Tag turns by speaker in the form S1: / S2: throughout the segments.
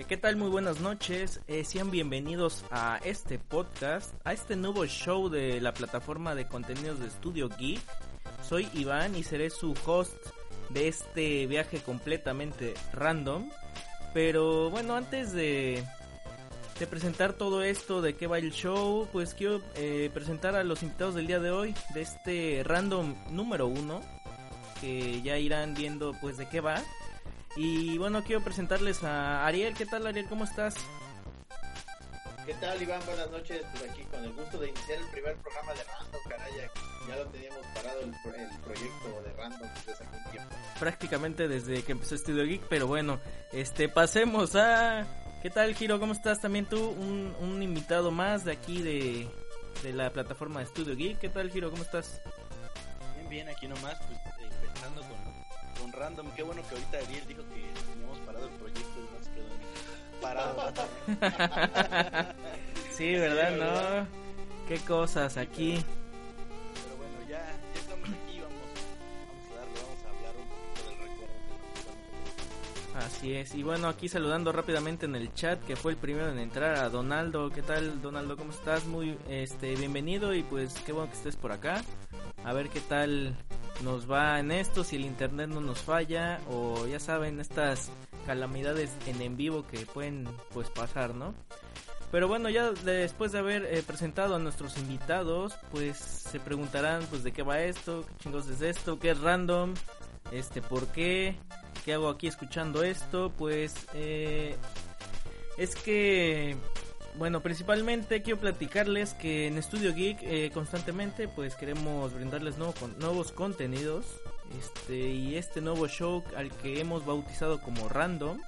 S1: Eh, ¿Qué tal? Muy buenas noches. Eh, sean bienvenidos a este podcast, a este nuevo show de la plataforma de contenidos de Studio Geek. Soy Iván y seré su host de este viaje completamente random. Pero bueno, antes de, de presentar todo esto, de qué va el show, pues quiero eh, presentar a los invitados del día de hoy, de este random número uno, que ya irán viendo pues de qué va. Y bueno, quiero presentarles a Ariel. ¿Qué tal, Ariel? ¿Cómo estás?
S2: ¿Qué tal, Iván? Buenas noches. Pues aquí con el gusto de iniciar el primer programa de Random, caray. Ya lo teníamos parado el, el proyecto de Random desde hace algún tiempo.
S1: Prácticamente desde que empezó Studio Geek, pero bueno, este, pasemos a... ¿Qué tal, Giro? ¿Cómo estás? También tú, un, un invitado más de aquí de, de la plataforma de Studio Geek. ¿Qué tal, Giro? ¿Cómo estás?
S3: Bien, bien, aquí nomás, pues eh, empezando con, con Random. Qué bueno que ahorita Ariel dijo que teníamos parado el proyecto y no se quedó parado.
S1: sí, ¿verdad? No. Qué cosas aquí.
S3: Pero bueno, ya, ya estamos aquí, vamos, vamos a darle, vamos a hablar un poquito del recuerdo nos
S1: Así es. Y bueno, aquí saludando rápidamente en el chat, que fue el primero en entrar a Donaldo. ¿Qué tal, Donaldo? ¿Cómo estás? Muy este bienvenido y pues qué bueno que estés por acá. A ver qué tal nos va en esto, si el internet no nos falla o ya saben estas calamidades en en vivo que pueden pues pasar, ¿no? Pero bueno, ya después de haber eh, presentado a nuestros invitados, pues se preguntarán pues de qué va esto, qué chingos es esto, qué es random, este, por qué, qué hago aquí escuchando esto, pues eh, es que bueno, principalmente quiero platicarles que en Studio Geek eh, constantemente pues queremos brindarles nuevos contenidos este y este nuevo show al que hemos bautizado como Random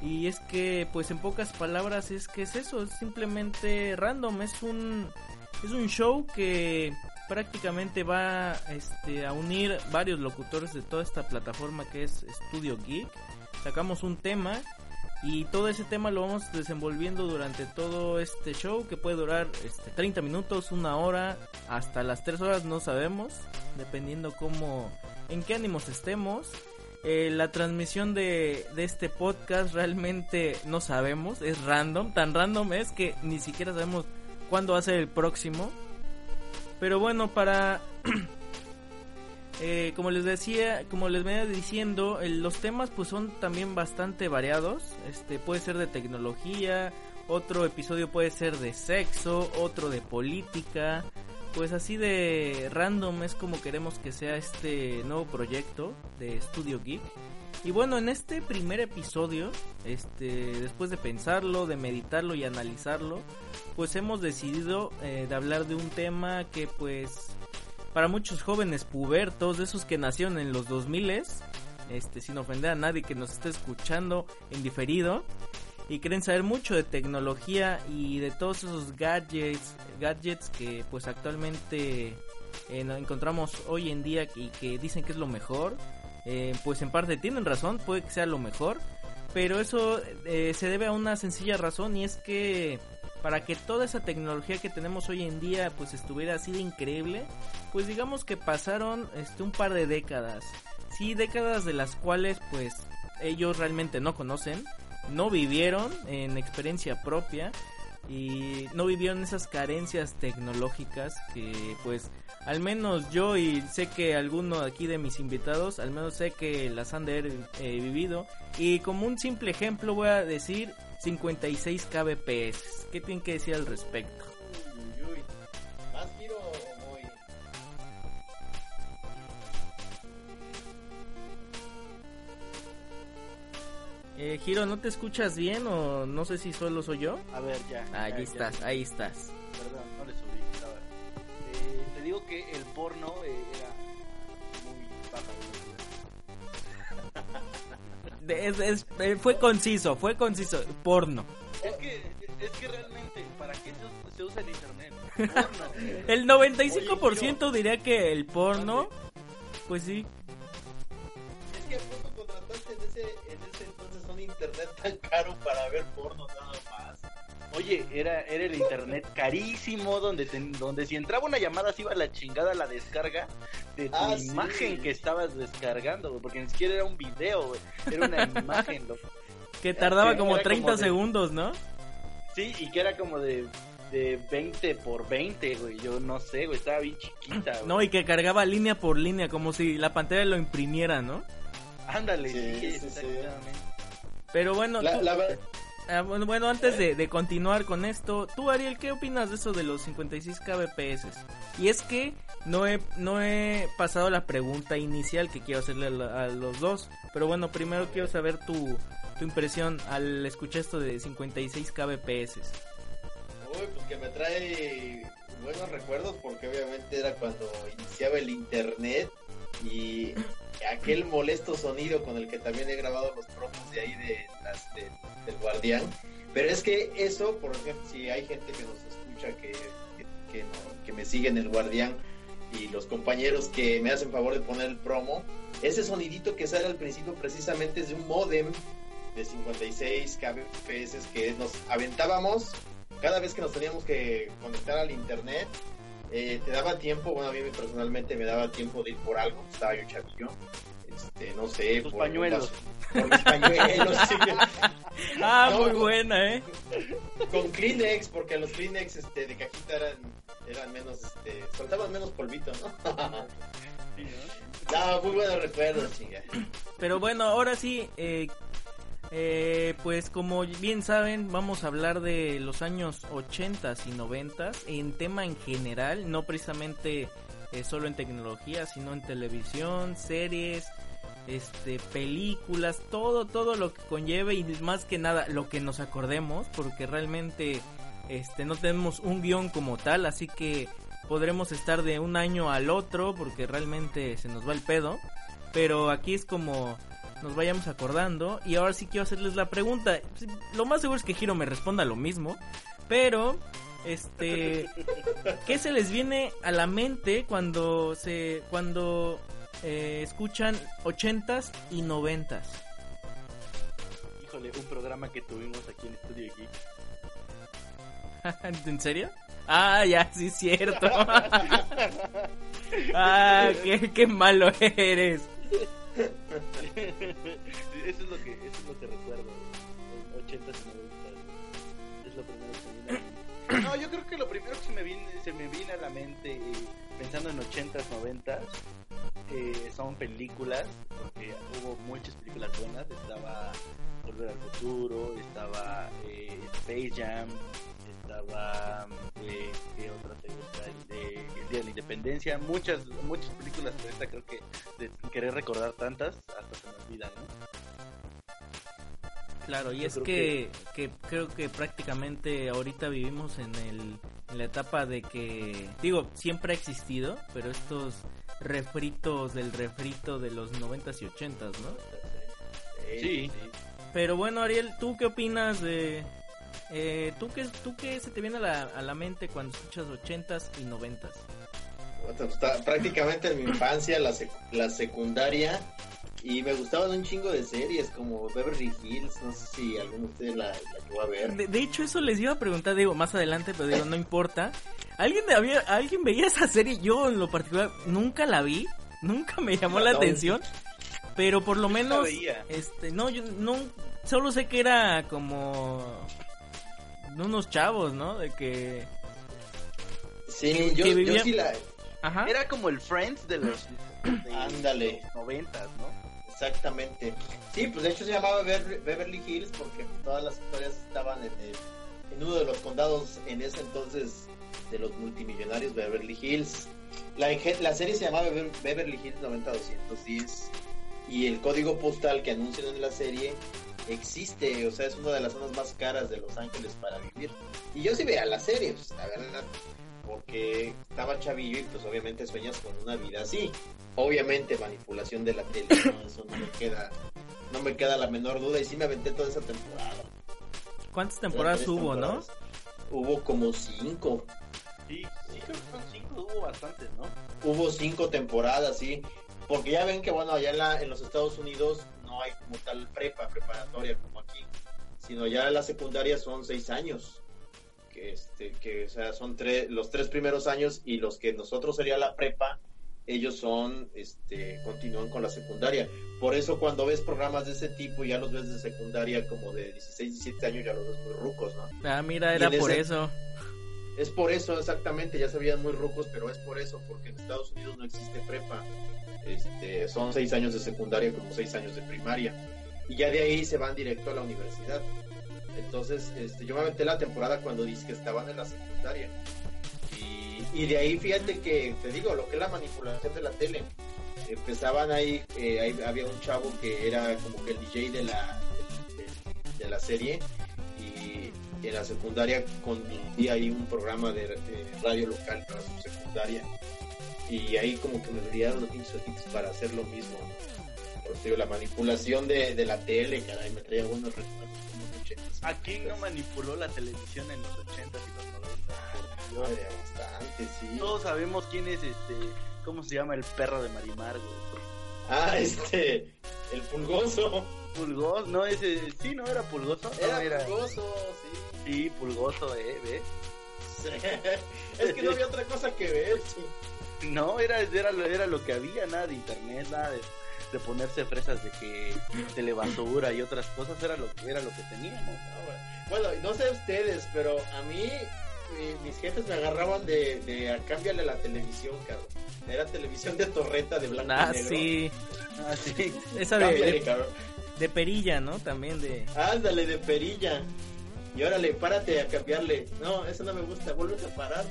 S1: y es que pues en pocas palabras es que es eso, es simplemente random, es un es un show que prácticamente va este a unir varios locutores de toda esta plataforma que es Studio Geek. Sacamos un tema y todo ese tema lo vamos desenvolviendo durante todo este show que puede durar este, 30 minutos, una hora, hasta las 3 horas no sabemos, dependiendo cómo, en qué ánimos estemos. Eh, la transmisión de, de este podcast realmente no sabemos, es random, tan random es que ni siquiera sabemos cuándo va a ser el próximo. Pero bueno, para eh, como les decía, como les venía diciendo, los temas pues son también bastante variados. Este puede ser de tecnología, otro episodio puede ser de sexo, otro de política. Pues así de random es como queremos que sea este nuevo proyecto de Studio Geek. Y bueno, en este primer episodio, este, después de pensarlo, de meditarlo y analizarlo, pues hemos decidido eh, de hablar de un tema que pues para muchos jóvenes pubertos, esos que nacieron en los 2000 este, sin ofender a nadie que nos esté escuchando en diferido y quieren saber mucho de tecnología y de todos esos gadgets, gadgets que pues actualmente eh, encontramos hoy en día y que dicen que es lo mejor, eh, pues en parte tienen razón, puede que sea lo mejor, pero eso eh, se debe a una sencilla razón y es que para que toda esa tecnología que tenemos hoy en día pues estuviera así de increíble, pues digamos que pasaron este un par de décadas. Sí, décadas de las cuales pues ellos realmente no conocen, no vivieron en experiencia propia y no vivieron esas carencias tecnológicas que pues al menos yo y sé que alguno aquí de mis invitados al menos sé que las han de eh, vivido y como un simple ejemplo voy a decir 56 kbps ¿qué tienen que decir al respecto?
S2: Uy, uy. ¿Más giro o voy?
S1: Eh, Giro, ¿no te escuchas bien o no sé si solo soy yo?
S3: A ver, ya.
S1: Ahí
S3: ya,
S1: estás,
S3: ya.
S1: ahí estás.
S3: Perdón, no le subí. A ver. Eh, te digo que el porno eh, era
S1: es- es- eh, fue conciso, fue conciso. Porno.
S3: Es que, es que realmente, ¿para qué se, se usa el internet? Porno.
S1: El 95% diría que el porno, pues sí.
S2: Es que a poco contrataste en ese, en ese entonces un internet tan caro para ver porno nada más.
S3: Oye, era, era el internet carísimo donde ten- donde si entraba una llamada se iba a la chingada la descarga de tu
S2: Ah, sí.
S3: imagen que estabas descargando, porque ni siquiera era un video, era una imagen. loco.
S1: Que tardaba
S3: Que
S1: como
S3: era
S1: 30
S3: como de-
S1: segundos, ¿no?
S3: Sí, y que era como de, de 20 por 20, güey. Yo no sé, güey, estaba bien chiquita, güey.
S1: No, y que cargaba línea por línea, como si la pantalla lo imprimiera, ¿no?
S3: Ándale,
S2: Sí,
S3: sí,
S2: sí, sí.
S3: exactamente.
S1: Pero bueno,
S2: La,
S1: tú-
S2: la ver-
S1: ah, bueno, bueno, antes de, continuar con esto, tú Ariel, ¿qué opinas de eso de los 56 kbps? Y es que no he, no he pasado la pregunta inicial que quiero hacerle a, a los dos, pero bueno, primero quiero saber tu, tu impresión al escuchar esto de 56 kbps.
S2: Uy, pues que me trae buenos recuerdos porque obviamente era cuando iniciaba el internet y aquel molesto sonido con el que también he grabado los promos de ahí de las de- del guardián. Pero es que eso, por ejemplo, si hay gente que nos escucha que, que, que me sigue en el guardián y los compañeros que me hacen favor de poner el promo, ese sonidito que sale al principio precisamente es de un modem de 56 kbps que nos aventábamos cada vez que nos teníamos que conectar al internet, eh, te daba tiempo, bueno, a mí personalmente me daba tiempo de ir por algo, estaba yo chavillo, este, no sé,
S3: Tus
S2: por
S3: pañuelos.
S2: unas- por mis pañuelos, sí,
S1: Ah,
S2: No,
S1: muy buena, ¿eh?
S2: con Kleenex, porque los Kleenex este, de cajita eran, eran menos, este, soltaban menos polvito, ¿no?
S3: Sí, ¿no?
S2: no, muy buenos recuerdos, chinga.
S1: Pero bueno, ahora sí, eh, eh, pues como bien saben, vamos a hablar de los años 80 y 90 en tema en general, no precisamente eh, solo en tecnología, sino en televisión, series, este, películas, todo, todo lo que conlleve y más que nada lo que nos acordemos, porque realmente este, no tenemos un guion como tal, así que podremos estar de un año al otro, porque realmente se nos va el pedo. Pero aquí es como nos vayamos acordando. Y ahora sí quiero hacerles la pregunta. Lo más seguro es que Giro me responda lo mismo. Pero, este, ¿qué se les viene a la mente cuando se, cuando eh, escuchan ochentas y noventas?
S3: Híjole, un programa que tuvimos aquí en Estudio Geek.
S1: ¿En serio? Ah, ya, sí cierto. ah, qué, qué malo eres.
S3: Eso es lo que eso es lo que recuerdo. 80 y 90. Es lo primero que me mente. No, yo creo que lo primero que se me viene, se me a la mente pensando en 80s, 90s eh, son películas, porque hubo muchas películas buenas. Estaba Volver al Futuro, estaba eh, Space Jam, estaba. Eh, ¿Qué otra te gusta? El, de- el Día de la Independencia. Muchas, muchas películas, pero esta creo que de querer recordar tantas, hasta se me olvidan, ¿no?
S1: Claro, y
S3: Yo
S1: es
S3: creo
S1: que, que creo que prácticamente ahorita vivimos en, el, en la etapa de que, digo, siempre ha existido, pero estos refritos del refrito de los 90s y 80s, ¿no?
S3: Sí.
S1: Pero bueno, Ariel, ¿tú qué opinas de... Eh, ¿tú, qué, ¿Tú qué se te viene a la, a la mente cuando escuchas 80s y 90s?
S2: Puta, pues, prácticamente en mi infancia, la, sec- la secundaria, y me gustaban un chingo de series como Beverly Hills, no sé si alguno de ustedes la, la llegó a ver.
S1: De, de hecho, eso les iba a preguntar, digo, más adelante, pero digo, no importa. ¿Alguien, había, ¿Alguien veía esa serie? Yo, en lo particular, nunca la vi. Nunca me llamó la
S2: No.
S1: atención. Pero por lo menos,
S3: veía.
S1: este, no, yo no, solo sé que era como de unos chavos, ¿no? De que,
S2: Sí,
S1: que
S2: yo, sí la...
S1: ajá.
S3: Era como el Friends de los,
S2: Ándale.
S3: 90, ¿no?
S2: Exactamente. Sí, pues de hecho se llamaba Bever- Beverly Hills porque todas las historias estaban en, el- en uno de los condados en ese entonces de los multimillonarios Beverly Hills. La, serie se llamaba Bever- Beverly Hills 90210 y el código postal que anuncian en la serie existe, o sea, es una de las zonas más caras de Los Ángeles para vivir. Y yo sí veía la serie, pues la verdad, porque estaba chavillo y pues obviamente sueñas con una vida así. Obviamente manipulación de la tele, ¿no? eso no me queda, no me queda la menor duda y sí me aventé toda esa temporada.
S1: ¿Cuántas temporadas hubo, no?
S2: Hubo como cinco,
S3: Sí, sí, creo que son cinco, hubo bastantes, ¿no?
S2: hubo cinco temporadas, sí, porque ya ven que bueno, allá en, la- en los Estados Unidos no hay como tal prepa, preparatoria como aquí, sino ya la secundaria son seis años, que este, que o sea, son tres, los tres primeros años y los que nosotros sería la prepa ellos son, este, continúan con la secundaria. Por eso cuando ves programas de ese tipo, ya los ves de secundaria como de 16, 17 años, ya los ves muy rucos, ¿no?
S1: Ah, mira, era por eso.
S2: Es por eso, exactamente, ya se veían muy rucos, pero es por eso, porque en Estados Unidos no existe prepa. Este, son seis años de secundaria como seis años de primaria. Y ya de ahí se van directo a la universidad. Entonces, este, yo me aventé la temporada cuando dice que estaban en la secundaria. Y, de ahí, fíjate que, te digo, lo que es la manipulación de la tele. Empezaban ahí, eh, había un chavo que era como que el DJ de la, de, la serie. Y en la secundaria conducía ahí un programa de, radio local para su secundaria. Y ahí como que me brillaron los pinches para hacer lo mismo. Por digo, la manipulación de, de la tele, caray, me traía buenos recuerdos.
S3: ¿A quién no manipuló la televisión en los 80 y los 90? bastante, sí. Todos sabemos quién es este, ¿cómo se llama el perro de Marimargo?
S2: Ah, este, el pulgoso.
S3: Pulgoso, no, ese, sí, no era pulgoso.
S2: Era, pulgoso, sí.
S3: Sí, pulgoso, eh, ¿ves?
S2: es que no había otra cosa que ver,
S3: sí. No, era, era, era lo que había, nada de internet, nada de de ponerse fresas de que telebasura y otras cosas era lo que era lo que teníamos.
S2: Bueno, no sé ustedes, pero a mí mis jefes me agarraban de, de cámbiale la televisión, cabrón. Era televisión de torreta de blanco
S1: ah,
S2: y negro.
S1: Sí. Ah, sí. Esa de, de, perilla, ¿no? También de.
S2: Ándale, de perilla. Y órale, párate a cambiarle. No, eso no me gusta, vuelve a parar.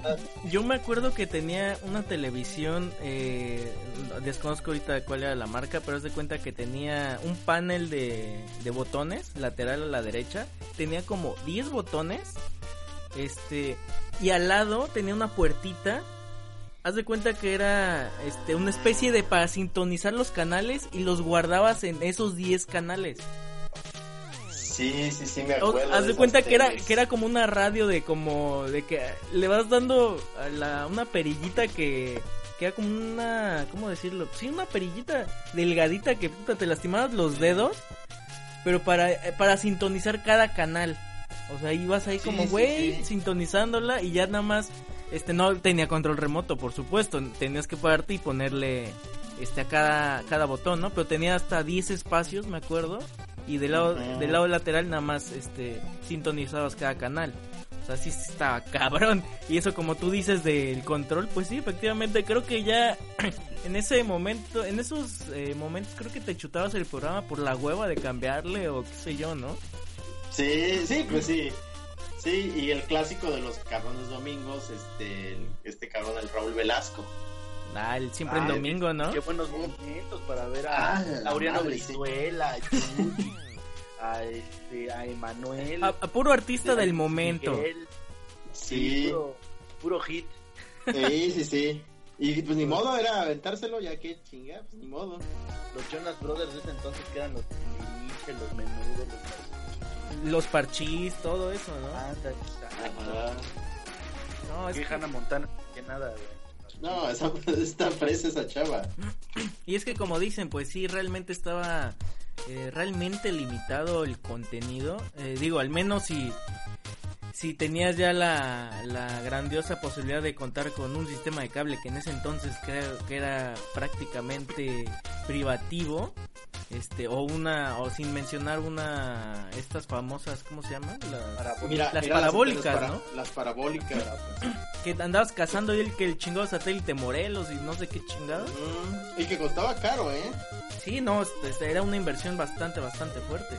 S1: Yo me acuerdo que tenía una televisión, eh, desconozco ahorita cuál era la marca, pero es de cuenta que tenía un panel de, de botones, lateral a la derecha. Tenía como 10 botones. Este, y al lado tenía una puertita haz de cuenta que era este una especie de para sintonizar los canales y los guardabas en esos 10 canales.
S2: Sí, sí, sí, me acuerdo.
S1: Haz de, cuenta que era, que era como una radio de como, de que le vas dando a la, una perillita que, que era como una, ¿cómo decirlo? Sí, una perillita delgadita que puta, te lastimabas los dedos, pero para, para sintonizar cada canal. O sea, ibas ahí como, güey, sintonizándola y ya nada más, este, no tenía control remoto, por supuesto, tenías que pararte y ponerle, este, a cada, cada botón, ¿no? Pero tenía hasta 10 espacios, me acuerdo y del lado, del lado lateral nada más este sintonizados cada canal. O sea, sí estaba cabrón. Y eso como tú dices del control, pues sí, efectivamente creo que ya en ese momento, en esos eh, momentos creo que te chutabas el programa por la hueva de cambiarle o qué sé yo, ¿no?
S2: Sí, sí, pues sí. Sí, y el clásico de los cabrones domingos, este, este cabrón, el Raúl Velasco.
S1: Ah, el siempre en domingo, ¿no?
S3: Qué buenos momentos para ver a ah, Laureano Brizuela, a, este, a Emanuel.
S1: A, puro artista del momento.
S2: sí.
S3: Puro, hit.
S2: Sí, sí, sí. Y pues ni modo, era aventárselo, ya que chinga, pues ni modo.
S3: Los Jonas Brothers de ese entonces que eran los los menudos,
S1: los... Los parchís, todo eso, ¿no?
S3: Ah, No, es que Hannah Montana, que nada, güey.
S2: No, esa, está fresa esa chava.
S1: Y es que como dicen, pues sí, realmente estaba eh, realmente limitado el contenido. Eh, digo, al menos si, si tenías ya la, la grandiosa posibilidad de contar con un sistema de cable que en ese entonces creo que era prácticamente privativo este o una o sin mencionar una estas famosas cómo se llaman
S2: las, las parabólicas no
S1: las parabólicas. Que andabas cazando y el que el chingado satélite Morelos y no sé qué chingado.
S2: Y que costaba caro eh
S1: sí no este, era una inversión bastante bastante fuerte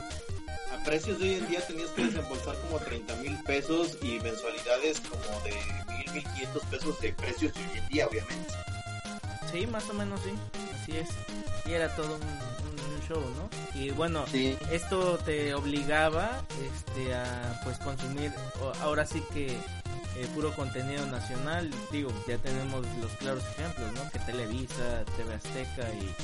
S2: precios de hoy en día tenías que desembolsar como 30 mil pesos y mensualidades como de mil mil quinientos pesos de precios de hoy en día obviamente.
S1: Sí más o menos sí. Así es. Y era todo un show, ¿no? Y bueno, esto te obligaba este a pues consumir ahora sí que eh, puro contenido nacional, digo, ya tenemos los claros ejemplos, ¿no? Que Televisa, TV Azteca y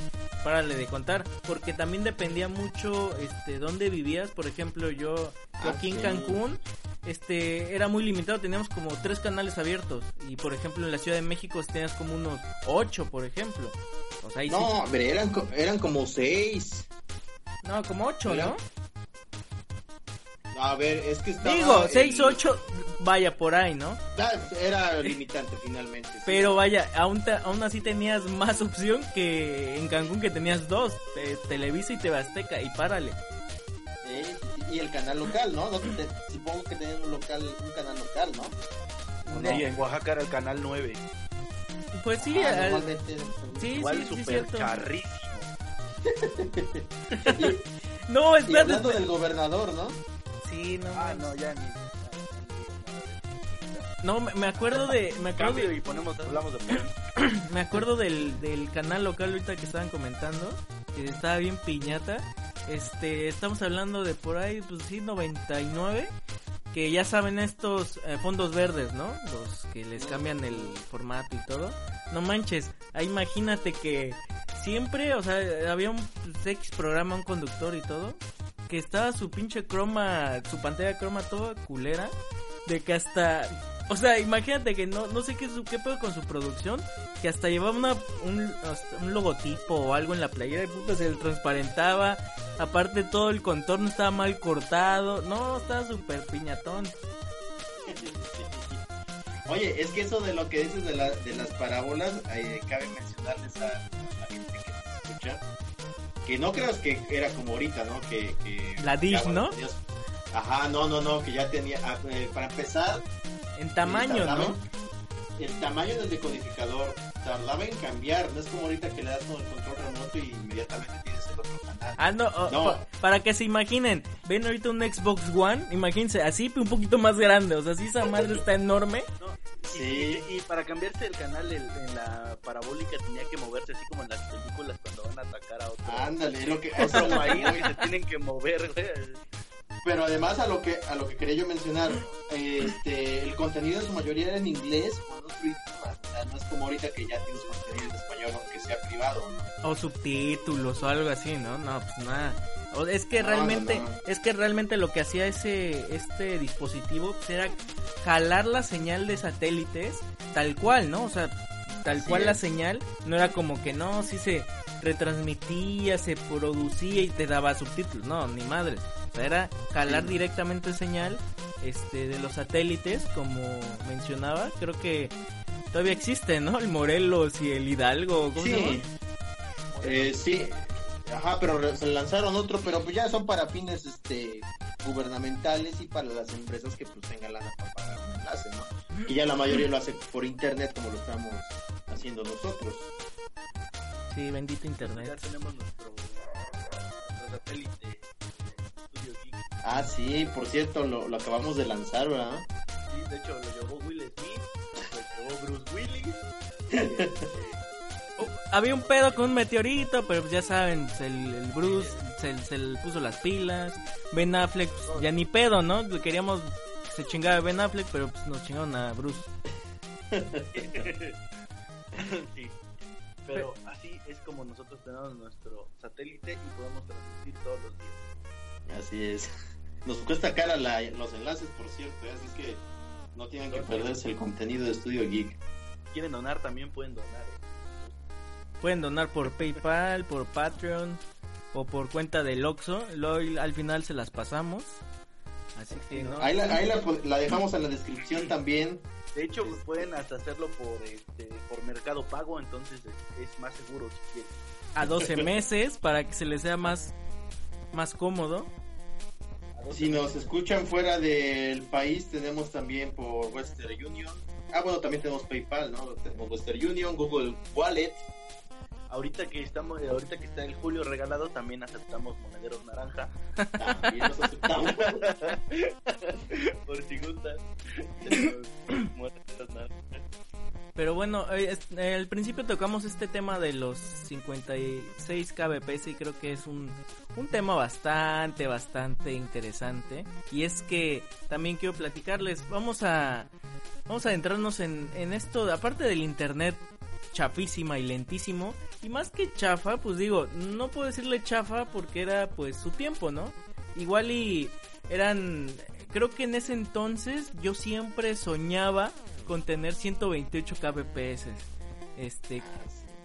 S1: párale de contar, porque también dependía mucho este dónde vivías, por ejemplo, yo, aquí en Cancún este era muy limitado, teníamos como tres canales abiertos y por ejemplo en la Ciudad de México tenías como unos ocho, por ejemplo.
S2: no, hombre, eran, eran como seis.
S1: No, como ocho, ¿no?
S2: A ver, es que estaba...
S1: Digo,
S2: el-
S1: 6, 8, vaya por ahí, ¿no?
S2: Era limitante finalmente. sí.
S1: Pero vaya, aún, te- aún así tenías más opción que en Cancún que tenías dos, te- Televisa y TV Azteca, y párale.
S2: Sí, sí, sí, y el canal local, ¿no? No te- supongo que tenían un local, un canal local, ¿no? ¿O no?
S3: Sí, en Oaxaca era el canal 9.
S1: Pues sí,
S2: Ah,
S1: al- sí,
S3: Igual
S1: sí, sí,
S3: súper
S1: cierto.
S3: charrísimo.
S1: No,
S2: Y
S1: espérate.
S2: hablando del gobernador, ¿no?
S1: Sí, no,
S3: Ah, no, ya ni.
S1: no, me me acuerdo de, me acuerdo
S3: Cambio
S1: de-
S3: y ponemos, hablamos de
S1: me acuerdo del, del canal local ahorita que estaban comentando, que estaba bien piñata. Este, estamos hablando de por ahí, pues sí, 99, que ya saben estos eh, fondos verdes, ¿no? Los que les cambian el formato y todo. No manches, ahí imagínate que siempre, o sea, había un pues, X programa, un conductor y todo, que estaba su pinche croma, su pantalla croma toda culera, de que hasta o sea, imagínate que no, no sé qué, qué pedo con su producción, que hasta llevaba una, un, un logotipo o algo en la playera y puta se le transparentaba. Aparte todo el contorno estaba mal cortado. No, estaba súper piñatón.
S2: Oye, es que eso de lo que dices de, la, de las parábolas, eh, cabe mencionarles a, a la que nos escucha, que no creas que era como ahorita, ¿no? Que, que
S1: La dish,
S2: bueno,
S1: ¿no?
S2: Ajá, no, no, no, que ya tenía, ah, eh, para empezar,
S1: En tamaño, ¿no?
S2: El tamaño del decodificador tardaba en cambiar, no es como ahorita que le das con el control remoto y inmediatamente tienes el otro canal.
S1: Ah, no, oh,
S2: No.
S1: pa- para que se imaginen, ven ahorita un Xbox One, imagínense, así un poquito más grande, o sea, si esa madre está enorme.
S3: No, y-
S2: Sí.
S3: Y, y para cambiarse el canal el- en la parabólica tenía que moverse así como en las películas cuando van a atacar a otro.
S2: Ándale, es lo que
S3: otro país, güey, se tienen que mover, güey.
S2: Pero además a lo que a lo que quería yo mencionar, este, el contenido en su mayoría era en inglés o en otro idioma. O sea, no es como ahorita que ya tienes contenido en español aunque sea privado. ¿no?
S1: O subtítulos o algo así, ¿no? No, pues nada. O- es que
S2: No,
S1: realmente,
S2: no, no.
S1: es que realmente lo que hacía ese, este dispositivo pues, era jalar la señal de satélites tal cual, ¿no? O sea, tal
S2: Así
S1: cual la señal, no era como que no, sí se retransmitía, se producía y te daba subtítulos, no, ni madre. O sea, era jalar
S2: Sí.
S1: directamente señal este de los satélites, como mencionaba, creo que todavía existe, ¿no? El Morelos y el Hidalgo, ¿cómo se llama?
S2: Sí, eh, sí, ajá, pero se lanzaron otro, pero pues ya son para fines este gubernamentales y para las empresas que pues tengan lana para pagar un enlace, ¿no? Que ya la mayoría lo hace por internet como lo estamos haciendo nosotros.
S1: Sí, bendito
S3: Ya
S1: internet.
S3: tenemos nuestro, nuestro satélite.
S2: Ah, sí, por cierto, lo, lo acabamos de lanzar, ¿verdad?
S3: Sí, de hecho lo llevó Will Smith, lo llevó Bruce Willis.
S1: Oh, había un pedo con un meteorito, pero pues ya saben, el, el Bruce se, se le puso las pilas. Ben Affleck, pues, ya ni pedo, ¿no? Queríamos que se chingaba Ben Affleck, pero pues nos chingaron a Bruce.
S3: sí. Pero así es como nosotros tenemos nuestro satélite y podemos transmitir todos los días.
S2: Así es. Nos cuesta cara la- los enlaces, por cierto, ¿eh? así que no tienen que perderse el contenido de Studio Geek.
S3: Quieren donar también pueden donar. ¿eh?
S1: Pueden donar por PayPal, por Patreon o por cuenta del Oxxo. Luego al final se las pasamos. Así que no.
S2: Ahí, la, ahí la, la dejamos en la descripción también.
S3: De hecho, pueden hasta hacerlo por este, por Mercado Pago, entonces es, es más seguro si quieren.
S1: A 12 meses para que se les sea más, más cómodo.
S2: Si nos escuchan fuera del país, tenemos también por Western Union. Ah, bueno, también tenemos PayPal, ¿no? Tenemos Western Union, Google Wallet.
S3: Ahorita que estamos, eh, ahorita que está el Julio regalado, también aceptamos monederos naranja.
S2: También los aceptamos.
S3: por si gustan. Monederos naranja.
S1: Pero bueno, eh, eh, al principio tocamos este tema de los 56 kbps y creo que es un, un tema bastante, bastante interesante. Y es que también quiero platicarles, vamos a, vamos a adentrarnos en, en esto, aparte del internet chafísima y lentísimo, y más que chafa, pues digo, no puedo decirle chafa porque era pues su tiempo, ¿no? Igual y eran, creo que en ese entonces yo siempre soñaba con tener 128 kbps. Este,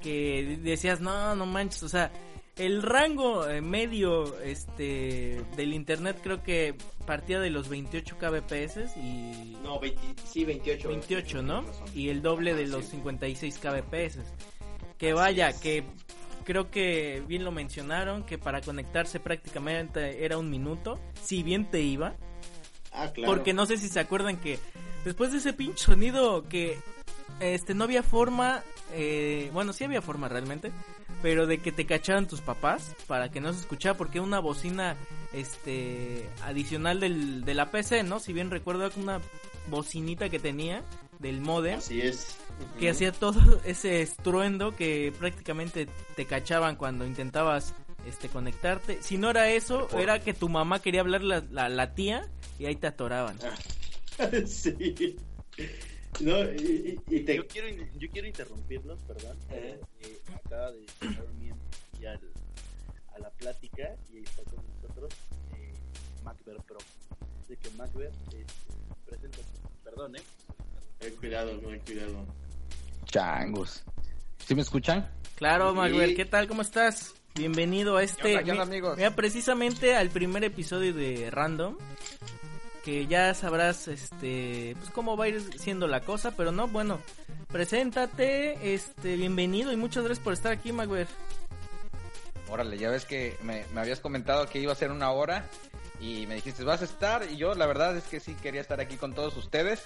S1: que decías, no, no manches, o sea, el rango eh, medio este del internet creo que partía de los 28 kbps y
S2: No, 20, sí, 28.
S1: 28, ¿no? Y el doble de
S2: Ajá,
S1: los
S2: sí.
S1: 56 kbps. Que vaya, que creo que bien lo mencionaron, que para conectarse prácticamente era un minuto, si bien te iba.
S2: Ah, claro.
S1: Porque no sé si se acuerdan que después de ese pinche sonido que este no había forma, eh, bueno, sí había forma realmente, pero de que te cacharan tus papás para que no se escuchara porque una bocina este adicional del, de la PC, ¿no? Si bien recuerdo una bocinita que tenía del modem
S2: Así es.
S1: que hacía todo ese estruendo que prácticamente te cachaban cuando intentabas este conectarte. Si no era eso, era que tu mamá quería hablar la, la, la tía y ahí te atoraban.
S2: sí. No, y, te...
S3: Yo quiero, yo quiero interrumpirlos, perdón.
S2: Eh.
S3: Eh, acaba de llegar un miembro ya al- a la plática y ahí está con nosotros eh, Macber Pro. Así que Macber, este, preséntate. Perdón, ¿eh?
S2: Eh, cuidado, eh, cuidado.
S4: Changos. ¿Sí me escuchan?
S1: Claro,
S2: Sí.
S1: ¿qué tal? ¿Cómo estás? Bienvenido a este.
S4: ¿Qué onda, qué onda,
S1: mi-
S4: amigos?
S1: Mira, precisamente al primer episodio de Random. Que ya sabrás, este, pues cómo va a ir siendo la cosa, pero no, bueno, preséntate, este, bienvenido y muchas gracias por estar aquí, Maguire.
S4: Órale, ya ves que me, me habías comentado que iba a ser una hora y me dijiste, ¿vas a estar? Y yo la verdad es que sí quería estar aquí con todos ustedes.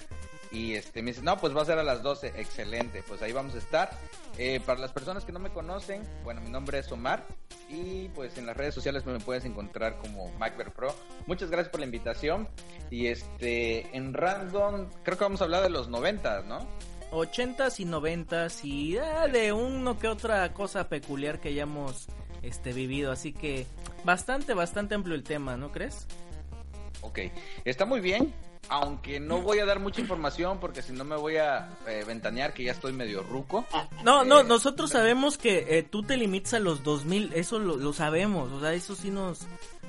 S4: Y este me dice, no, pues va a ser a las 12. Excelente, pues ahí vamos a estar. Eh, para las personas que no me conocen, bueno, mi nombre es Omar y pues en las redes sociales me puedes encontrar como Macber Pro. Muchas gracias por la invitación. Y este, en Random, creo que vamos a hablar de los 90, ¿no?
S1: 80s y 90s y ah, de uno que otra cosa peculiar que hayamos este vivido, así que bastante bastante amplio el tema, ¿no crees?
S4: Ok, está muy bien, aunque no voy a dar mucha información porque si no me voy a eh, ventanear que ya estoy medio ruco.
S1: No, no,
S4: Eh,
S1: nosotros sabemos que eh, tú te limitas a los 2000, eso lo, lo sabemos, o sea, eso sí nos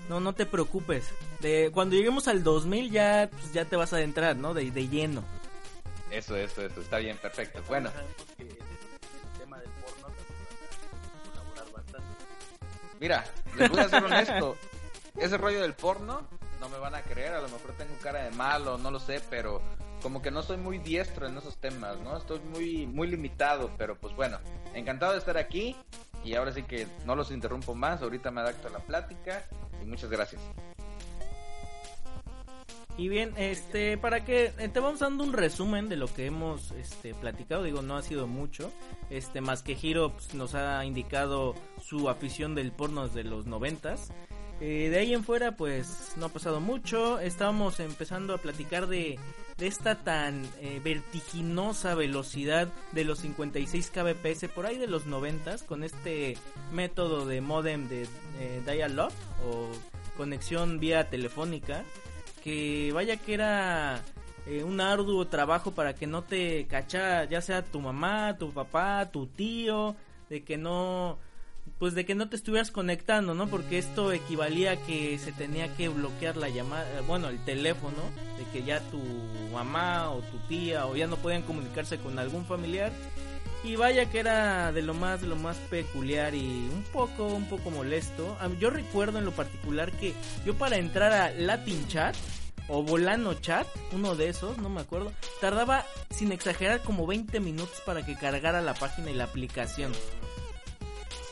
S1: no no te preocupes. De cuando lleguemos al 2000 ya pues, ya te vas a adentrar, ¿no? De, de lleno.
S4: Eso, eso, eso, está bien, perfecto. Bueno,
S3: Sabemos que el, el tema del porno nos va a colaborar bastante.
S4: mira, les voy a ser honesto. Ese rollo del porno, no me van a creer, a lo mejor tengo cara de malo, no lo sé, pero como que no soy muy diestro en esos temas, ¿no? Estoy muy, muy limitado, pero pues bueno, encantado de estar aquí y ahora sí que no los interrumpo más, ahorita me adapto a la plática y muchas gracias.
S1: Y bien, este, para que eh, te vamos dando un resumen de lo que hemos este, platicado, digo, no ha sido mucho, este, más que Hiro pues, nos ha indicado su afición del porno de los noventas. Eh, de ahí en fuera, pues, no ha pasado mucho, estábamos empezando a platicar de, esta tan eh, vertiginosa velocidad de los 56 kbps por ahí de los noventas, con este método de modem de eh, dial-up o conexión vía telefónica que vaya que era un arduo trabajo para que no te cachara ya sea tu mamá, tu papá, tu tío, de que no pues de que no te estuvieras conectando, ¿no? Porque esto equivalía a que se tenía que bloquear la llamada, bueno, el teléfono, de que ya tu mamá o tu tía o ya no podían comunicarse con algún familiar. Y vaya que era de lo más, de lo más peculiar y un poco, un poco molesto. Yo recuerdo en lo particular que yo para entrar a Latin Chat o Volano Chat, uno de esos, no me acuerdo, tardaba sin exagerar como 20 minutos para que cargara la página y la aplicación.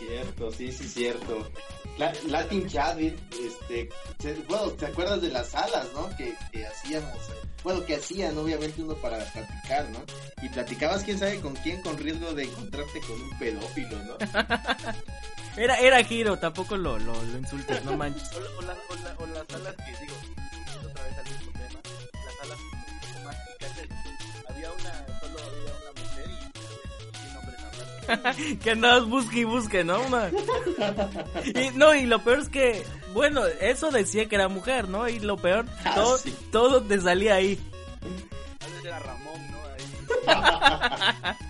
S2: Cierto, sí, sí, cierto. La- Latin Chat, este, se- bueno, ¿te acuerdas de las salas, no? Que, que hacíamos, bueno, que hacían obviamente uno para platicar, ¿no? Y platicabas quién sabe con quién con riesgo de encontrarte con un pedófilo, ¿no?
S1: Era, era giro, tampoco lo, lo, lo insultes, no manches.
S3: O, la- o, la- o la- o las salas que digo, otra vez al mismo tema, las salas
S1: que andabas busque y busque, ¿no? Una- Y, no, y lo peor es que, bueno, eso decía que era mujer, ¿no? Y lo peor,
S2: Ah,
S1: todo,
S2: sí.
S1: todo te salía ahí.
S3: Era Ramón, ¿no? Ahí.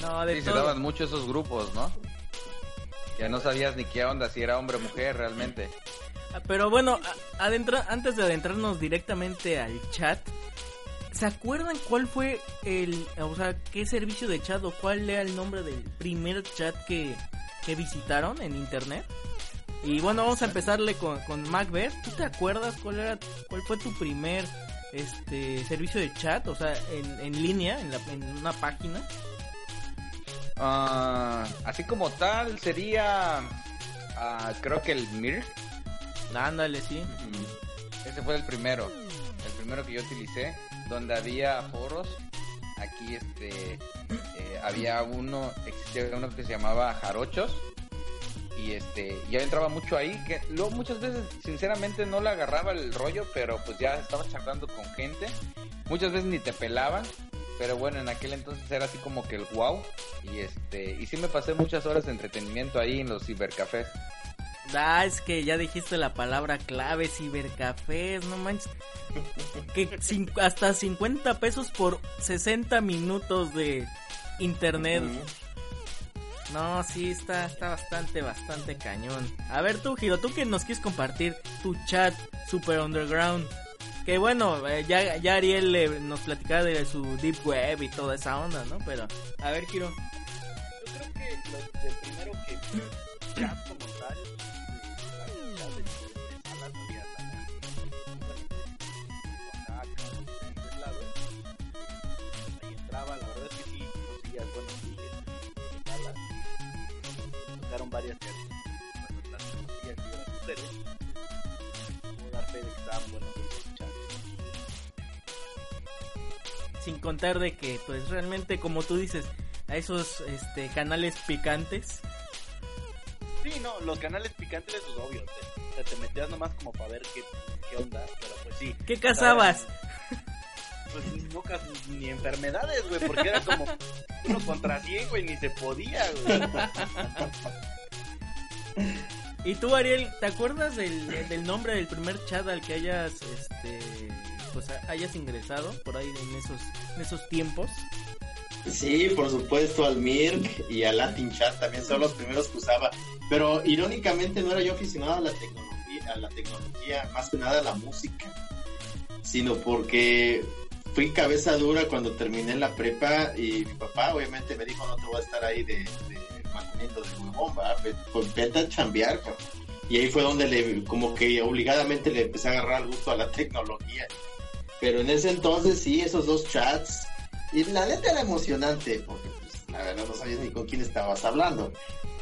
S1: No, de
S4: Sí, se daban mucho esos grupos, ¿no? Ya no sabías ni qué onda, si era hombre o mujer realmente.
S1: Pero bueno, adentra- antes de adentrarnos directamente al chat, ¿Se acuerdan cuál fue el, o sea, qué servicio de chat o cuál era el nombre del primer chat que, que visitaron en internet? Y bueno, vamos a empezarle con, con Macbeth. ¿Tú te acuerdas cuál era, cuál fue tu primer este servicio de chat? O sea, en, en línea, en, la, en una página.
S4: Ah, así como tal, sería. ah, creo que el Mir.
S1: Ándale, sí.
S4: Ese fue el primero. El primero que yo utilicé. Donde había foros. Aquí este. eh, había uno. Existía uno que se llamaba Jarochos. Y este. Yo entraba mucho ahí. Que luego muchas veces, sinceramente, no le agarraba el rollo. Pero pues ya estaba charlando con gente. Muchas veces ni te pelaban. Pero bueno, en aquel entonces era así como que el wow. Y este. Y sí me pasé muchas horas de entretenimiento ahí en los cibercafés.
S1: Ah, es que ya dijiste la palabra clave, cibercafés, no manches. Que cin- hasta 50 pesos por 60 minutos de internet. No, sí, está, está bastante, bastante cañón. A ver tú, Giro, tú que nos quieres compartir tu chat super underground. Que bueno, eh, ya, ya Ariel eh, nos platicaba de su deep web y toda esa onda, ¿no? Pero, a ver, Giro.
S3: Yo creo que lo, primero que chat como tal, varias las. Puedo dar fe de que estaban chats.
S1: Sin contar de que, pues realmente, como tú dices, a esos este, canales picantes.
S3: Sí, no, los canales picantes, pues obvio, te, o sea, te metías nomás como para ver qué, qué onda, pero pues sí.
S1: ¿Qué cazabas?
S3: Pues no ni enfermedades, güey, porque era como uno contra 100, güey, ni se podía, güey.
S1: Y tú, Ariel, ¿te acuerdas del, nombre del primer chat al que hayas, este, pues hayas ingresado por ahí en esos, esos tiempos?
S2: Sí, por supuesto, al Mirk y al Latin Chat también son los primeros que usaba. Pero irónicamente no era yo aficionado a la tecnología, a la tecnología, más que nada a la música, sino porque fui cabeza dura cuando terminé la prepa y mi papá obviamente me dijo no te voy a estar ahí de, de manteniendo de huevón, pues vete a chambear, cabrón". Y ahí fue donde le, como que obligadamente le empecé a agarrar el gusto a la tecnología. Pero en ese entonces sí, esos dos chats y la neta era emocionante, porque pues, la verdad no sabías ni con quién estabas hablando.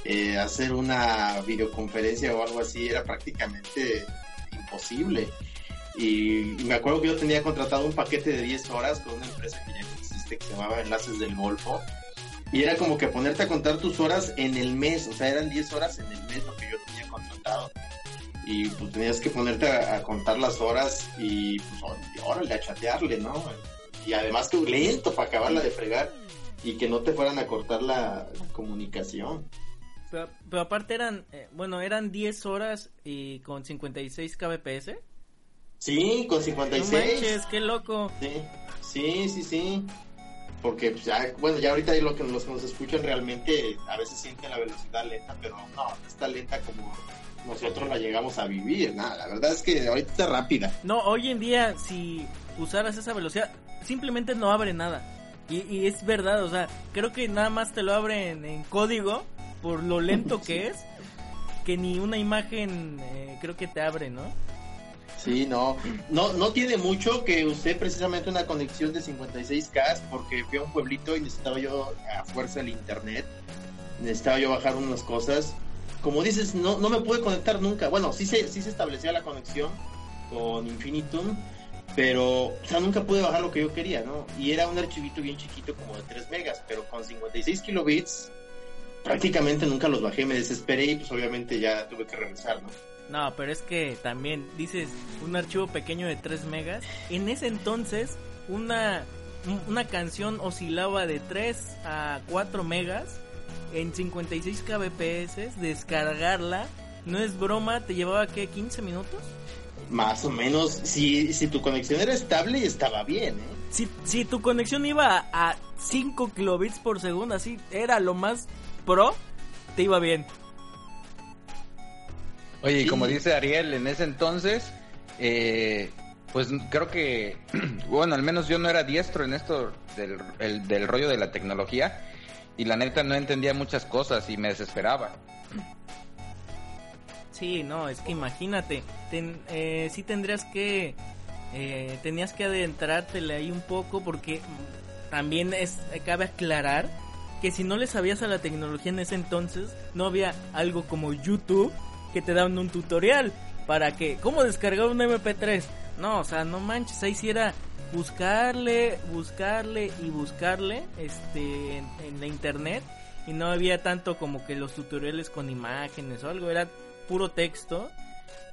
S2: Eh, hacer una videoconferencia o algo así era prácticamente imposible. Y, y me acuerdo que yo tenía contratado un paquete de 10 horas con una empresa que ya existe, que se llamaba Enlaces del Golfo. Y era como que ponerte a contar tus horas en el mes, o sea, eran 10 horas en el mes lo que yo tenía contratado. Y pues tenías que ponerte a, a contar las horas y pues órale, a chatearle, ¿no? y además que lento para acabarla de fregar y que no te fueran a cortar la, la comunicación.
S1: Pero, pero aparte eran, eh, bueno, eran 10 horas y con 56 kbps.
S2: Sí, con
S1: No
S2: 56.
S1: manches, qué loco.
S2: Sí, sí, sí, sí. Porque pues, ya, bueno, ya ahorita lo que los que nos escuchan realmente a veces sienten la velocidad lenta, pero no, no está lenta como nosotros la llegamos a vivir. Nada, la verdad es que ahorita está rápida.
S1: No, hoy en día, si usaras esa velocidad, simplemente no abre nada. Y, y es verdad, o sea, creo que nada más te lo abre en, en código por lo lento que es, que ni una imagen eh, creo que te abre, ¿no?
S2: Sí, no, no, no tiene mucho que usé precisamente una conexión de 56K porque fui a un pueblito y necesitaba yo a fuerza el internet, necesitaba yo bajar unas cosas. Como dices, no, no me pude conectar nunca. Bueno, sí se, sí se establecía la conexión con Infinitum, pero o sea, nunca pude bajar lo que yo quería, ¿no? Y era un archivito bien chiquito como de 3 megas, pero con 56 kilobits prácticamente nunca los bajé, me desesperé y pues obviamente ya tuve que regresar, ¿no?
S1: No, pero es que también dices un archivo pequeño de 3 megas. En ese entonces, una, una canción oscilaba de 3 a 4 megas en 56 kbps. Descargarla, no es broma, te llevaba que 15 minutos.
S2: Más o menos, si, si tu conexión era estable, estaba bien, ¿eh?
S1: Si, si tu conexión iba a 5 kilobits por segundo, así era lo más pro, te iba bien.
S4: Oye, y como dice Ariel, en ese entonces, eh, pues creo que, bueno, al menos yo no era diestro en esto del, el- del rollo de la tecnología y la neta no entendía muchas cosas y me desesperaba.
S1: Sí, no, es que imagínate, ten, eh, sí tendrías que, eh, tenías que adentrártele ahí un poco porque también es, cabe aclarar que si no le sabías a la tecnología en ese entonces, no había algo como YouTube que te daban un tutorial para que, ¿cómo descargar un MP3? No, o sea, no manches, ahí sí era buscarle, buscarle y buscarle este, en, en la internet y no había tanto como que los tutoriales con imágenes o algo, era puro texto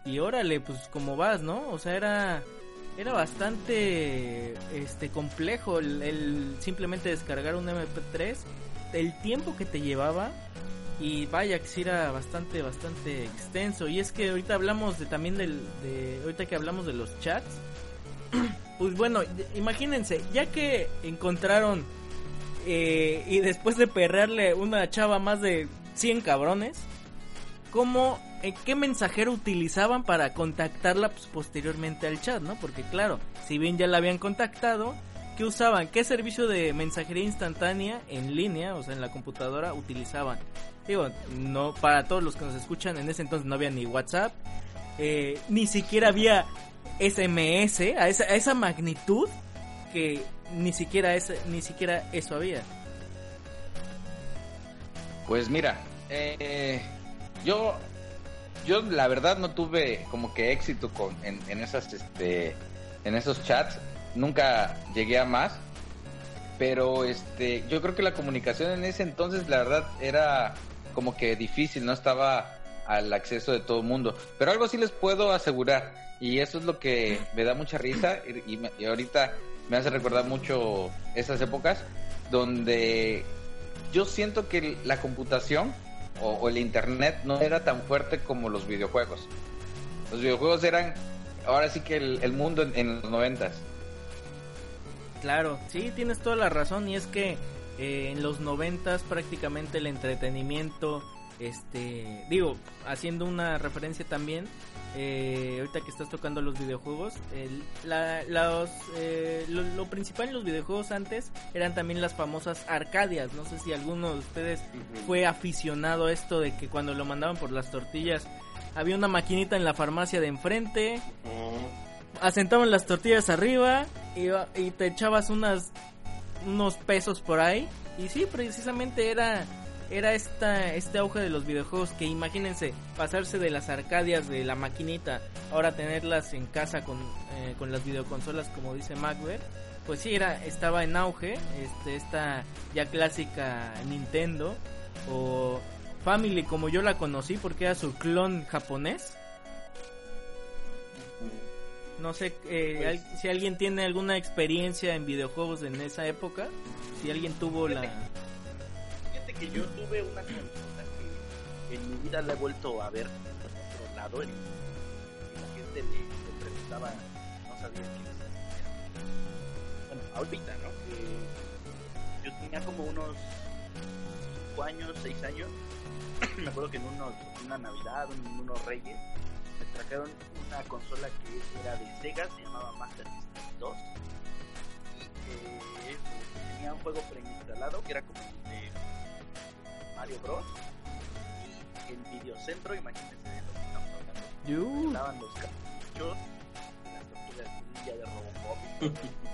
S1: y órale, pues como vas, ¿no? O sea, era era bastante este complejo el, el simplemente descargar un MP3, el tiempo que te llevaba y vaya que sí era bastante bastante extenso y es que ahorita hablamos de también del de ahorita que hablamos de los chats pues bueno imagínense ya que encontraron eh, y después de perrearle una chava más de 100 cabrones cómo eh, qué mensajero utilizaban para contactarla pues, posteriormente al chat no porque claro si bien ya la habían contactado ¿Qué usaban? ¿Qué servicio de mensajería instantánea en línea, o sea, en la computadora, utilizaban? Digo, no, para todos los que nos escuchan, en ese entonces no había ni WhatsApp, eh, ni siquiera había SMS a esa, a esa magnitud que ni siquiera, ni siquiera eso había.
S4: Pues mira, eh, yo, yo la verdad no tuve como que éxito con, en, en esas, este, en esos chats. Nunca llegué a más. Pero este, yo creo que la comunicación en ese entonces, la verdad, era como que difícil, no estaba al acceso de todo el mundo. Pero algo sí les puedo asegurar, y eso es lo que me da mucha risa, y, ahorita me hace recordar mucho esas épocas, donde yo siento que la computación o, el internet no era tan fuerte como los videojuegos. Los videojuegos eran ahora sí que el, mundo en los noventas.
S1: Claro, sí, tienes toda la razón y es que eh, en los noventas prácticamente el entretenimiento, este, digo, haciendo una referencia también, eh, ahorita que estás tocando los videojuegos, el- la- los, eh, lo, lo principal en los videojuegos antes eran también las famosas arcadias, no sé si alguno de ustedes fue aficionado a esto de que cuando lo mandaban por las tortillas había una maquinita en la farmacia de enfrente, asentaban las tortillas arriba y, y te echabas unas unos pesos por ahí. Y sí precisamente era era esta este auge de los videojuegos que imagínense pasarse de las arcadias de la maquinita ahora tenerlas en casa con eh, con las videoconsolas como dice Macbeth pues sí era estaba en auge este esta ya clásica Nintendo o Family como yo la conocí porque era su clon japonés no sé eh, al- si alguien tiene alguna experiencia en videojuegos en esa época. Si alguien tuvo la...
S3: Fíjate que yo tuve una consola que en mi vida la he vuelto a ver por otro lado. En, la gente le, le preguntaba, no sabía quién era. Bueno, ahorita, ¿no? Que yo tenía como unos 5 años, 6 años. Me acuerdo que en unos, una Navidad, en unos Reyes, trajeron una consola que era de Sega, se llamaba Master System 2 y que tenía un juego preinstalado que era como el de Mario Bros y el videocentro, imagínense de lo que estamos hablando, estaban los cartuchos las tortugas ninja de Robocop.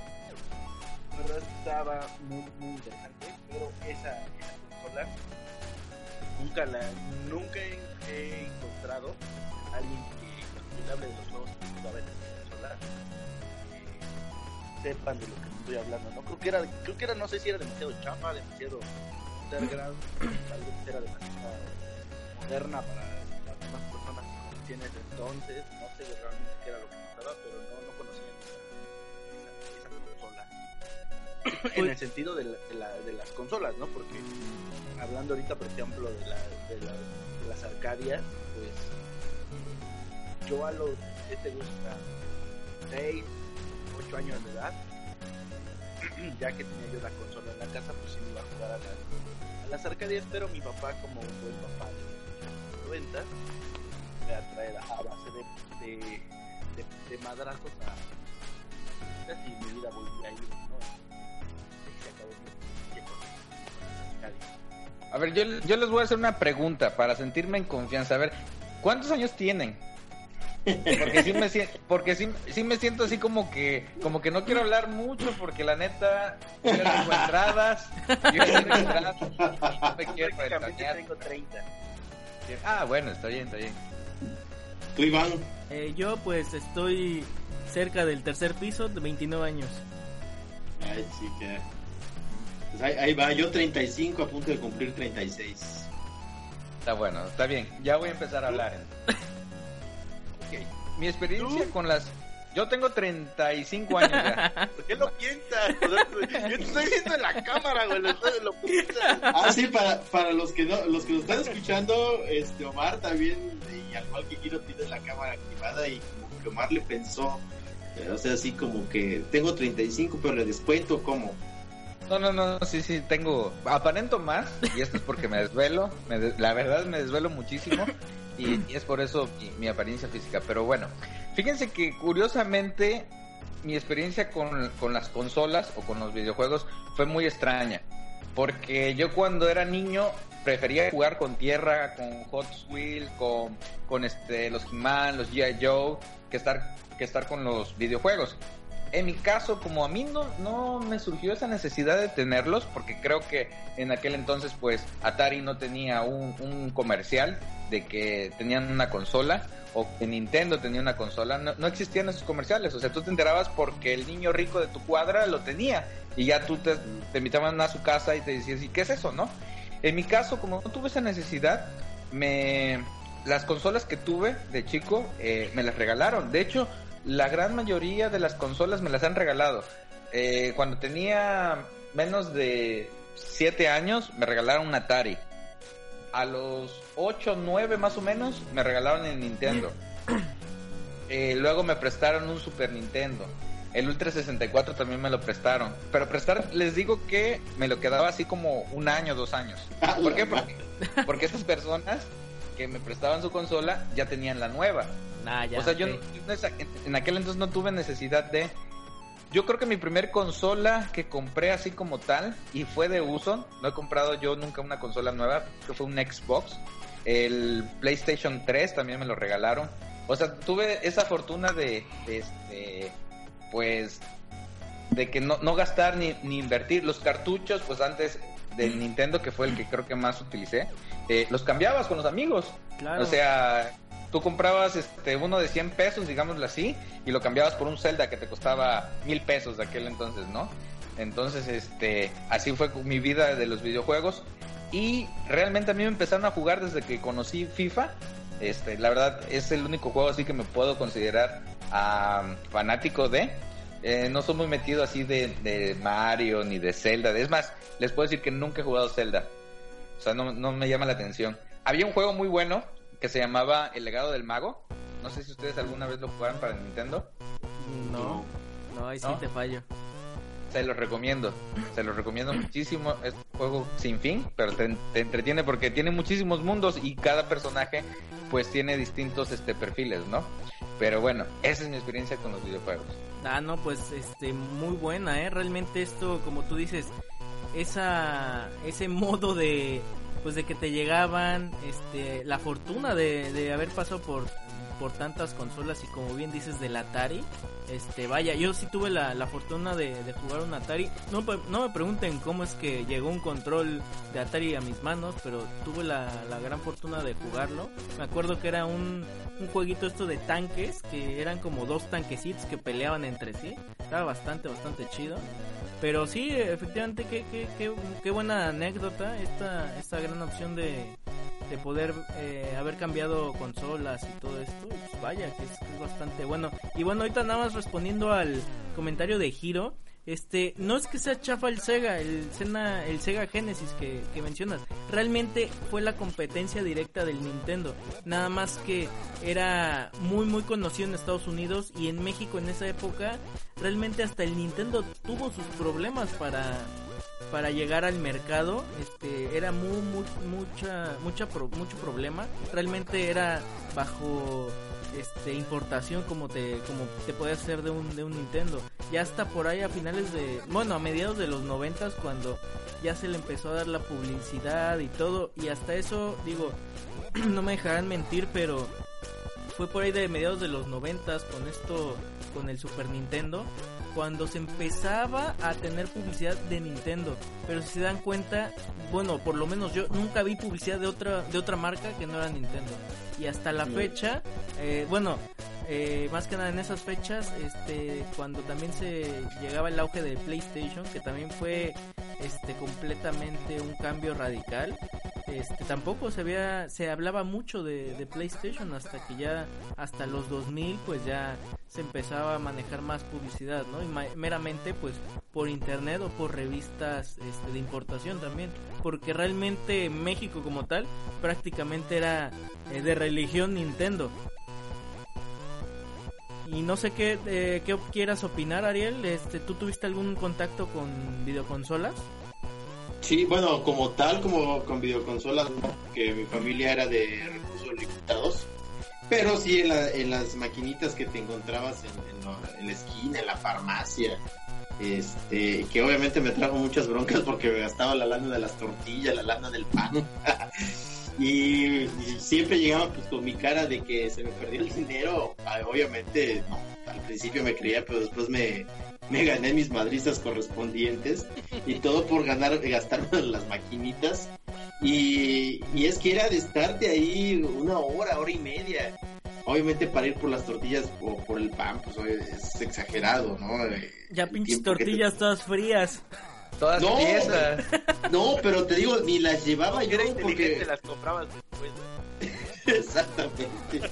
S3: La verdad estaba muy muy interesante pero esa, esa consola nunca la nunca he, he encontrado a alguien que de los juegos que en esa consola eh, sepan de lo que estoy hablando no creo que era creo que era no sé si era demasiado chapa demasiado underground tal vez era demasiado moderna para las demás personas que conocían en ese entonces no sé realmente qué era lo que pasaba pero no, no conocían esa, consola. En el sentido de, la- de, la- de las consolas no porque hablando ahorita por ejemplo de, la, de, la- de las arcadias pues yo a los ¿qué te gusta? 6, 8 años de edad ya que tenía yo la consola en la casa pues sí me iba a jugar a las, a las arcadias pero mi papá como un buen papá de los 90 me va a base de, de, de, de madrazos a, y mi vida volvía a ir, ¿no?
S4: A ver, yo, yo les voy a hacer una pregunta para sentirme en confianza. A ver, ¿cuántos años tienen? Porque sí me siento, porque sí, sí me siento así como que, como que no quiero hablar mucho porque la neta, yo entradas, yo ya tengo entradas y no me quiero
S3: tengo 30.
S4: Ah, bueno, está bien, está bien.
S2: Tú, Iván.
S1: Eh, yo pues estoy cerca del tercer piso de 29 años.
S2: Ay, sí, que. Pues ahí, ahí va, yo 35 a punto de cumplir 36.
S4: Está bueno, está bien. Ya voy a empezar a hablar. entonces. Mi experiencia con las... Yo tengo 35 años ya.
S3: ¿Por qué lo piensas? O sea, yo te estoy viendo en la cámara, güey. Lo, lo piensas.
S2: Ah, sí, para, para los que no, los que nos están escuchando, este Omar también, y al igual que Kiro tiene la cámara activada y como que Omar le pensó, eh, o sea, así como que tengo 35, pero le descuento como.
S4: No, no, no, sí, sí, tengo... Aparento más, y esto es porque me desvelo. me de- La verdad me desvelo muchísimo, y, y es por eso mi, mi apariencia física. Pero bueno, fíjense que curiosamente mi experiencia con, con las consolas o con los videojuegos fue muy extraña. Porque yo cuando era niño prefería jugar con tierra, con Hot Wheels, con, con este, los He-Man, los G.I. Joe, que estar, que estar con los videojuegos. En mi caso, como a mí no, no me surgió esa necesidad de tenerlos, porque creo que en aquel entonces pues Atari no tenía un, un comercial de que tenían una consola, o que Nintendo tenía una consola, no, no existían esos comerciales, o sea, tú te enterabas porque el niño rico de tu cuadra lo tenía, y ya tú te, te invitaban a su casa y te decías, ¿y qué es eso, no? En mi caso, como no tuve esa necesidad, me las consolas que tuve de chico eh, me las regalaron. De hecho, la gran mayoría de las consolas me las han regalado. Eh, cuando tenía menos de 7 años, me regalaron un Atari. A los 8, 9 más o menos, me regalaron el Nintendo. Eh, luego me prestaron un Super Nintendo. El Ultra 64 también me lo prestaron. Pero prestar, les digo que me lo quedaba así como un año, dos años. ¿Por qué? Porque, porque estas personas que me prestaban su consola ya tenían la nueva.
S1: Ya.
S4: o sea, yo en- en aquel entonces no tuve necesidad de... Yo creo que mi primer consola que compré así como tal y fue de uso, no he comprado yo nunca una consola nueva, que fue un Xbox. El PlayStation 3 también me lo regalaron. O sea, tuve esa fortuna de, de este, pues, de que no, no gastar ni, ni invertir. Los cartuchos, pues antes del Nintendo, que fue el que creo que más utilicé, eh, los cambiabas con los amigos.
S1: Claro.
S4: O sea, tú comprabas este uno de 100 pesos, digámoslo así, y lo cambiabas por un Zelda que te costaba mil pesos de aquel entonces, ¿no? Entonces, este, así fue mi vida de los videojuegos. Y realmente a mí me empezaron a jugar desde que conocí FIFA. Este, la verdad es el único juego así que me puedo considerar ah, fanático de. Eh, no soy muy metido así de, de Mario ni de Zelda. Es más, les puedo decir que nunca he jugado Zelda. O sea, no, no me llama la atención. Había un juego muy bueno que se llamaba El legado del mago. No sé si ustedes alguna vez lo jugaron para Nintendo.
S1: No, no, ahí sí
S4: ¿No?
S1: te fallo.
S4: Se los recomiendo. Se los recomiendo muchísimo. Es un juego sin fin, pero te, te entretiene porque tiene muchísimos mundos y cada personaje pues tiene distintos este perfiles, ¿no? Pero bueno, esa es mi experiencia con los videojuegos.
S1: Ah, no, pues este muy buena, eh. Realmente esto, como tú dices, esa ese modo de pues de que te llegaban este la fortuna de, de haber pasado por por tantas consolas y como bien dices del Atari este vaya yo sí tuve la, la fortuna de, de jugar un Atari. No, no me pregunten cómo es que llegó un control de Atari a mis manos pero tuve la, la gran fortuna de jugarlo. Me acuerdo que era un, un jueguito esto de tanques que eran como dos tanquecitos que peleaban entre sí. Estaba bastante bastante chido pero sí, efectivamente, qué, qué, qué, qué buena anécdota esta, esta gran opción de, de poder eh, haber cambiado consolas y todo esto. Pues vaya, que es, es bastante bueno. Y bueno, ahorita nada más respondiendo al comentario de Hiro. Este, no es que sea chafa el Sega, el, Sena- el Sega Genesis que, mencionas. Realmente fue la competencia directa del Nintendo. Nada más que era muy muy conocido en Estados Unidos y en México en esa época realmente hasta el Nintendo tuvo sus problemas para para llegar al mercado este era muy, muy mucha mucha pro- mucho problema realmente era bajo este importación como te como te puede hacer de un de un Nintendo. Ya hasta por ahí a finales de, bueno, a mediados de los noventas cuando ya se le empezó a dar la publicidad y todo, y hasta eso, digo, no me dejarán mentir, pero fue por ahí de mediados de los noventas con esto, con el Super Nintendo, cuando se empezaba a tener publicidad de Nintendo. Pero si se dan cuenta, bueno, por lo menos yo nunca vi publicidad de otra, de otra marca que no era Nintendo. Y hasta la fecha, eh, bueno, eh, más que nada en esas fechas, este, cuando también se llegaba el auge de PlayStation, que también fue este completamente un cambio radical. Este, tampoco se había, se hablaba mucho de, de PlayStation hasta que ya hasta los 2000 pues ya se empezaba a manejar más publicidad, ¿no? Y meramente pues por internet o por revistas este, de importación también, porque realmente México como tal prácticamente era eh, de religión Nintendo. Y no sé qué, eh, qué quieras opinar, Ariel. Este, ¿Tú tuviste algún contacto con videoconsolas?
S2: Sí, bueno, como tal, como con videoconsolas, que mi familia era de recursos limitados. Pero sí en, las maquinitas que te encontrabas en, en, la esquina, en la farmacia, este, que obviamente me trajo muchas broncas porque me gastaba la lana de las tortillas, la lana del pan. y, siempre llegaba pues con mi cara de que se me perdía el dinero. Ah, obviamente, no, al principio me creía, pero después me, me gané mis madrizas correspondientes y todo por ganar, gastarme las maquinitas. Y, y es que era de estarte ahí una hora, hora y media. Obviamente para ir por las tortillas o por el pan, pues es exagerado, ¿no? Eh,
S1: ya pinches tortillas todas frías.
S4: Todas no, piezas.
S2: No, pero te digo, ni las llevaba yo porque...
S3: las comprabas después.
S2: Exactamente.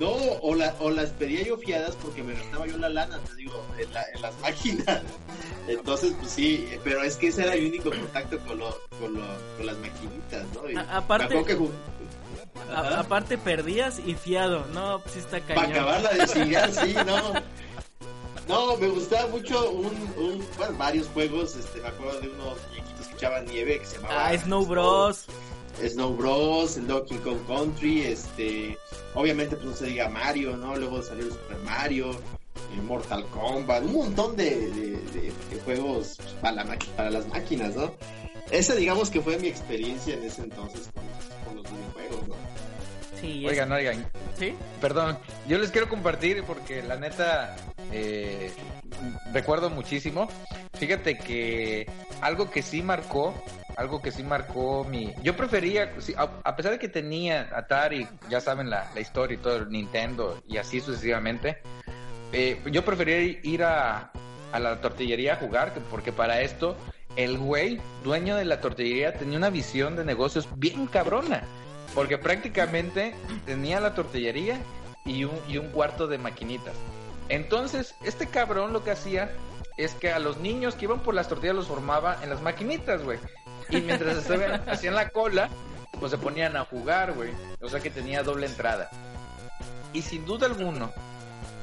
S2: No, o, la, o las pedía yo fiadas porque me gastaba yo la lana, te digo, en, las máquinas. Entonces, pues sí, pero es que ese era el único contacto con, lo, con, lo, con las maquinitas, ¿no?
S1: aparte, aparte perdías y fiado, no, pues sí está cañón.
S2: Para acabarla de chingar, sí, no. No, me gustaba mucho un, un, bueno, varios juegos, este, me acuerdo de unos muñequitos que echaban nieve que se llamaba...
S1: Ah, Snow Bros.
S2: Snow Bros, el Donkey Kong Country, este, obviamente pues no se diga Mario, ¿no? Luego salió Super Mario, el Mortal Kombat, un montón de, juegos para las máquinas, ¿no? Esa digamos que fue mi experiencia en ese entonces con, los videojuegos, ¿no?
S1: Sí,
S4: oigan, oigan.
S1: ¿Sí?
S4: Perdón, yo les quiero compartir porque la neta eh, recuerdo muchísimo. Fíjate que algo que sí marcó algo que sí marcó mi... Yo prefería, a, pesar de que tenía Atari, ya saben la, historia y todo, Nintendo y así sucesivamente, eh, yo prefería ir a, a la tortillería a jugar, porque para esto el güey, dueño de la tortillería, tenía una visión de negocios bien cabrona, porque prácticamente tenía la tortillería y un, y un cuarto de maquinitas. Entonces, este cabrón lo que hacía es que a los niños que iban por las tortillas los formaba en las maquinitas, güey. Y mientras hacían la cola, pues se ponían a jugar, güey. O sea que tenía doble entrada. Y sin duda alguno,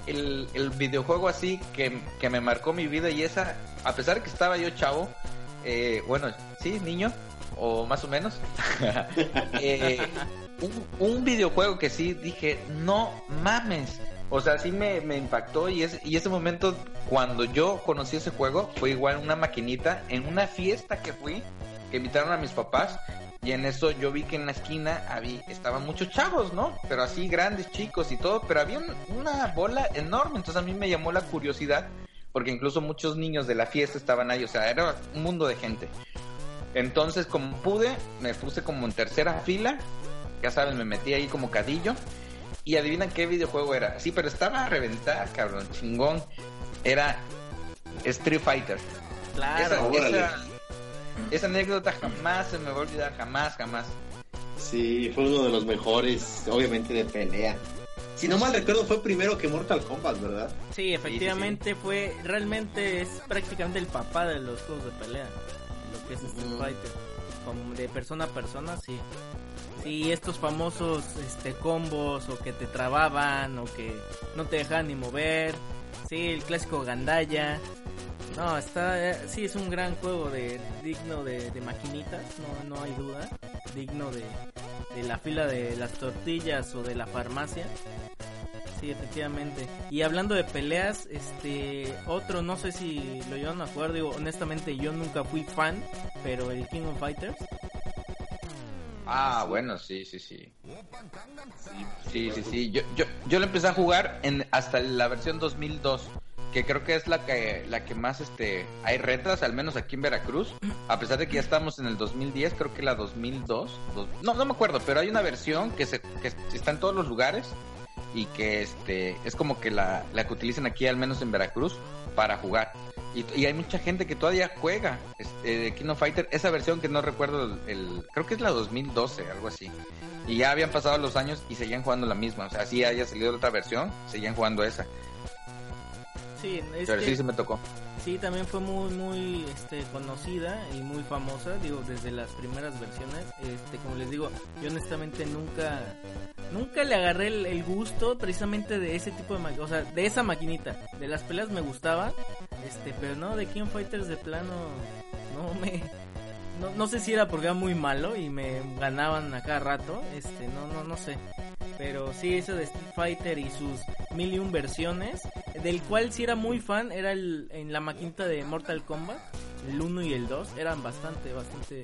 S4: el, videojuego así que, me marcó mi vida y esa, a pesar de que estaba yo chavo, eh, bueno, sí, niño, o más o menos, eh, un, videojuego que sí dije, no mames. O sea, sí me, me impactó y, es, y ese momento cuando yo conocí ese juego fue igual una maquinita en una fiesta que fui que invitaron a mis papás y en eso yo vi que en la esquina había, estaban muchos chavos, ¿no? Pero así grandes, chicos y todo, pero había una bola enorme, entonces a mí me llamó la curiosidad, porque incluso muchos niños de la fiesta estaban ahí, o sea, era un mundo de gente. Entonces, como pude, me puse como en tercera fila, ya saben, me metí ahí como cadillo, y adivinan qué videojuego era. Sí, pero estaba a reventar, cabrón, chingón. Era Street Fighter.
S1: Claro,
S4: esa anécdota jamás se me va a olvidar, jamás, jamás.
S2: Sí, fue uno de los mejores, obviamente, de pelea. Si no mal recuerdo, fue primero que Mortal Kombat, ¿verdad?
S1: Sí, efectivamente fue, realmente es prácticamente el papá de los juegos de pelea, que es Street Fighter. Como de persona a persona, sí. Sí, estos famosos este, combos o que te trababan o que no te dejaban ni mover. Sí, el clásico Gandaya. No, está, eh, sí es un gran juego de digno de, maquinitas, no, no hay duda, digno de, de, la fila de las tortillas o de la farmacia. Sí, efectivamente. Y hablando de peleas, este, otro, no sé si lo llevan a jugar, digo, honestamente yo nunca fui fan, pero el King of Fighters.
S4: Ah, bueno, sí, sí, sí. Sí, sí, sí. Yo, yo, yo lo empecé a jugar en hasta la versión 2002 que creo que es la que la que más este hay retras al menos aquí en Veracruz a pesar de que ya estamos en el 2010 creo que la 2002 dos- no no me acuerdo pero hay una versión que se que está en todos los lugares y que este es como que la, la que utilizan aquí al menos en Veracruz para jugar. Y, y hay mucha gente que todavía juega este, de King of Fighter. Esa versión que no recuerdo el, creo que es la 2012 algo así. Y ya habían pasado los años y seguían jugando la misma. O sea si haya salido otra versión seguían jugando esa
S1: Sí,
S4: pero sí se me tocó
S1: Sí, también fue muy, muy este, conocida y muy famosa, digo, desde las primeras versiones. Este, como les digo, yo honestamente nunca, nunca le agarré el, el gusto precisamente de ese tipo de, o sea, de esa maquinita. De las peleas me gustaba, este, pero no, de King Fighters de plano, no me, no, no sé si era porque era muy malo y me ganaban a cada rato, este, no, no, no sé. Pero sí, ese de Street Fighter y sus mil versiones, del cual sí era muy fan, era el, en la maquinita de Mortal Kombat, el 1 y el 2, eran bastante, bastante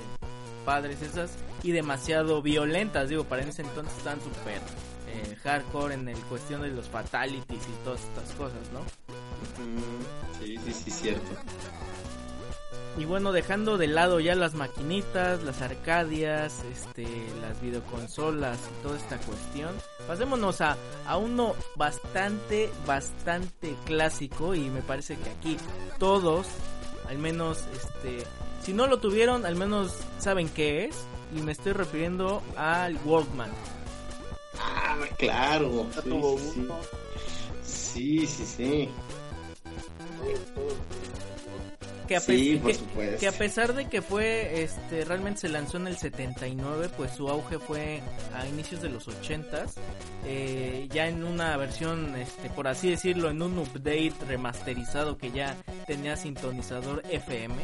S1: padres esas y demasiado violentas, digo, para ese entonces estaban súper eh, hardcore en el cuestión de los fatalities y todas estas cosas, ¿no?
S2: Sí, sí, sí, cierto.
S1: Y bueno, dejando de lado ya las maquinitas, las arcadias, este, las videoconsolas y toda esta cuestión, pasémonos a, a uno bastante, bastante clásico y me parece que aquí todos, al menos, este, si no lo tuvieron, al menos saben qué es y me estoy refiriendo al Walkman.
S2: Ah, claro. Sí, sí, sí. Sí, sí, sí.
S1: Que a,
S2: Sí,
S1: pe-
S2: por
S1: que-
S2: supuesto.
S1: que a pesar de que fue, este, realmente se lanzó en el 79, pues su auge fue a inicios de los 80s, eh, ya en una versión, este, por así decirlo, en un update remasterizado que ya tenía sintonizador FM.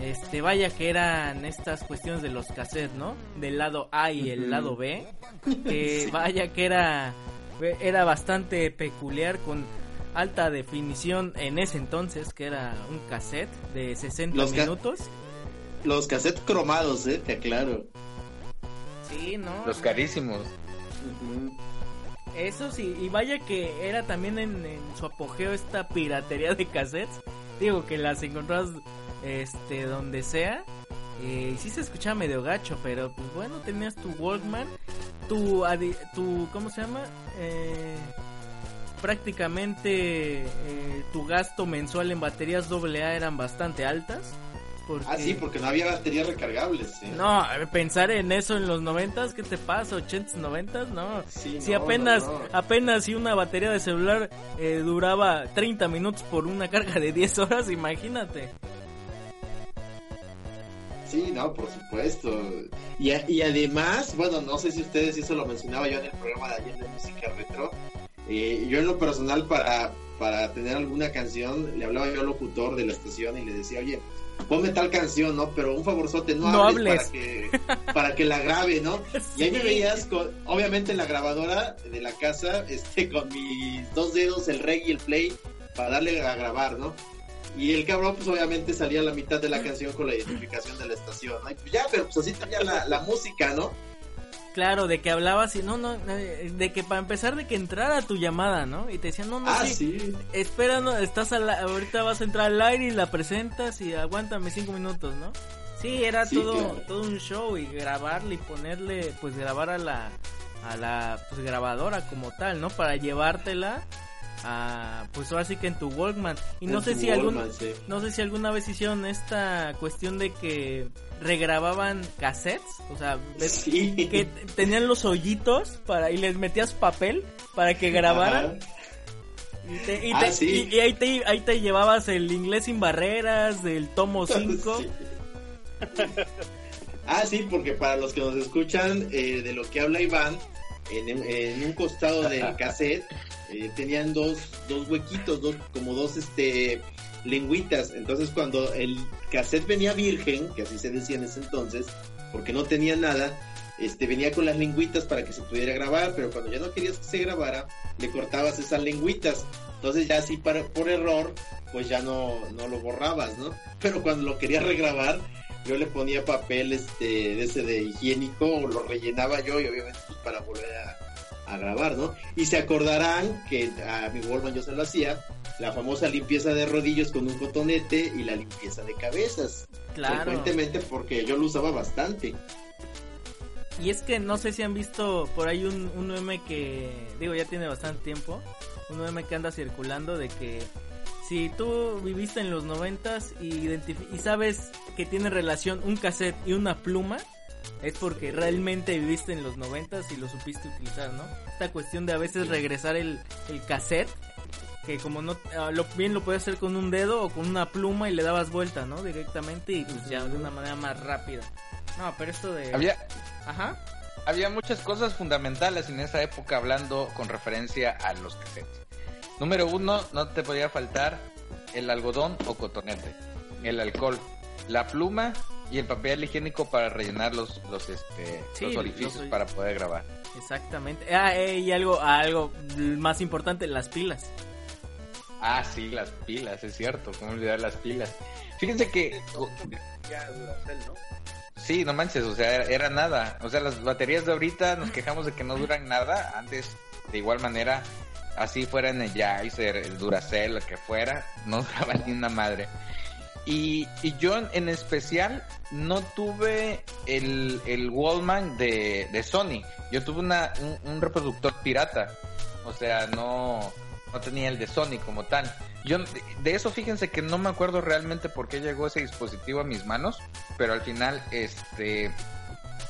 S1: Este, vaya que eran estas cuestiones de los cassettes, ¿no? Del lado A y el lado B. Que vaya que era, era bastante peculiar con alta definición en ese entonces, que era un cassette de 60
S2: Los ca-
S1: minutos.
S2: Los cassettes cromados, eh, te aclaro.
S1: Sí, ¿no?
S4: los carísimos.
S1: Eso sí, y vaya que era también en, en su apogeo esta piratería de cassettes. Digo que las encontrabas este donde sea. Eh, y sí se escuchaba medio gacho, pero pues bueno, tenías tu Walkman, tu, adi- tu ¿cómo se llama? Eh, prácticamente eh, tu gasto mensual en baterías AA eran bastante altas. Porque...
S2: Ah, sí, porque no había baterías recargables. eh.
S1: No, pensar en eso en los noventas, ¿qué te pasa? ¿80s, noventas? No.
S2: Sí,
S1: Si
S2: no,
S1: apenas,
S2: no, no.
S1: apenas si una batería de celular eh, duraba 30 minutos por una carga de 10 horas, imagínate.
S2: Sí, no, por supuesto. Y, a- y además, bueno, no sé si ustedes, eso lo mencionaba yo en el programa de ayer de música retro. Eh, yo en lo personal, para, para tener alguna canción, le hablaba yo al locutor de la estación y le decía, oye, ponme tal canción, ¿no? Pero un favorzote, no,
S1: No
S2: hables,
S1: hables.
S2: Para, que, para que la grabe, ¿no? Y ahí me veías, con, obviamente en la grabadora de la casa, este, con mis dos dedos, el reg y el play, para darle a grabar, ¿no? Y el cabrón, pues obviamente salía a la mitad de la canción con la identificación de la estación, ¿no? Y pues ya, pero pues así tenía la, la música, ¿no?
S1: Claro, de que hablabas y no, no, eh, de que para empezar de que entrara tu llamada, ¿no? Y te decían, no, no,
S2: ah,
S1: sí,
S2: sí.
S1: espera, no, estás al, ahorita vas a entrar al aire y la presentas y aguántame cinco minutos, ¿no? Sí, era
S2: Sí,
S1: todo,
S2: claro.
S1: todo un show y grabarle y ponerle, pues grabar a la, a la pues, grabadora como tal, ¿no? Para llevártela a, pues ahora sí que en tu Walkman. Y no
S2: En
S1: sé si algún,
S2: Walkman, sí.
S1: no sé si alguna vez hicieron esta cuestión de que regrababan cassettes, o sea,
S2: Sí.
S1: que tenían los hoyitos para y les metías papel para que grabaran.
S2: Ajá.
S1: Y, te- y
S2: Ah,
S1: te-
S2: sí.
S1: y- y ahí, te, ahí te llevabas el inglés sin barreras del tomo 5.
S2: Sí. Ah, sí, porque para los que nos escuchan eh, de lo que habla Iván, en, en un costado del cassette eh, tenían dos, dos huequitos, dos, como dos este lengüitas. Entonces cuando el cassette venía virgen, que así se decía en ese entonces, porque no tenía nada, este, venía con las lengüitas para que se pudiera grabar, pero cuando ya no querías que se grabara, le cortabas esas lengüitas. Entonces ya así para, por error, pues ya no, no lo borrabas, ¿no? Pero cuando lo quería regrabar, yo le ponía papel este, de ese de higiénico, lo rellenaba yo y obviamente pues, para volver a, a grabar, ¿no? Y se acordarán que a mi Wallman yo se lo hacía, la famosa limpieza de rodillos con un cotonete y la limpieza de cabezas.
S1: Claro.
S2: Frecuentemente porque yo lo usaba bastante.
S1: Y es que no sé si han visto por ahí un, un meme que, digo, ya tiene bastante tiempo, un meme que anda circulando de que si tú viviste en los noventas y, y sabes que tiene relación un cassette y una pluma, es porque realmente viviste en los noventas y lo supiste utilizar, ¿no? Esta cuestión de a veces regresar el, el cassette, que como no, ah, lo, bien lo puedes hacer con un dedo o con una pluma y le dabas vuelta, ¿no? Directamente y pues ya de una manera más rápida. No, pero esto de...
S4: Había,
S1: Ajá.
S4: había muchas cosas fundamentales en esa época hablando con referencia a los cassettes. Número uno, no te podía faltar el algodón o cotonete, el alcohol, la pluma y el papel higiénico para rellenar los, los, este,
S1: Sí,
S4: los orificios
S1: los-
S4: para poder grabar.
S1: Exactamente. Ah, eh, y algo, algo más importante, las pilas.
S4: Ah, sí, las pilas, es cierto, cómo olvidar las pilas. Fíjense que. Sí, no manches, o sea, era, nada. O sea, las baterías de ahorita nos quejamos de que no duran nada. Antes, de igual manera, así fuera en el Jaeger, el Duracell, lo que fuera, no duraba ni una madre. Y, yo en, especial no tuve el, el Wallman de, de Sony. Yo tuve una, un, un reproductor pirata. O sea, no, no tenía el de Sony como tal. Yo de, eso fíjense que no me acuerdo realmente por qué llegó ese dispositivo a mis manos, pero al final este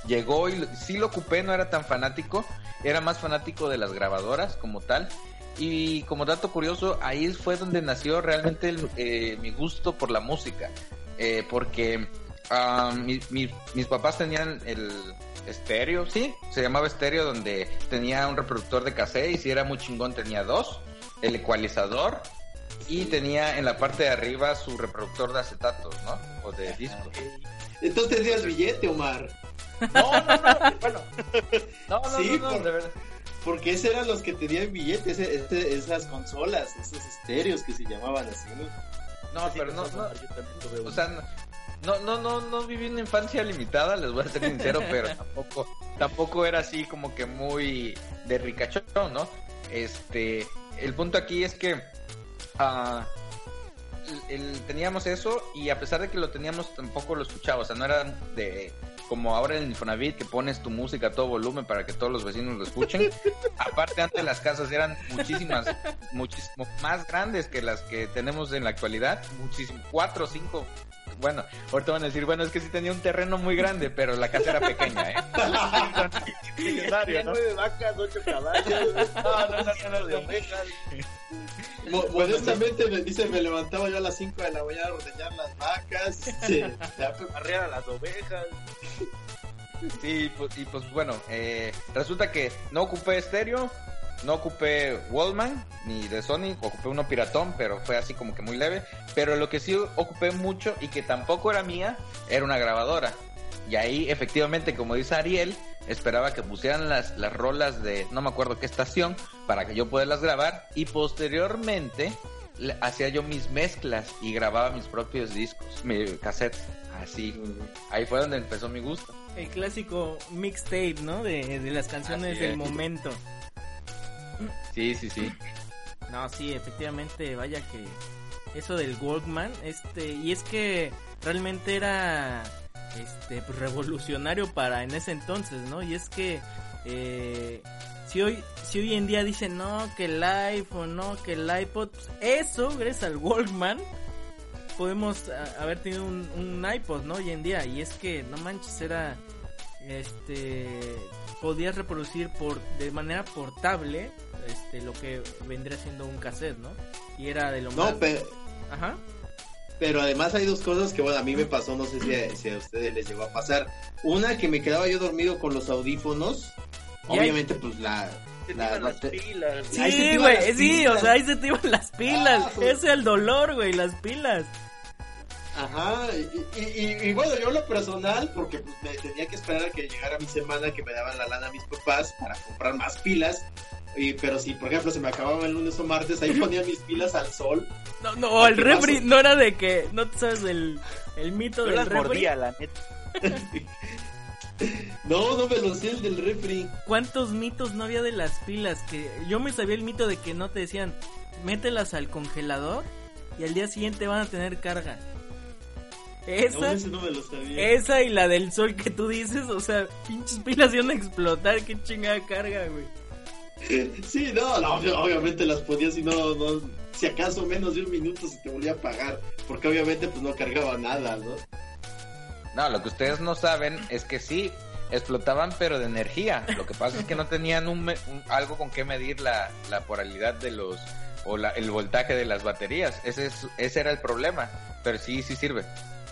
S4: llegó y sí lo ocupé, no era tan fanático, era más fanático de las grabadoras como tal. Y como dato curioso, ahí fue donde nació realmente el- eh, mi gusto por la música. Eh, porque ah, mi- mi- mis papás tenían el estéreo, sí, se llamaba estéreo, donde tenía un reproductor de cassette y si era muy chingón tenía dos, el ecualizador y tenía en la parte de arriba su reproductor de acetatos, ¿no? O de discos.
S2: Entonces tenías billete, Omar.
S4: No, no, no, bueno. No, no,
S2: Sí,
S4: no, no,
S2: por-
S4: de verdad.
S2: Porque esos eran los que tenían billetes, ese- ese- esas consolas, esos estéreos que se llamaban así.
S4: No, pero no, no,
S3: tuve
S4: o sea, no, no, no, no viví una infancia limitada, les voy a ser sincero, pero tampoco, tampoco era así como que muy de ricachón, ¿no? Este, el punto aquí es que ah, el- el- teníamos eso y a pesar de que lo teníamos tampoco lo escuchaba, o sea, no era de como ahora en el Infonavit que pones tu música a todo volumen para que todos los vecinos lo escuchen. Aparte antes las casas eran muchísimas, muchísimo más grandes que las que tenemos en la actualidad, muchísimo, cuatro o cinco. Bueno, ahorita van a decir, bueno, es que sí tenía un terreno muy grande, pero la casa era pequeña, ¿eh?
S3: Tenía nueve vacas, ocho caballos.
S4: No, no, no, no, no,
S3: de ovejas.
S2: Mo- Modestamente me dice, me levantaba yo a las 5 de la mañana a ordeñar las vacas. ya, pues,
S3: Arrear a las ovejas.
S4: Sí, pues, y pues bueno, eh, resulta que no ocupé estéreo, no ocupé Wallman ni de Sony, ocupé uno piratón, pero fue así como que muy leve. Pero lo que sí ocupé mucho y que tampoco era mía, era una grabadora. Y ahí efectivamente, como dice Ariel, esperaba que pusieran las, las rolas de no me acuerdo qué estación para que yo poderlas grabar y posteriormente le- hacía yo mis mezclas y grababa mis propios discos, mi cassettes, así. Ahí fue donde empezó mi gusto.
S1: El clásico mixtape, ¿no? De, de las canciones del
S4: es.
S1: momento.
S4: Sí, sí, sí.
S1: No, sí, efectivamente, vaya que eso del Walkman, este, y es que realmente era este pues, revolucionario para en ese entonces, ¿no? Y es que eh, si hoy si hoy en día dicen no que el iPhone, no que el iPod, pues, eso gracias al Walkman podemos haber tenido un, un iPod, ¿no? Hoy en día y es que no manches era este podías reproducir por de manera portable este lo que vendría siendo un cassette, ¿no? Y era de lo más
S2: no, pero,
S1: Ajá.
S2: pero además hay dos cosas que, bueno, a mí me pasó, no sé si a, si a ustedes les llegó a pasar. Una, que me quedaba yo dormido con los audífonos.
S1: Hay-
S2: Obviamente, pues la...
S3: Se
S2: la-
S3: tiran las
S2: la-
S3: pilas.
S1: Sí, güey, sí, o sea, ahí se te iban las pilas.
S2: Ah, pues.
S1: es el dolor, güey, las pilas.
S2: Ajá, y, y, y, bueno, yo lo personal, porque pues, me tenía que esperar a que llegara mi semana que me daban la lana a mis papás para comprar más pilas. Y, pero si, por ejemplo, se me acababa el lunes o martes, ahí ponía mis pilas al sol.
S1: No, no, el refri no era de que, no te sabes el, el mito del refri.
S3: Mordía, la neta.
S2: No, no me lo sé el del refri.
S1: ¿Cuántos mitos no había de las pilas? Que yo me sabía el mito de que no te decían, mételas al congelador y al día siguiente van a tener carga. Esa,
S2: no, no me lo sabía.
S1: esa y la del sol que tú dices, o sea, pinches pilas iban a explotar, qué chingada carga, güey.
S2: Sí, no, no, obviamente las ponías y no, no, si acaso menos de un minuto se te volvía a apagar, porque obviamente pues no cargaba nada, ¿no?
S4: No, lo que ustedes no saben es que sí, explotaban pero de energía. Lo que pasa es que no tenían un, algo con que medir la, la polaridad de los o la, el voltaje de las baterías. Ese es, ese era el problema. Pero sí, sí sirve.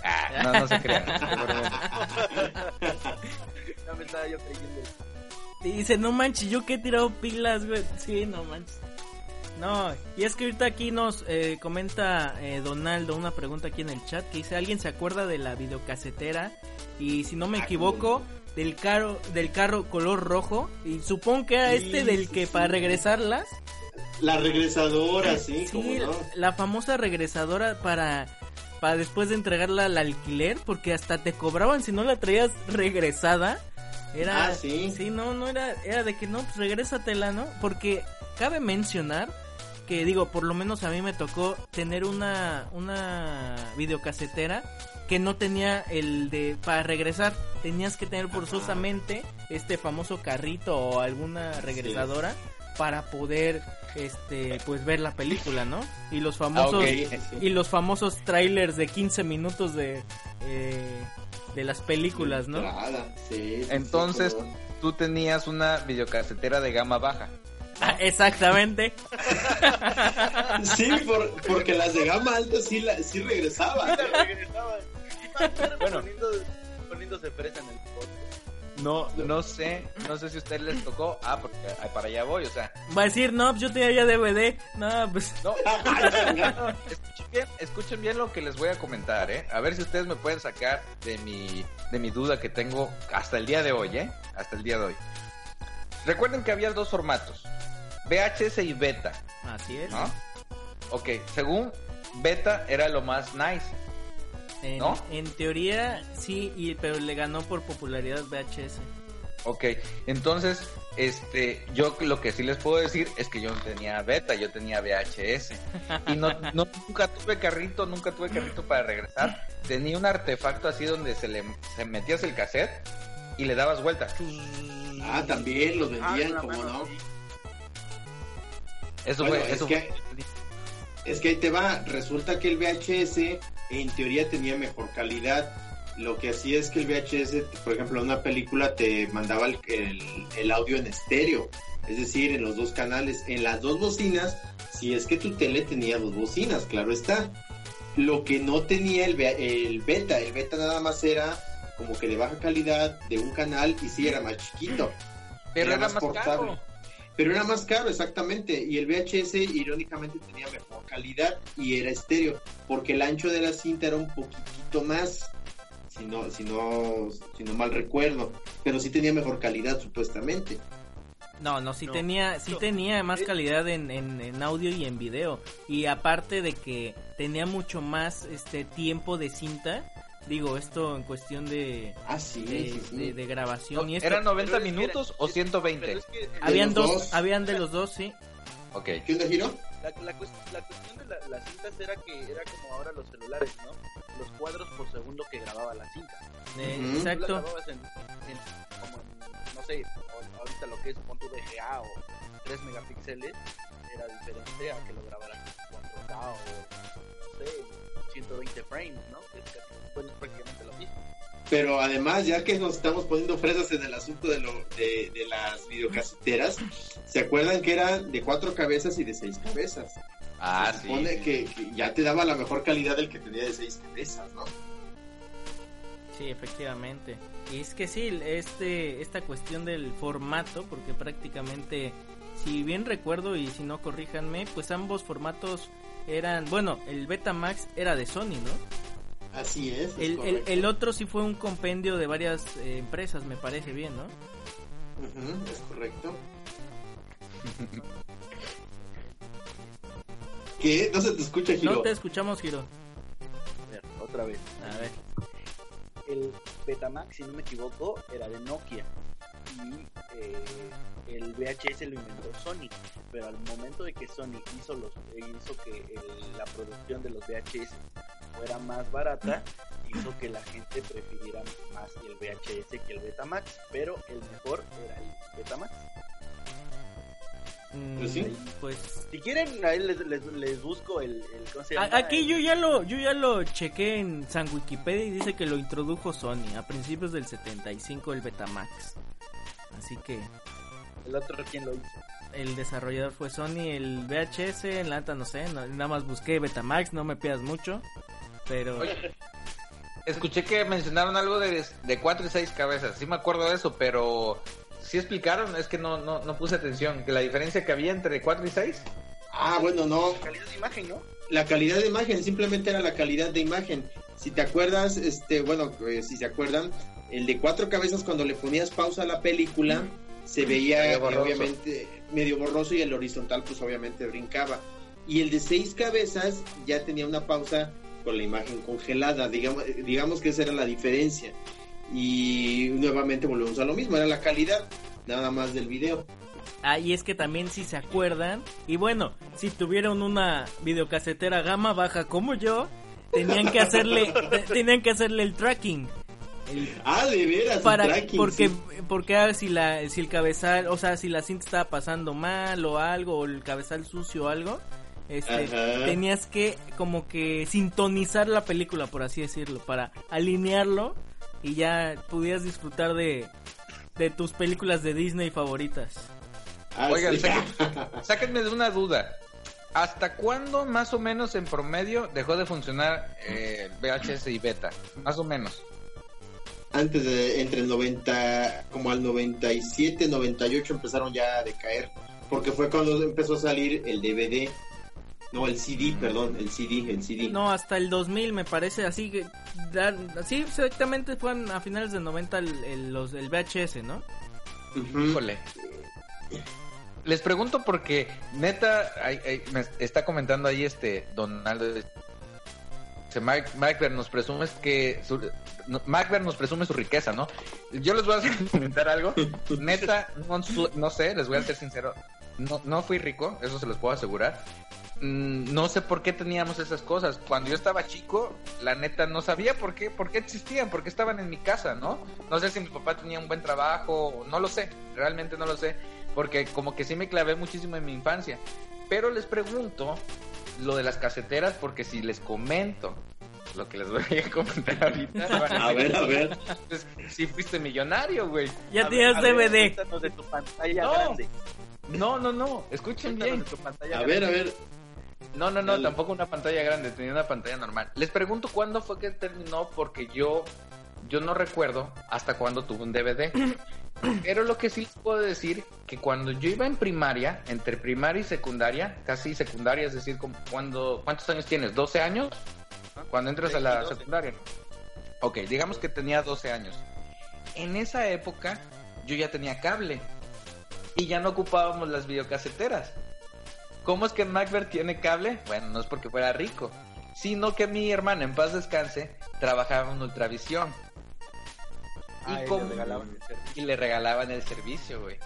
S4: Ah, no, no se crean.
S3: no me estaba yo creyendo.
S1: Y dice, no manches, yo que he tirado pilas, güey. Sí, no manches. No, y es que ahorita aquí nos eh, comenta eh, Donaldo una pregunta aquí en el chat que dice, ¿alguien se acuerda de la videocasetera? Y si no me equivoco, del carro, del carro color rojo. Y supongo que era este del que para regresarlas.
S2: La regresadora, sí,
S1: sí la famosa regresadora para para después de entregarla al alquiler, porque hasta te cobraban si no la traías regresada. Era,
S2: ah, sí.
S1: Sí, no, no era, era de que no, pues regrésatela, ¿no? Porque cabe mencionar que digo, por lo menos a mí me tocó tener una, una videocasetera que no tenía el de para regresar, tenías que tener forzosamente este famoso carrito o alguna regresadora para poder este pues ver la película, ¿no? Y los famosos y los famosos trailers de 15 minutos de eh, de las películas, ¿no?
S4: Entonces, tú tenías una videocasetera de gama baja.
S1: Ah, exactamente.
S2: sí, porque las de gama alta sí, la, sí regresaban.
S3: bueno, poniéndose fresa en el
S4: no, no sé, no sé si a usted les tocó. Ah, porque para allá voy, o sea.
S1: Va a decir, no, pues yo tenía ya DVD. No, pues. No.
S4: escuchen, bien, escuchen bien lo que les voy a comentar, ¿eh? A ver si ustedes me pueden sacar de mi, de mi duda que tengo hasta el día de hoy, ¿eh? Hasta el día de hoy. Recuerden que había dos formatos: VHS y beta.
S1: Así es.
S4: ¿No? Ok, según beta era lo más nice.
S1: En,
S4: ¿No?
S1: En teoría sí, y, pero le ganó por popularidad VHS.
S4: Ok, entonces, este, yo lo que sí les puedo decir es que yo no tenía beta, yo tenía VHS. Y no, nunca tuve carrito, nunca tuve carrito para regresar. Tenía un artefacto así donde se le se metías el cassette y le dabas vuelta.
S2: Ah, también los vendían, ah, como no.
S4: Eso fue, eso
S2: que, es que ahí te va, resulta que el VHS en teoría tenía mejor calidad. Lo que hacía es que el VHS, por ejemplo, en una película te mandaba el, el, audio en estéreo, es decir, en los dos canales, en las dos bocinas, si es que tu tele tenía dos bocinas, claro está. Lo que no tenía el, el beta, el beta nada más era como que de baja calidad de un canal y sí era más chiquito.
S4: Pero era, más, portable.
S2: Pero era más caro, exactamente. Y el VHS, irónicamente, tenía mejor calidad y era estéreo, porque el ancho de la cinta era un poquitito más, si no, si no, si no mal recuerdo. Pero sí tenía mejor calidad, supuestamente.
S1: No, no, sí tenía, sí tenía más calidad en, en, audio y en video. Y aparte de que tenía mucho más este tiempo de cinta, Digo, esto en cuestión de,
S2: ah,
S1: de, grabación. y
S4: ¿Eran 90 minutos o 120?
S1: habían dos, habían de los dos, sí.
S4: Ok.
S2: ¿Qué onda, Giro?
S3: La, la, cuestión de las cintas era que era como ahora los celulares, ¿no? Los cuadros por segundo que grababa la cinta.
S1: Eh, exacto.
S3: En, como no sé, ahorita lo que es un punto VGA o 3 megapíxeles era diferente a que lo grabaran en 4K o no sé, 120 frames, ¿no? Prácticamente lo mismo.
S2: Pero además, ya que nos estamos poniendo fresas en el asunto de, lo, de, las videocaseteras, ¿se acuerdan que eran de cuatro cabezas y de seis cabezas?
S4: Ah,
S2: Se supone que, ya te daba la mejor calidad del que tenía de seis cabezas, ¿no?
S1: Sí, efectivamente. Y es que sí, este, esta cuestión del formato, porque prácticamente, si bien recuerdo y si no corríjanme, pues ambos formatos eran, bueno, el Betamax era de Sony, ¿no?
S2: Así es. es
S1: El, el, otro sí fue un compendio de varias eh, empresas, me parece bien, ¿no?
S2: Es correcto. ¿Qué? No se te escucha, Giro.
S1: No te escuchamos, Giro.
S3: A ver, otra vez.
S1: A ver.
S3: El Betamax, si no me equivoco, era de Nokia. Y eh, el VHS lo inventó Sony. Pero al momento de que Sony hizo, los, hizo que el- la producción de los VHS fuera más barata, hizo que la gente prefiriera más el VHS que el Betamax. Pero el mejor era el Betamax.
S1: Mm,
S2: Pues sí.
S1: Pues
S3: Si quieren, ahí les, les, les busco el, el ¿cómo se
S1: A-
S3: llama?
S1: Aquí yo ya lo yo ya lo chequé en San Wikipedia y dice que lo introdujo Sony a principios del 75 el Betamax. Así que
S3: El otro, ¿quién lo hizo?
S1: el desarrollador fue Sony, el VHS, en la neta no sé, no- nada más busqué Betamax, no me pidas mucho, pero
S4: Oye, escuché que mencionaron algo de, de cuatro y seis cabezas. Sí me acuerdo de eso, pero sí explicaron, es que no, no, no puse atención, que la diferencia que había entre 4 y 6.
S2: Ah, bueno, no.
S3: Calidad de imagen, ¿no?
S2: La calidad de imagen, simplemente era la calidad de imagen. Si te acuerdas, este, bueno, eh, si se acuerdan, el de cuatro cabezas cuando le ponías pausa a la película, se veía
S4: Medio
S2: eh,
S4: borroso.
S2: obviamente medio borroso y el horizontal pues obviamente brincaba. Y el de seis cabezas ya tenía una pausa con la imagen congelada, digamos, digamos que esa era la diferencia. Y nuevamente volvemos a lo mismo, era la calidad nada más del video.
S1: ah, y es que también si se acuerdan, y bueno, si tuvieron una videocasetera gama baja como yo, tenían que hacerle te- tenían que hacerle el tracking. El-
S2: Ah, de veras, el
S1: para
S2: tracking,
S1: porque
S2: sí.
S1: porque ah, si la si el cabezal o sea si la cinta estaba pasando mal o algo o el cabezal sucio o algo este tenías que como que sintonizar la película por así decirlo para alinearlo y ya pudieras disfrutar de de tus películas de Disney favoritas
S2: Ah,
S4: Oigan,
S2: sí.
S4: sáquenme de una duda. ¿Hasta cuándo más o menos en promedio dejó de funcionar eh, VHS y beta? Más o menos.
S2: antes de entre el 90 como al 97 98 empezaron ya a decaer porque fue cuando empezó a salir el DVD no el CD perdón el CD el CD
S1: no hasta el 2000 me parece así que así exactamente fueron a finales del 90 el, el- los el VHS no.
S4: Híjole. Les pregunto porque neta me está comentando ahí este Donaldo dice, Mike, Mike nos presume que su, Mike nos presume su riqueza, ¿no? Yo les voy a comentar algo. Neta, no, no sé, les voy a ser sincero. No, no fui rico, eso se los puedo asegurar. Mm, No sé por qué teníamos esas cosas. Cuando yo estaba chico, la neta no sabía por qué, por qué existían, por qué estaban en mi casa, ¿no? No sé si mi papá tenía un buen trabajo, no lo sé, realmente no lo sé, porque como que sí me clavé muchísimo en mi infancia. Pero les pregunto lo de las caseteras, porque si les comento lo que les voy a comentar ahorita, van
S2: a ver a ver
S4: pues, sí fuiste millonario, güey.
S1: ya
S3: A
S1: tienes
S3: ver, a ver,
S1: DVD
S3: cuéntanos de tu pantalla
S4: No.
S3: grande.
S4: No, no, no, escuchen
S3: Cuéntanos
S4: bien.
S3: de tu pantalla
S2: a ver
S3: grande.
S2: a ver
S4: No, no, no,
S2: Dale.
S4: tampoco una pantalla grande, tenía una pantalla normal. Les pregunto cuándo fue que terminó porque yo yo no recuerdo hasta cuándo tuve un DVD. Pero lo que sí les puedo decir que cuando yo iba en primaria, entre primaria y secundaria, casi secundaria, es decir, cuando ¿cuántos años tienes? ¿12 años? Cuando entras a la
S3: 12.
S4: secundaria. Ok, digamos que tenía 12 años. En esa época yo ya tenía cable y ya no ocupábamos las videocaseteras. ¿Cómo es que Macbeth tiene cable? Bueno, no es porque fuera rico, sino que mi hermana, en paz descanse, trabajaba en Ultravisión
S3: Ah,
S4: y
S3: le
S4: como-
S3: regalaban el servicio.
S4: y le regalaban el servicio, güey.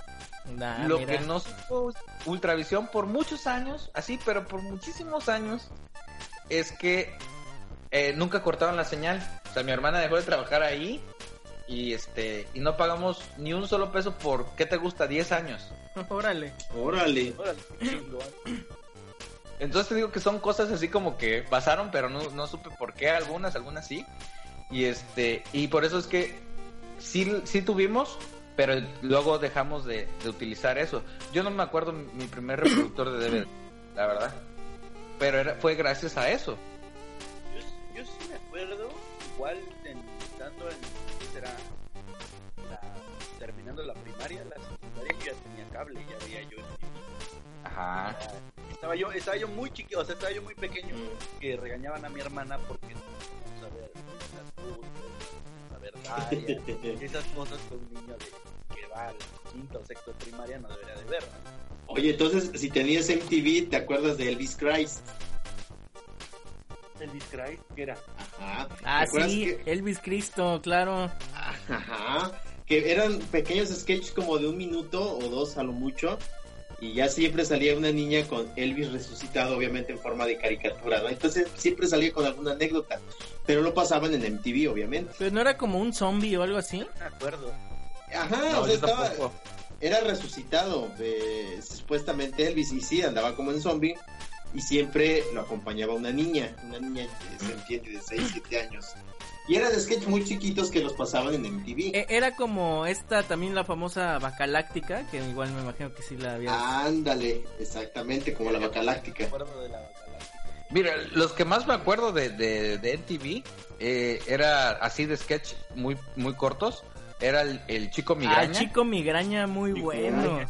S1: Nah,
S4: Lo
S1: mira.
S4: que no supo Ultravisión por muchos años, así, pero por muchísimos años, es que eh, nunca cortaban la señal. O sea, mi hermana dejó de trabajar ahí y este y no pagamos ni un solo peso por, ¿qué te gusta? 10 años.
S1: órale
S2: órale.
S4: Entonces te digo que son cosas así como que pasaron, pero no, no supe por qué, algunas, algunas sí. Y este, y por eso es que sí, sí tuvimos, pero luego dejamos de, de utilizar eso. Yo no me acuerdo mi, primer reproductor de DVD, la verdad. Pero era, fue gracias a eso.
S3: Yo, yo sí me acuerdo, igual en, estando en, ¿qué será? La- terminando la primaria, la
S4: Ajá.
S3: Estaba yo, estaba yo muy chiquito, o sea, estaba yo muy pequeño, que regañaban a mi hermana porque, o sea, secundaria, esas cosas que un niño de, que va al quinto o sexto primaria no debería de ver. ¿no?
S2: Oye, entonces, si tenías MTV, ¿te acuerdas de Elvis Christ?
S3: Elvis Christ, ¿qué era?
S2: Ajá.
S1: Ah,
S2: ¿Te acuerdas
S1: sí,
S2: que-
S1: Elvis Cristo, claro.
S2: Ajá. Que eran pequeños sketches como de un minuto o dos a lo mucho. Y ya siempre salía una niña con Elvis resucitado, obviamente en forma de caricatura, ¿no? Entonces siempre salía con alguna anécdota. Pero lo pasaban en MTV, obviamente.
S1: Pero no era como un zombie o algo así.
S3: No me acuerdo.
S2: Ajá,
S4: No,
S2: o sea,
S4: yo
S2: estaba,
S4: tampoco.
S2: era resucitado, eh, supuestamente Elvis, y sí, andaba como en zombie. Y siempre lo acompañaba una niña, una niña que se entiende de 6, 7 años. Y eran sketches muy chiquitos que los pasaban en MTV.
S1: E- Era como esta también la famosa Bacaláctica, que igual me imagino que sí la había.
S2: Ándale, exactamente, como la
S3: Me
S2: Bacaláctica.
S3: acuerdo de la Bacaláctica.
S4: Mira, los que más me acuerdo de, de, de MTV eh, era así de sketch muy, muy cortos. Era el, el chico
S1: Ah,
S4: migraña.
S1: chico migraña, muy
S2: Chico
S1: bueno.
S2: migraña.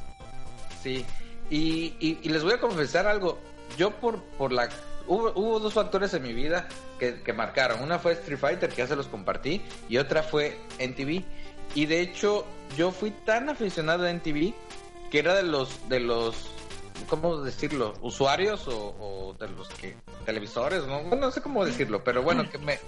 S4: Sí. Y, y, y les voy a confesar algo. Yo por, por la... Hubo, hubo dos factores en mi vida que, marcaron. Una fue Street Fighter, que ya se los compartí, y otra fue NTV. Y de hecho, yo fui tan aficionado a NTV que era de los, de los, ¿cómo decirlo? Usuarios o, de los que, televisores, ¿no? No sé cómo decirlo, pero bueno, que me,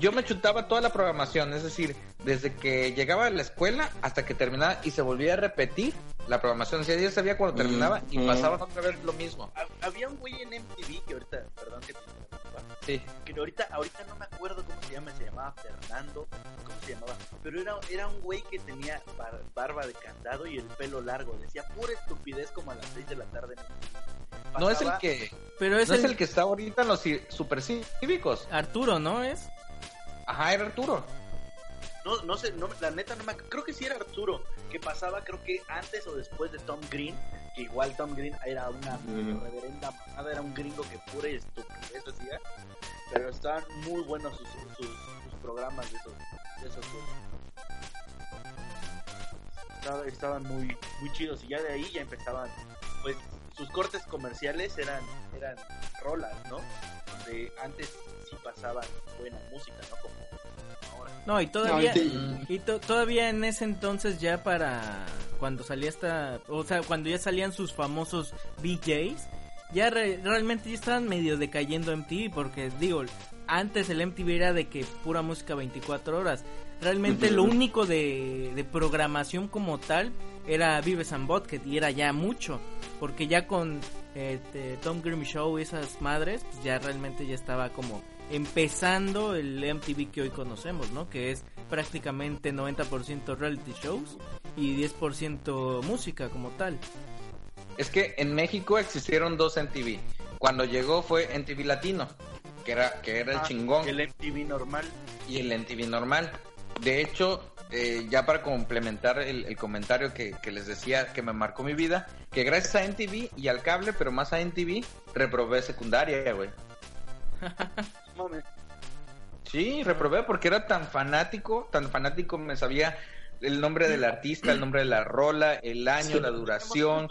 S4: yo me chutaba toda la programación, es decir, desde que llegaba a la escuela hasta que terminaba y se volvía a repetir la programación. O sea, yo sabía cuando terminaba y
S2: Ujú.
S4: pasaban otra vez lo mismo.
S3: Hab- Había un güey en MTV que ahorita, perdón que te interrumpa,
S4: Sí.
S3: que ahorita, ahorita no me acuerdo cómo se llama, se llamaba Fernando, ¿cómo se llamaba? Pero era, era un güey que tenía bar- barba de candado y el pelo largo, decía pura estupidez como a las 6 de la tarde.
S4: No es el que,
S1: Pero es,
S4: no
S1: el,
S4: es el que está ahorita en los ci- super cívicos.
S1: Arturo, ¿no es?
S4: Ajá, era Arturo.
S3: No, no sé, no, la neta no me creo que sí era Arturo, que pasaba creo que antes o después de Tom Green, que igual Tom Green era una reverenda mamada, era un gringo que pura y estupidez hacía, pero estaban muy buenos sus, sus, sus programas de esos, de esos. Estaba- estaban muy, muy chidos y ya de ahí ya empezaban, pues sus cortes comerciales eran, eran rolas, ¿no? Donde antes sí pasaban buena música, ¿no? Como.
S1: No, y todavía.
S2: No,
S1: Y to- todavía en ese entonces ya para cuando salía esta, o sea, cuando ya salían sus famosos VJs, ya re- realmente ya estaban medio decayendo MTV porque digo, antes el MTV era de que pura música 24 horas. Realmente lo único de, de programación como tal era Vives and Butthead y era ya mucho, porque ya con este, Tom Grimm Show y esas madres, pues ya realmente ya estaba como empezando el MTV que hoy conocemos, ¿no? Que es prácticamente 90% reality shows y 10% música como tal.
S4: Es que en México existieron dos NTV. Cuando llegó fue NTV Latino, que era, que era el
S3: Ah,
S4: chingón,
S3: El MTV normal.
S4: y el NTV normal. De hecho, eh, ya para complementar el, el comentario que, que les decía que me marcó mi vida, que gracias a NTV y al cable, pero más a NTV, reprobé secundaria, güey. Sí, reprobé porque era tan fanático, tan fanático, me sabía el nombre del artista, el nombre de la rola, el año, la duración.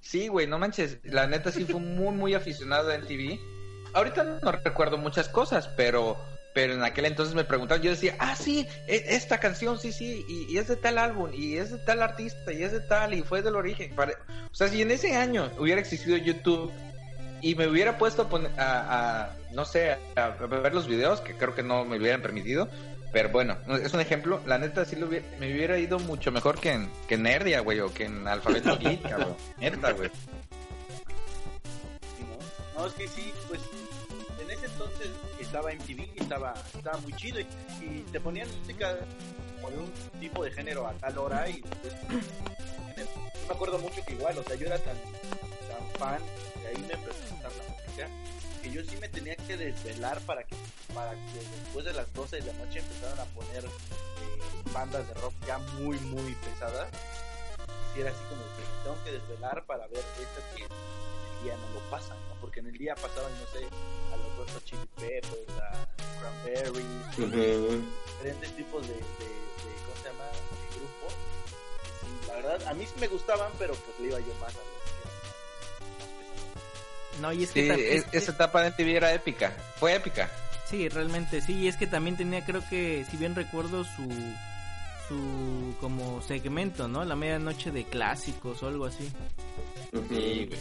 S4: Sí, güey, no manches, la neta sí fue muy, muy aficionado a MTV. Ahorita no recuerdo muchas cosas, pero pero en aquel entonces me preguntaban, yo decía, ah, sí, e- esta canción, sí, sí, y, y es de tal álbum, y es de tal artista, y es de tal, y fue del origen. O sea, si en ese año hubiera existido YouTube y me hubiera puesto a, poner- a, a, no sé, a, a ver los videos, que creo que no me hubieran permitido, pero bueno, es un ejemplo, la neta sí lo hubiera- me hubiera ido mucho mejor que en, que en Nerdia, güey, o que en Alfabeto Geek, cabrón. Neta, güey.
S3: ¿no? Es que sí, pues en ese entonces estaba MTV y estaba, estaba muy chido y, y te ponían música de un tipo de género a tal hora y pues, me acuerdo mucho que igual, o sea, yo era tan, tan fan, ahí me gustar la música, que yo sí me tenía que desvelar para que, para que después de las 12 de la noche empezaran a poner eh, bandas de rock ya muy, muy pesadas. Y era así como que tengo que desvelar para ver esto que en el día no lo pasan, ¿no? Porque en el día pasaban, no sé, a los Red Chili Peppers, a Cranberries,
S2: Ujú.
S3: diferentes tipos de, de, de, ¿cómo se llama? De grupos. Sí, la verdad, a mí sí me gustaban, pero pues le iba yo más a
S1: No, y es que
S4: Sí, es-
S1: es-
S4: esa etapa de MTV era épica, fue épica.
S1: Sí, realmente sí, y es que también tenía creo que, si bien recuerdo, su su como segmento, ¿no? La medianoche de clásicos o algo así.
S4: Sí, güey.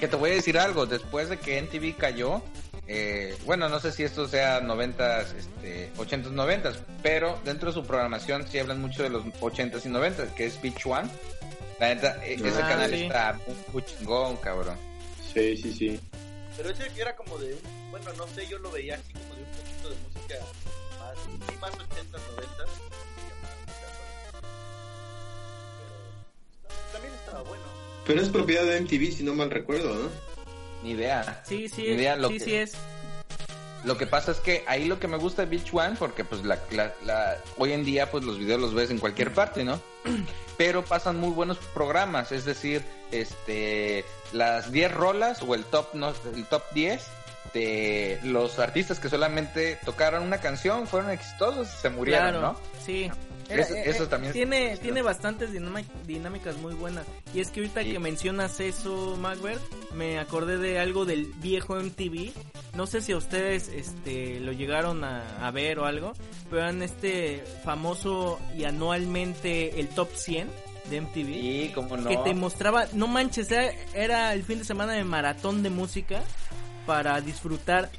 S4: Que te voy a decir algo, después de que NTV cayó, eh, bueno, no sé si esto sea 90s, este, 80s, 90s, pero dentro de su programación sí hablan mucho de los 80s y 90s, que es Beach One. La neta, e- ese
S1: Ah,
S4: canal
S1: sí.
S4: está muy chingón, cabrón.
S5: Sí, sí, sí.
S3: Pero ese era como de un, bueno, no sé, yo lo veía así como de un poquito de música más, sí, más 80, 90. Pero también estaba bueno.
S5: Pero es propiedad de MTV, si no mal recuerdo, ¿no?
S4: Ni idea.
S1: Sí, sí,
S4: Idea lo
S1: sí,
S4: que-
S1: sí es.
S4: Lo que pasa es que ahí lo que me gusta de Beach One, porque pues la, la- la- hoy en día pues los videos los ves en cualquier parte, ¿no? Pero pasan muy buenos programas, es decir, este las 10 rolas o el top no, el top 10 de los artistas que solamente tocaron una canción fueron exitosos y se murieron,
S1: claro,
S4: ¿no?
S1: sí.
S4: Eso- eso también-
S1: tiene tiene bastantes dinámicas muy buenas y es que ahorita
S4: Sí.
S1: que mencionas eso, Macbeth, me acordé de algo del viejo MTV. No sé si a ustedes este lo llegaron a, a ver o algo, pero eran este famoso y anualmente el top 100 de MTV.
S4: Y como no.
S1: que te mostraba, no manches, era, el fin de semana de maratón de música para disfrutar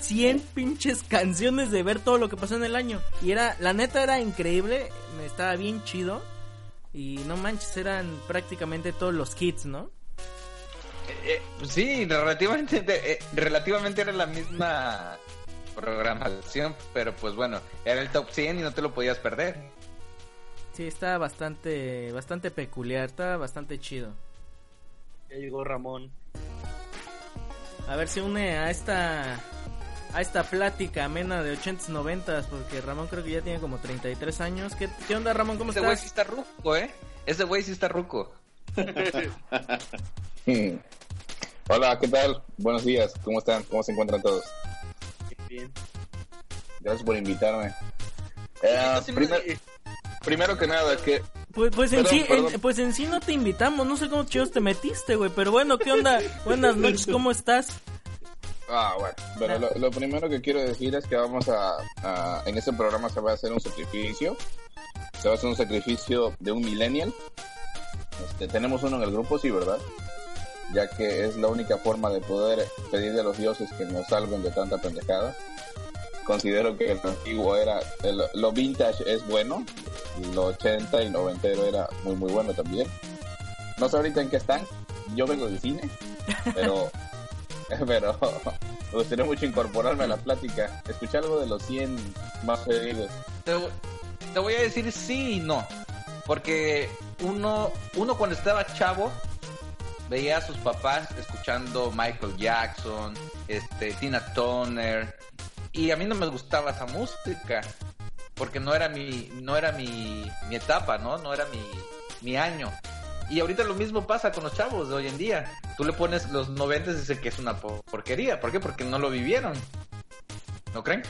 S1: 100 pinches canciones de ver todo lo que pasó en el año. Y era, la neta era increíble, me estaba bien chido. Y no manches, eran prácticamente todos los hits, ¿no?
S4: Eh, pues sí, relativamente, eh, relativamente era la misma programación, pero pues bueno, era el top 100 y no te lo podías perder.
S1: Sí, está bastante, bastante peculiar, está bastante chido.
S3: Ya llegó Ramón.
S1: A ver si une a esta a esta plática amena de 80s 90s porque Ramón creo que ya tiene como 33 años. ¿Qué, qué onda Ramón? ¿Cómo
S4: Ese güey
S1: estás?
S4: sí está ruco, ¿eh? Ese güey sí está ruco.
S6: Hola, ¿qué tal? Buenos días, ¿cómo están? ¿Cómo se encuentran todos?
S3: Bien.
S6: Gracias por invitarme. Eh, primer- primero que nada, que
S1: Pues, pues en sí, en- pues en sí no te invitamos, no sé cómo chicos te metiste, güey, pero bueno, ¿qué onda? Buenas noches, ¿cómo estás?
S6: Ah, bueno, pero lo, lo primero que quiero decir es que vamos a, a- en este programa se va a hacer un sacrificio, se va a hacer un sacrificio de un millennial. Este, tenemos uno en el grupo, sí, ¿verdad? Ya que es la única forma de poder pedirle a los dioses que nos salven de tanta pendejada. Considero que lo antiguo era, el- lo vintage es bueno, lo 80 y 90 era muy muy bueno también. No sé ahorita en qué están, yo vengo del cine, pero pero me gustaría mucho incorporarme a la plática, escuchar algo de los 100 más pedidos.
S4: Te, te voy a decir sí y no. Porque uno, uno cuando estaba chavo veía a sus papás escuchando Michael Jackson, este, Tina Turner, y a mí no me gustaba esa música, porque no era mi, no era mi, mi etapa, ¿no? No era mi, mi año. Y ahorita lo mismo pasa con los chavos de hoy en día. Tú le pones los 90 y dice que es una po- porquería. ¿Por qué? Porque no lo vivieron. ¿No creen?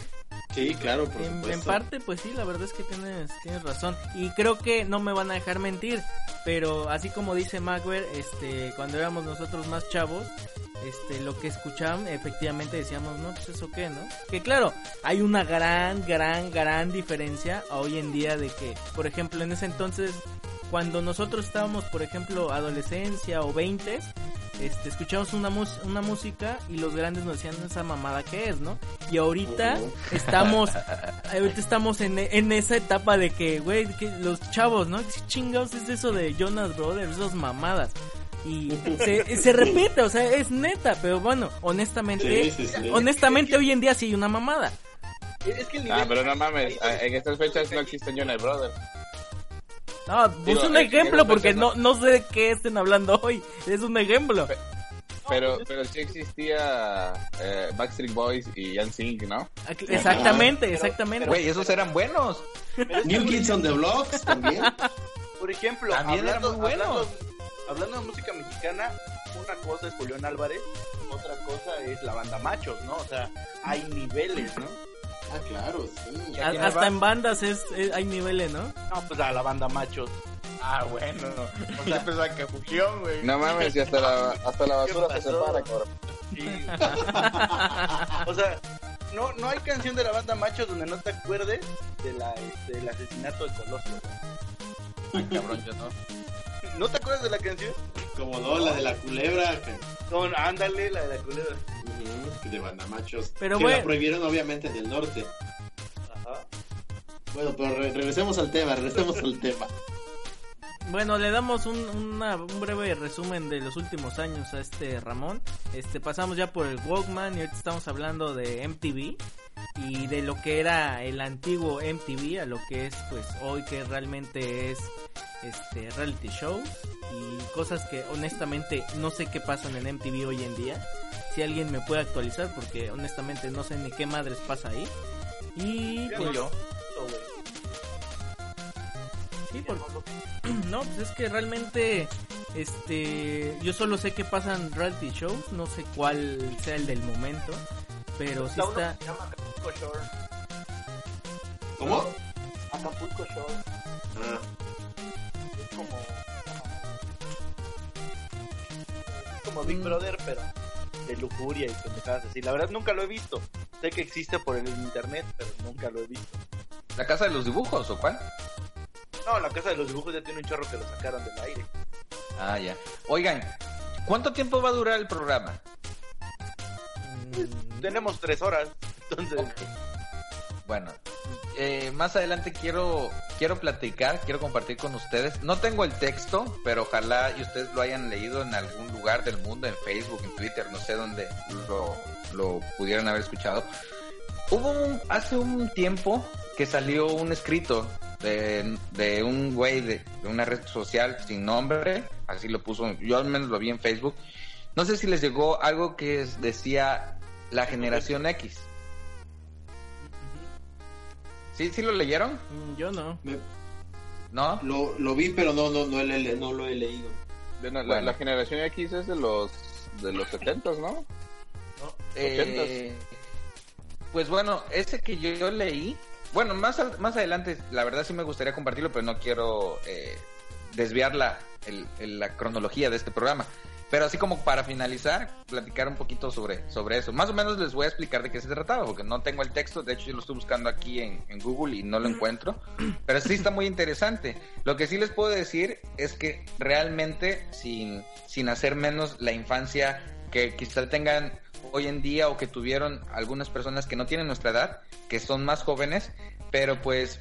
S5: Sí, claro, por
S1: En,
S5: supuesto.
S1: en parte, pues sí, la verdad es que tienes, tienes razón. Y creo que no me van a dejar mentir, pero así como dice Macbeth, este, cuando éramos nosotros más chavos, este, lo que escuchaban, efectivamente decíamos, no, pues eso qué, ¿no? Que claro, hay una gran, gran, gran diferencia a hoy en día de que, por ejemplo, en ese entonces, cuando nosotros estábamos, por ejemplo, adolescencia o 20 este, escuchamos una, una música y los grandes nos decían esa mamada que es, ¿no? Y ahorita
S5: Ujú.
S1: estamos, ahorita estamos en, en esa etapa de que, güey, que los chavos, ¿no? ¿Qué chingados es eso de Jonas Brothers, esas mamadas? Y se, se repite, o sea, es neta, pero bueno, honestamente,
S5: Sí, sí, sí.
S1: honestamente hoy en día sí hay una mamada.
S3: Es que el nivel...
S6: Ah, pero no mames, en estas fechas no existen Jonas Brothers.
S1: No, pues
S6: Digo,
S1: un ejemplo porque no, no sé de qué estén hablando hoy, es un ejemplo.
S6: Pero, pero sí existía eh, Backstreet Boys y NSYNC, ¿no?
S1: Exactamente, exactamente.
S4: Güey, esos eran buenos.
S5: New Kids on the Blocks también.
S3: Por ejemplo,
S4: También
S3: hablando,
S4: muy bueno.
S3: hablando, hablando de música mexicana, una cosa es Julián Álvarez, otra cosa es la banda Machos, ¿no? O sea, hay niveles, ¿no?
S5: Ah, claro, sí.
S1: A- hasta
S4: va?
S1: en bandas es, es- hay niveles, ¿no?
S3: No, pues a la banda Machos.
S4: Ah, bueno. O sea, pensaba que fusión, güey.
S6: No mames, y hasta la, hasta la basura se separa, cabrón.
S3: Sí. o sea, no, no hay canción de la banda Machos donde no te acuerdes de la, este, del asesinato de Colosio.
S4: Ay, cabrón, yo no.
S3: ¿No te acuerdas de la canción?
S5: Como no, la de la culebra.
S3: Con, ándale, la de la culebra.
S5: Ujú, de bandamachos.
S1: Pero
S5: que
S1: bueno.
S5: la prohibieron obviamente en el norte.
S3: Ajá.
S5: Bueno, pero re- regresemos al tema, regresemos al tema.
S1: Bueno, le damos un, una- un breve resumen de los últimos años a este Ramón. Este pasamos ya por el Walkman y ahorita estamos hablando de MTV y de lo que era el antiguo MTV a lo que es pues hoy que realmente es este reality show y cosas que honestamente no sé qué pasan en MTV hoy en día. Si alguien me puede actualizar porque honestamente no sé ni qué madres pasa ahí. Y pues
S4: yo.
S1: Sí, por- No, pues es que realmente, este, yo solo sé que pasan reality shows, no sé cuál sea el del momento, pero sí
S3: Está se llama Acapulco Shore.
S5: ¿Cómo?
S3: Acapulco Shore.
S5: Ah,
S3: Es como. Es como Big
S1: Mm.
S3: Brother, pero de lujuria y pendejadas así. La verdad nunca lo he visto. Sé que existe por el internet, pero nunca lo he visto.
S4: ¿La casa de los dibujos o cuál?
S3: No, la casa de los dibujos ya tiene un chorro que lo sacaron del aire.
S4: Ah, ya. Oigan, ¿cuánto tiempo va a durar el programa?
S3: Tenemos tres horas, entonces.
S4: Bueno, eh, más adelante quiero quiero platicar, quiero compartir con ustedes. No tengo el texto, pero ojalá y ustedes lo hayan leído en algún lugar del mundo, en Facebook, en Twitter, no sé dónde lo, lo pudieran haber escuchado. Hubo un, hace un tiempo que salió un escrito de, de un güey de, una red social sin nombre, así lo puso, yo al menos lo vi en Facebook. No sé si les llegó algo que decía la generación X. ¿Sí, sí lo leyeron?
S1: mm, yo no.
S5: me-
S4: ¿No?
S5: lo, lo vi, pero no, no, no, le- no lo he leído.
S6: De
S4: Bueno.
S6: la generación X es de los de los 70 ¿no?
S4: Eh, pues bueno, ese que yo, yo leí, bueno, más, al- más adelante, la verdad sí me gustaría compartirlo, pero no quiero eh, desviar la, el- el- la cronología de este programa. Pero así como para finalizar, platicar un poquito sobre, sobre eso. Más o menos les voy a explicar de qué se trataba, porque no tengo el texto, de hecho yo lo estoy buscando aquí en, en Google y no lo encuentro. Pero sí está muy interesante. Lo que sí les puedo decir es que realmente, sin, sin hacer menos la infancia que quizá tengan hoy en día o que tuvieron algunas personas que no tienen nuestra edad, que son más jóvenes, pero pues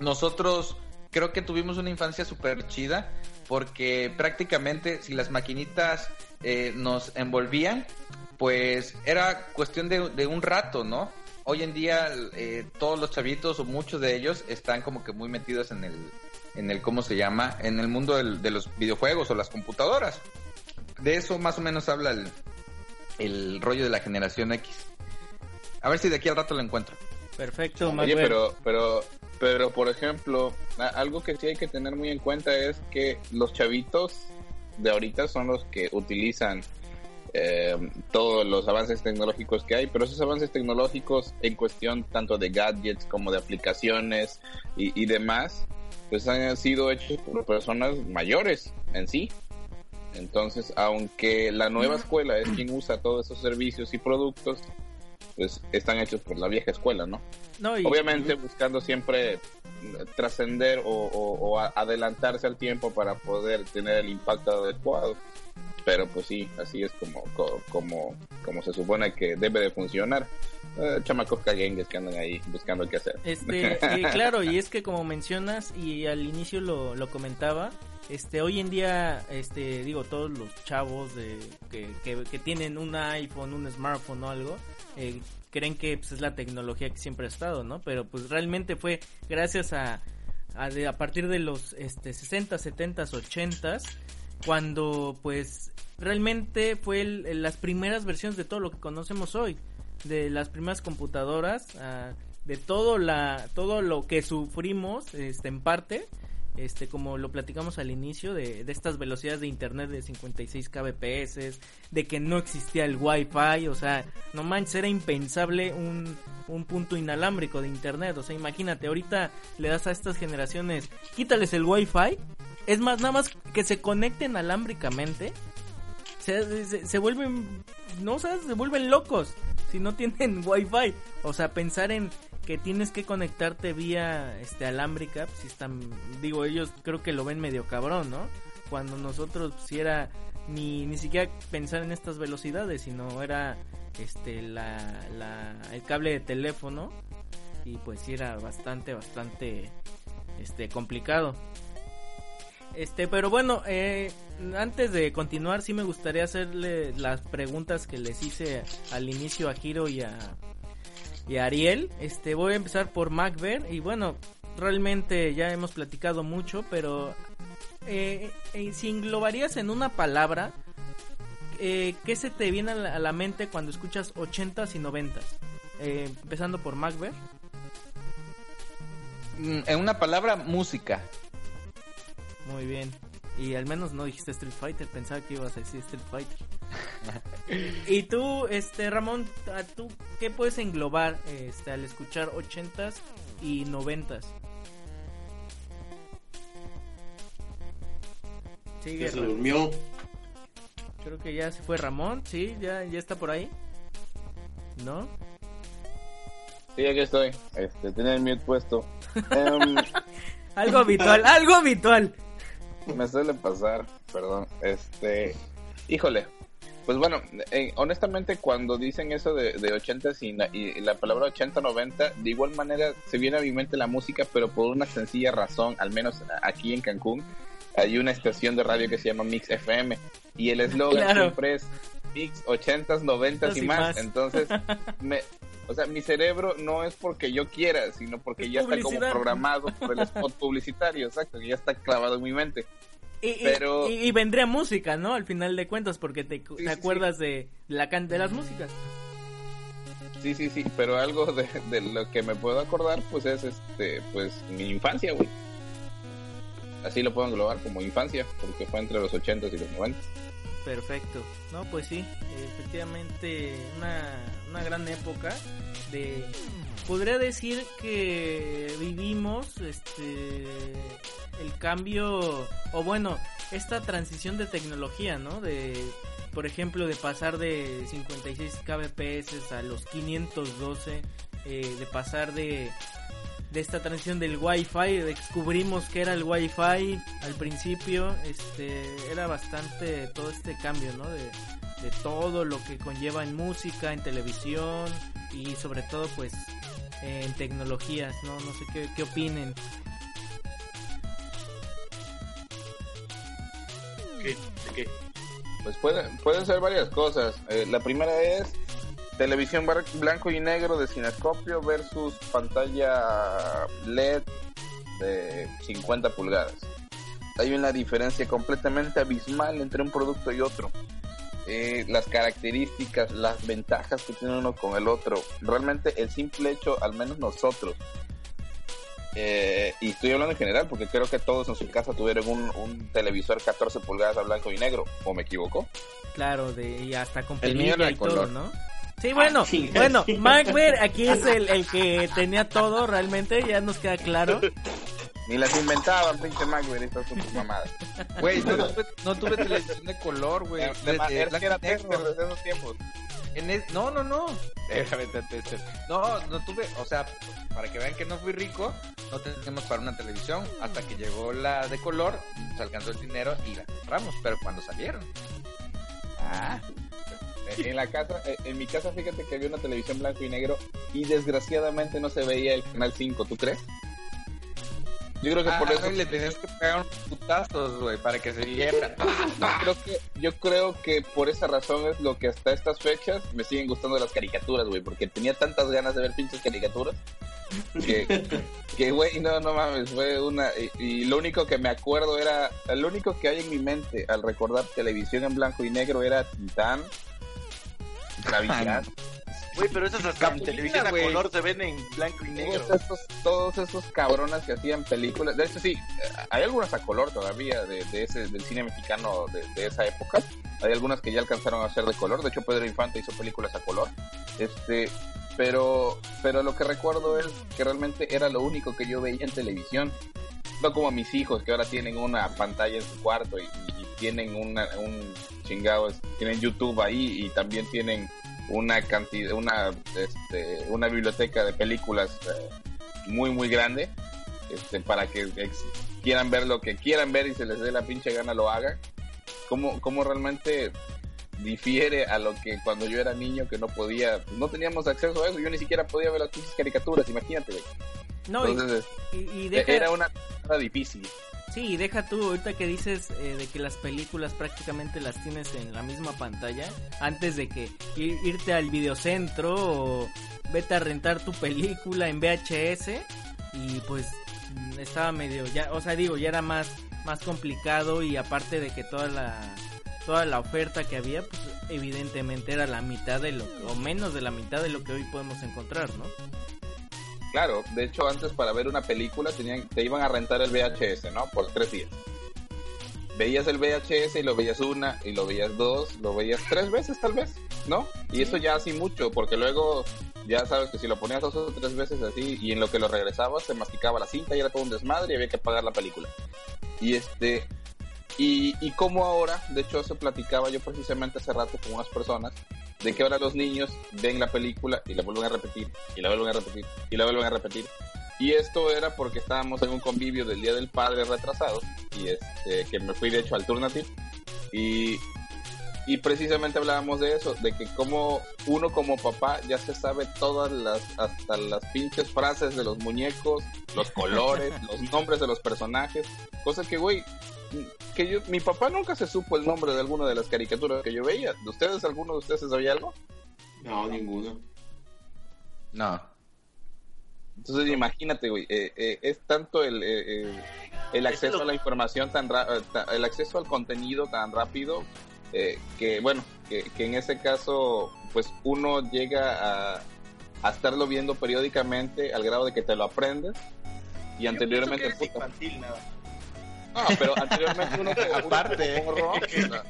S4: nosotros creo que tuvimos una infancia súper chida porque prácticamente si las maquinitas eh, nos envolvían, pues era cuestión de, de un rato, ¿no? Hoy en día eh, todos los chavitos o muchos de ellos están como que muy metidos en el, en el ¿cómo se llama? En el mundo del- de los videojuegos o las computadoras. De eso más o menos habla el, el rollo de la generación X. A ver si de aquí al rato lo encuentro.
S1: Perfecto,
S6: Oye,
S1: Manuel.
S6: pero, pero, pero, por ejemplo, algo que sí hay que tener muy en cuenta es que los chavitos de ahorita son los que utilizan eh, todos los avances tecnológicos que hay, pero esos avances tecnológicos en cuestión tanto de gadgets como de aplicaciones y, y demás, pues han sido hechos por personas mayores en sí. Entonces, aunque la nueva escuela es quien usa todos esos servicios y productos, pues están hechos por la vieja escuela, ¿no?
S1: No, y-
S6: Obviamente buscando siempre trascender o, o- o adelantarse al tiempo para poder tener el impacto adecuado. Pero pues sí, así es como, co- como, como se supone que debe de funcionar. Eh, chamacos caguengues que andan ahí buscando qué hacer.
S1: Este, eh, claro, y es que como mencionas y al inicio lo, lo comentaba, este, hoy en día, este, digo, todos los chavos de, que, que, que tienen un iPhone, un smartphone o algo, eh, creen que pues, es la tecnología que siempre ha estado, ¿no? Pero pues realmente fue gracias a, a, de- a partir de los este, 60, 70, 80 cuando pues realmente fue el- las primeras versiones de todo lo que conocemos hoy de las primeras computadoras ah, de todo la todo lo que sufrimos este en parte este como lo platicamos al inicio de, de estas velocidades de internet de 56 kbps de que no existía el wifi o sea no manches era impensable un, un punto inalámbrico de internet. O sea imagínate ahorita le das a estas generaciones quítales el wifi es más nada más que se conecten alámbricamente se, se, vuelven no o sea, se vuelven locos si no tienen wifi. O sea, pensar en que tienes que conectarte vía este alámbrica, pues si están, digo, ellos creo que lo ven medio cabrón, ¿no? Cuando nosotros pues, si era ni, ni siquiera pensar en estas velocidades, sino era este la, la el cable de teléfono y pues sí era bastante bastante este complicado. Este, pero bueno, eh, antes de continuar, sí me gustaría hacerle las preguntas que les hice al inicio a Hiro y a, Ariel. Este, voy a empezar por MacBear y bueno, realmente ya hemos platicado mucho, pero eh, eh, si englobarías en una palabra, eh, ¿qué se te viene a la, mente cuando escuchas 80s y 90s? Eh, empezando por MacBear.
S4: Mm, En una palabra, música.
S1: Muy bien. Y al menos no dijiste Street Fighter, pensaba que ibas a decir Street Fighter. y tú, este Ramón, ¿a tú qué puedes englobar este al escuchar 80s y 90s? Sí,
S5: Ya se durmió.
S1: Creo que ya se fue Ramón, sí, ya ya está por ahí. ¿No?
S6: Sí, aquí estoy. Este, tenía el mute puesto. Em,
S1: Algo habitual, algo habitual.
S6: me suele pasar, perdón. Este, híjole. Pues bueno, eh, honestamente cuando dicen eso de, de 80 y, y la palabra 80-90, de igual manera se viene a mi mente la música, pero por una sencilla razón, al menos aquí en Cancún, hay una estación de radio que se llama Mix FM y el eslogan
S1: Claro.
S6: siempre es Mix 80s, 90s y,
S1: Y
S6: más.
S1: más.
S6: Entonces, me, o sea, mi cerebro no es porque yo quiera, sino porque ya está como programado por el spot publicitario, exacto, que ya está clavado en mi mente.
S1: Y,
S6: Pero-
S1: y- y vendría música, ¿no? Al final de cuentas, porque te, te
S6: sí,
S1: acuerdas de la can de las músicas.
S6: Sí, sí, sí, pero algo de, de lo que me puedo acordar, pues es este, pues mi infancia, güey. Así lo puedo englobar como infancia, porque fue entre los 80s y los 90s.
S1: Perfecto. No, pues sí, efectivamente una, una gran época de podría decir que vivimos este el cambio o bueno, esta transición de tecnología, ¿no? De por ejemplo, de pasar de 56 kbps a los 512, eh, de pasar de de esta transición del Wi-Fi, descubrimos que era el Wi-Fi al principio, este, era bastante todo este cambio, ¿no? De, de todo lo que conlleva en música, en televisión y sobre todo pues en tecnologías, ¿no? No sé qué, qué opinen.
S3: ¿Qué? ¿De qué?
S6: Pues puede- pueden ser varias cosas. Eh, la primera es televisión bar- blanco y negro de cinescopio versus pantalla LED de 50 pulgadas. Hay una diferencia completamente abismal entre un producto y otro. Eh, las características, las ventajas que tiene uno con el otro. Realmente el simple hecho, al menos nosotros, eh, y estoy hablando en general porque creo que todos en su casa tuvieron un, un televisor 14 pulgadas a blanco y negro, o me equivoco.
S1: Claro, de y hasta con
S4: El mío era
S1: y
S4: de
S1: todo,
S4: color.
S1: ¿no? Sí, bueno,
S5: Ah,
S1: bueno. Macbeth aquí es el, el que tenía todo realmente, ya nos queda claro.
S6: Ni las inventaban, pinche Macbeth, estas son tus mamadas.
S4: Güey, no tuve, no tuve televisión de color, güey.
S6: De- de- que era
S4: negro.
S6: tester desde esos tiempos.
S4: En es- No, no, no. Déjame te- te- te- No, no tuve, o sea, para que vean que no fui rico, no teníamos para una televisión hasta que llegó la de color, nos alcanzó el dinero y la compramos, pero cuando salieron.
S6: Ah. En la casa, eh, en mi casa, fíjate que había una televisión blanco y negro y desgraciadamente no se veía el canal 5, ¿tú crees? Yo creo que
S4: Ah,
S6: por eso
S4: le tenías que pegar unos putazos, güey, para que se viera.
S6: yo creo que yo creo que por esa razón es lo que hasta estas fechas me siguen gustando las caricaturas, güey, porque tenía tantas ganas de ver pinches caricaturas que que güey, no no mames, fue una y, y lo único que me acuerdo era lo único que hay en mi mente al recordar televisión en blanco y negro era Tintán, Navidad,
S3: Güey, pero esas hasta en a color se ven en blanco y negro.
S6: todos esos todos esos cabrones que hacían películas, de hecho sí, hay algunas a color todavía de, de ese del cine mexicano de, de esa época. Hay algunas que ya alcanzaron a ser de color, de hecho Pedro Infante hizo películas a color. Este, pero pero lo que recuerdo es que realmente era lo único que yo veía en televisión. No como mis hijos que ahora tienen una pantalla en su cuarto y, tienen una, un chingado, tienen YouTube ahí y también tienen una cantidad, una, este, una biblioteca de películas eh, muy, muy grande, este, para que quieran ver lo que quieran ver y se les dé la pinche gana lo hagan. ¿Cómo, cómo realmente difiere a lo que cuando yo era niño que no podía, no teníamos acceso a eso, yo ni siquiera podía ver las caricaturas, imagínate, güey.
S1: No,
S6: Entonces,
S1: y- y deja,
S6: era una era difícil.
S1: sí, y deja tú, ahorita que dices eh, de que las películas prácticamente las tienes en la misma pantalla, antes de que ir- irte al videocentro o vete a rentar tu película en VHS y pues mm, estaba medio, ya, o sea, digo, ya era más, más complicado y aparte de que toda la toda la oferta que había, pues evidentemente era la mitad de lo o menos de la mitad de lo que hoy podemos encontrar, ¿no?
S6: Claro, de hecho antes para ver una película tenían, te iban a rentar el VHS, ¿no? Por tres días. Veías el VHS y lo veías una, y lo veías dos, lo veías tres veces tal vez, ¿no? Y eso ya así mucho, porque luego ya sabes que si lo ponías dos o tres veces así y en lo que lo regresabas se masticaba la cinta y era todo un desmadre y había que pagar la película. Y este, y, y como ahora, de hecho eso platicaba yo precisamente hace rato con unas personas, de que ahora los niños ven la película y la vuelven a repetir, y la vuelven a repetir, y la vuelven a repetir. Y esto era porque estábamos en un convivio del Día del Padre retrasado, y este, que me fui de hecho Alternative, y, y precisamente hablábamos de eso, de que como uno como papá ya se sabe todas las, hasta las pinches frases de los muñecos, los colores, los nombres de los personajes, cosa que, güey, que yo, mi papá nunca se supo el nombre de alguna de las caricaturas que yo veía. ¿De ustedes, alguno de ustedes se sabía algo?
S5: No, ninguno.
S4: No.
S6: Entonces imagínate, güey, eh, eh, es tanto el, eh, eh, el acceso a la información tan ra- ta- el acceso al contenido tan rápido eh, que bueno, que, que en ese caso pues uno llega a, a estarlo viendo periódicamente al grado de que te lo aprendes y anteriormente
S3: Yo que
S6: puta,
S3: infantil, nada.
S6: No, pero anteriormente uno, uno
S4: Aparte.
S6: como morro, o sea,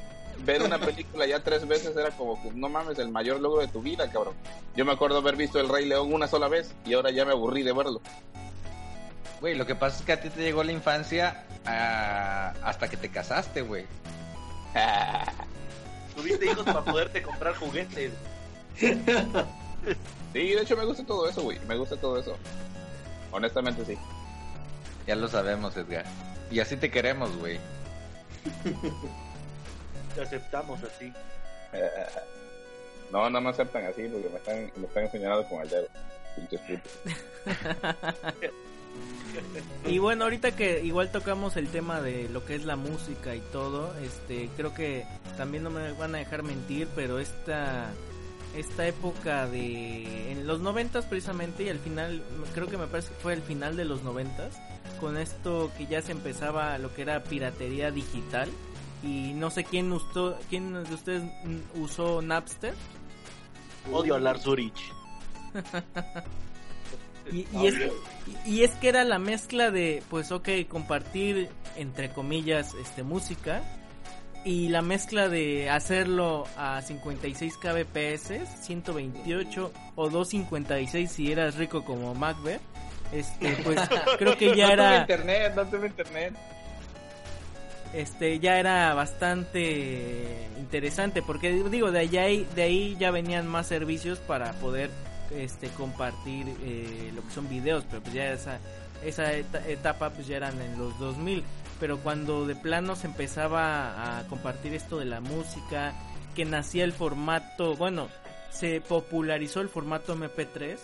S6: ver una película ya tres veces era como, no mames, el mayor logro de tu vida, cabrón. Yo me acuerdo haber visto El Rey León una sola vez y ahora ya me aburrí de verlo.
S4: Güey, lo que pasa es que a ti te llegó la infancia ah, hasta que te casaste, güey.
S3: Tuviste hijos para poderte comprar juguetes.
S6: Sí, de hecho me gusta todo eso, güey. Me gusta todo eso. Honestamente sí.
S4: Ya lo sabemos, Edgar. Y así te queremos, güey.
S3: Te aceptamos así.
S6: No, no me aceptan así porque me están, me están enseñando con el dedo. Pinches putos.
S1: Y bueno, ahorita que igual tocamos el tema de lo que es la música y todo, este, creo que también no me van a dejar mentir, pero esta esta época de en los noventas precisamente y al final creo que me parece que fue el final de los noventas con esto que ya se empezaba lo que era piratería digital y no sé quién usó quién de ustedes usó Napster
S3: Odio a Lars Zurich.
S1: Y, y es, y es que era la mezcla de, pues ok, compartir, entre comillas, este música. Y la mezcla de hacerlo a 56 kbps, 128 o 256 si eras rico como Macbeth. Este, pues creo que ya
S6: no
S1: era
S6: internet, no tuve internet.
S1: este ya era bastante interesante porque digo de ahí de ahí ya venían más servicios para poder este compartir eh, lo que son videos pero pues ya esa esa eta- etapa pues ya eran en los 2000 pero cuando de plano se empezaba a compartir esto de la música que nacía el formato bueno se popularizó el formato MP3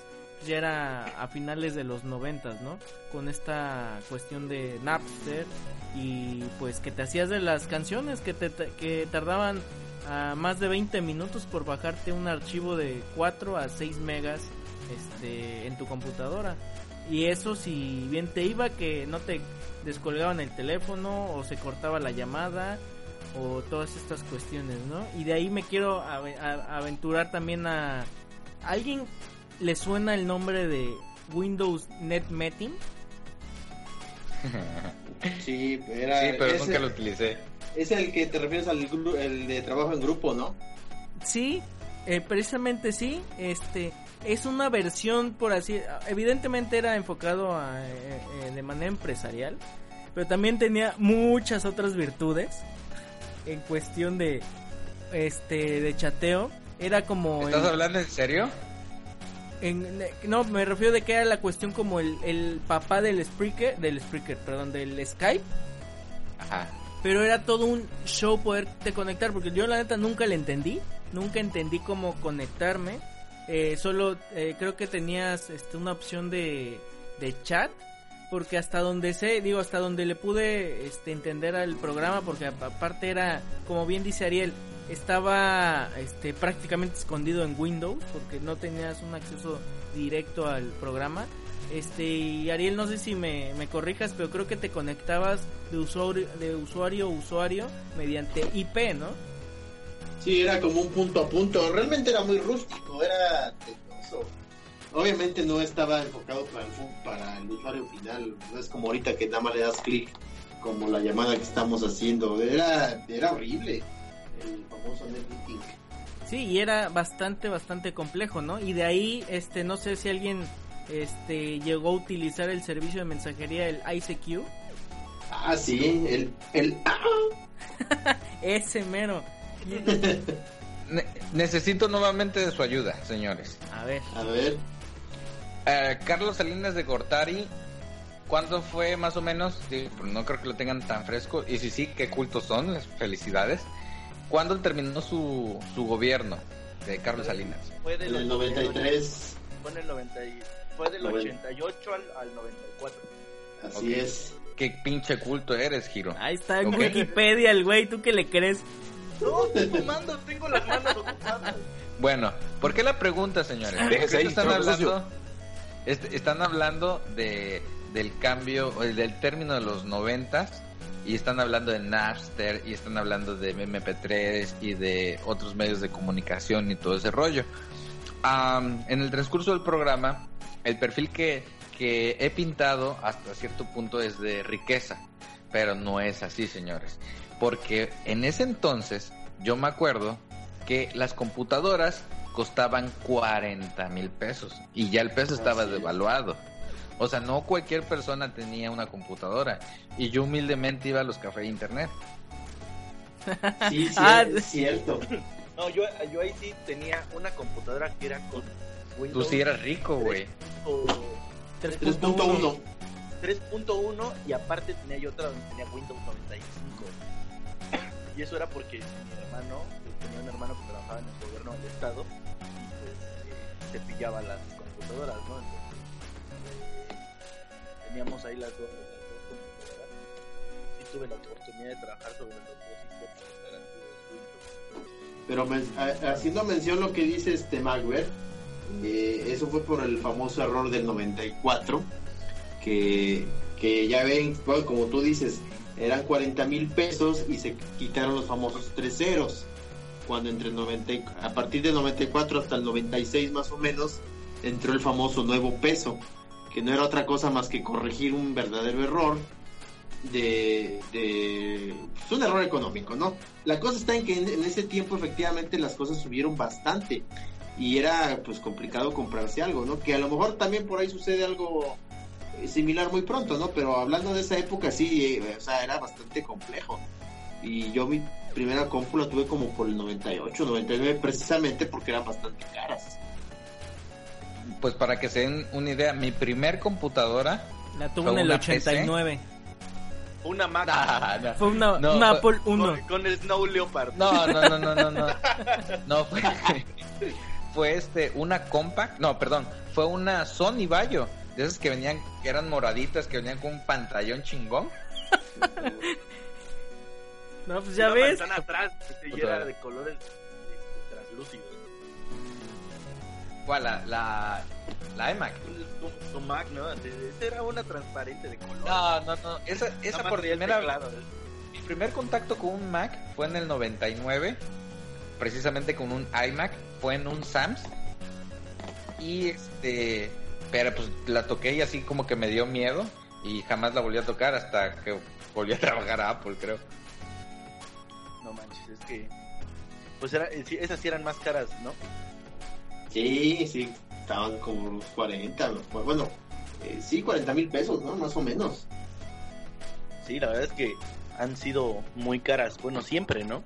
S1: ya era a finales de los noventas, ¿no? Con esta cuestión de Napster y pues que te hacías de las canciones que te que tardaban a más de 20 minutos por bajarte un archivo de 4 a 6 megas este en tu computadora. Y eso si bien te iba que no te descolgaban el teléfono o se cortaba la llamada o todas estas cuestiones, ¿no? Y de ahí me quiero aventurar también a alguien le suena el nombre de Windows Net Meeting.
S5: Sí, era,
S4: Sí, pero
S5: es,
S4: nunca lo utilicé.
S5: es el que te refieres al el de trabajo en grupo, ¿no?
S1: Sí, eh, precisamente sí. Este es una versión por así, evidentemente era enfocado a, eh, eh, de manera empresarial, pero también tenía muchas otras virtudes en cuestión de este de chateo Era como...
S4: ¿Estás
S1: el-
S4: hablando en serio?
S1: En- no, me refiero de que era la cuestión como el, el papá del Spreaker, del Spreaker, perdón, del Skype.
S4: Ajá.
S1: Pero era todo un show poderte conectar, porque yo la neta nunca le entendí, nunca entendí cómo conectarme. Eh, solo eh, creo que tenías este, una opción de, de chat, porque hasta donde sé, digo, hasta donde le pude este, entender al programa, porque aparte era, como bien dice Ariel, estaba este, prácticamente escondido en Windows, porque no tenías un acceso directo al programa. Este, y Ariel, no sé si me, me corrijas, pero creo que te conectabas de usuario, de usuario a usuario mediante IP, ¿no?
S2: Sí, era como un punto a punto. Realmente era muy rústico, era tedioso. Obviamente no estaba enfocado para el, para el usuario final. No es como ahorita que nada más le das clic, como la llamada que estamos haciendo. Era, era horrible. El famoso netmeeting.
S1: Sí, y era bastante, bastante complejo, ¿no? Y de ahí, este, no sé si alguien, este, llegó a utilizar el servicio de mensajería, el ICQ.
S2: Ah, sí, el, el
S1: Ese mero.
S4: Ne- necesito nuevamente de su ayuda, señores.
S1: A ver,
S2: a ver,
S4: Eh, Carlos Salinas de Gortari, ¿cuándo fue más o menos? Pues no creo que lo tengan tan fresco. Y si sí, qué cultos son, les felicidades. ¿Cuándo terminó su, su gobierno de Carlos Salinas?
S3: Fue del
S2: el 93.
S3: Fue en el 90 y- fue del
S2: Noven-
S3: 88 al, al 94.
S2: Así
S4: Ok.
S2: es.
S4: Qué pinche culto eres, Giro.
S1: ahí está en. Wikipedia el güey, ¿tú qué le crees?
S3: No, estoy fumando, tengo las manos ocupadas.
S4: Bueno, ¿por qué la pregunta, señores?
S6: Déjese
S4: Porque
S6: ahí,
S4: están hablando, est- están hablando de del cambio, o del término de los noventas y están hablando de Napster y están hablando de MP3 y de otros medios de comunicación y todo ese rollo. Am, en el transcurso del programa, el perfil que, que he pintado hasta cierto punto es de riqueza, pero no es así, señores. Porque en ese entonces, yo me acuerdo que las computadoras costaban 40 mil pesos y ya el peso estaba devaluado. O sea, no cualquier persona tenía una computadora y yo humildemente iba a los cafés de internet.
S2: Sí, sí,
S1: Ah,
S2: es cierto.
S3: No, yo, yo ahí sí tenía una computadora que era con
S4: Tú
S3: Windows
S4: sí eras rico, güey.
S3: o
S2: 3.1.
S3: 3.1 y aparte tenía yo otra donde tenía Windows 95. Y eso era porque mi hermano, tenía un hermano que trabajaba en el gobierno del estado y pues eh, se pillaba las computadoras, ¿no? Entonces, teníamos ahí las dos, las dos. Sí tuve la oportunidad de trabajar sobre los dos.
S2: Pero men- haciendo mención lo que dice este Magwer, eh, eso fue por el famoso error del 94, que, que ya ven, como tú dices, eran 40 mil pesos y se quitaron los famosos tres ceros. Cuando entre el 90, y- a partir del 94 hasta el 96 más o menos, entró el famoso nuevo peso, que no era otra cosa más que corregir un verdadero error de, de pues, un error económico, ¿no? La cosa está en que en, ese tiempo efectivamente las cosas subieron bastante y era pues complicado comprarse algo, ¿no? Que a lo mejor también por ahí sucede algo eh, similar muy pronto, ¿no? Pero hablando de esa época sí, eh, o sea, era bastante complejo. Y yo mi primera compu la tuve como por el 98, 99 precisamente porque eran bastante caras.
S4: Pues para que se den una idea, mi primer computadora
S1: La tuvo
S4: ¿Fue
S1: en el
S4: una
S1: 89.
S3: Una Mac
S1: Fue una,
S4: No,
S1: una
S4: fue-
S1: Apple 1.
S3: con, con el Snow Leopard.
S4: No, no, no, no, no, no. No fue, fue este, una compact, no, perdón, fue una Sony Bayo, de esas que venían, que eran moraditas, que venían con un pantallón chingón.
S1: No, pues ya
S3: Una
S1: ves.
S3: atrás este, era
S4: vez.
S3: de colores
S4: ¿Cuál? La, la, la iMac.
S3: Tu, tu Mac, ¿no? Esa era una transparente de color.
S4: No, no, no, esa, esa por primera
S3: teclado, ¿eh?
S4: Mi primer contacto con un Mac fue en el 99, precisamente con un iMac, fue en un Sams. Y este, pero pues la toqué y así como que me dio miedo y jamás la volví a tocar hasta que volví a trabajar a Apple, creo.
S3: No manches, es que. Pues era, eh, esas sí eran más caras, ¿no?
S2: Sí, sí, estaban como unos 40, los- bueno, eh, sí, 40 mil pesos, ¿no? Más o menos.
S3: Sí, la verdad es que han sido muy caras. Bueno, siempre, ¿no?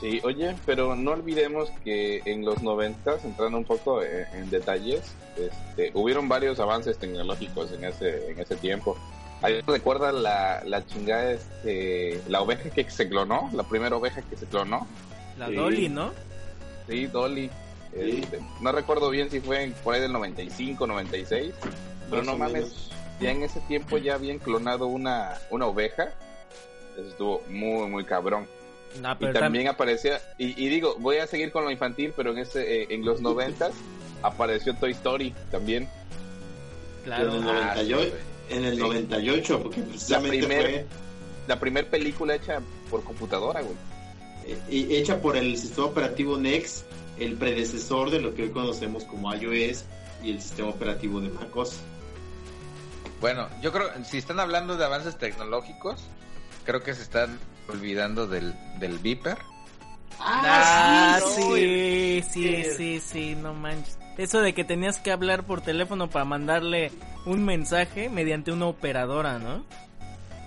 S6: Sí, oye, pero no olvidemos que en los noventas, entrando un poco en, en detalles, este, hubieron varios avances tecnológicos en ese, en ese tiempo. ¿Alguien recuerda la, la chingada, este, la oveja que se clonó? La primera oveja que se clonó.
S1: La
S6: Sí.
S1: Dolly, ¿no?
S6: Sí, Dolly.
S5: Sí.
S6: Este, no recuerdo bien si fue en- por ahí del 95, 96, pero no mames,
S5: menos.
S6: ya en ese tiempo ya habían clonado una, una oveja. Eso estuvo muy, muy cabrón. Y
S1: tam-
S6: también aparecía, y, y digo, voy a seguir con lo infantil, pero en ese, eh, en los noventas apareció Toy Story también.
S1: claro.
S5: en el
S6: Ah,
S5: 98, en el
S6: Sí.
S5: 98 porque precisamente
S6: primer-
S5: fue
S6: La primera película hecha por computadora, güey.
S5: Eh, y- hecha por el sistema operativo NEX, el predecesor de lo que hoy conocemos como iOS y el sistema operativo de macOS.
S4: Bueno, yo creo, si están hablando de avances tecnológicos, creo que se están olvidando del, del Viper.
S1: Ah,
S3: sí,
S1: sí,
S3: no,
S1: sí, sí, sí, no manches. Eso de que tenías que hablar por teléfono para mandarle un mensaje mediante una operadora, ¿no?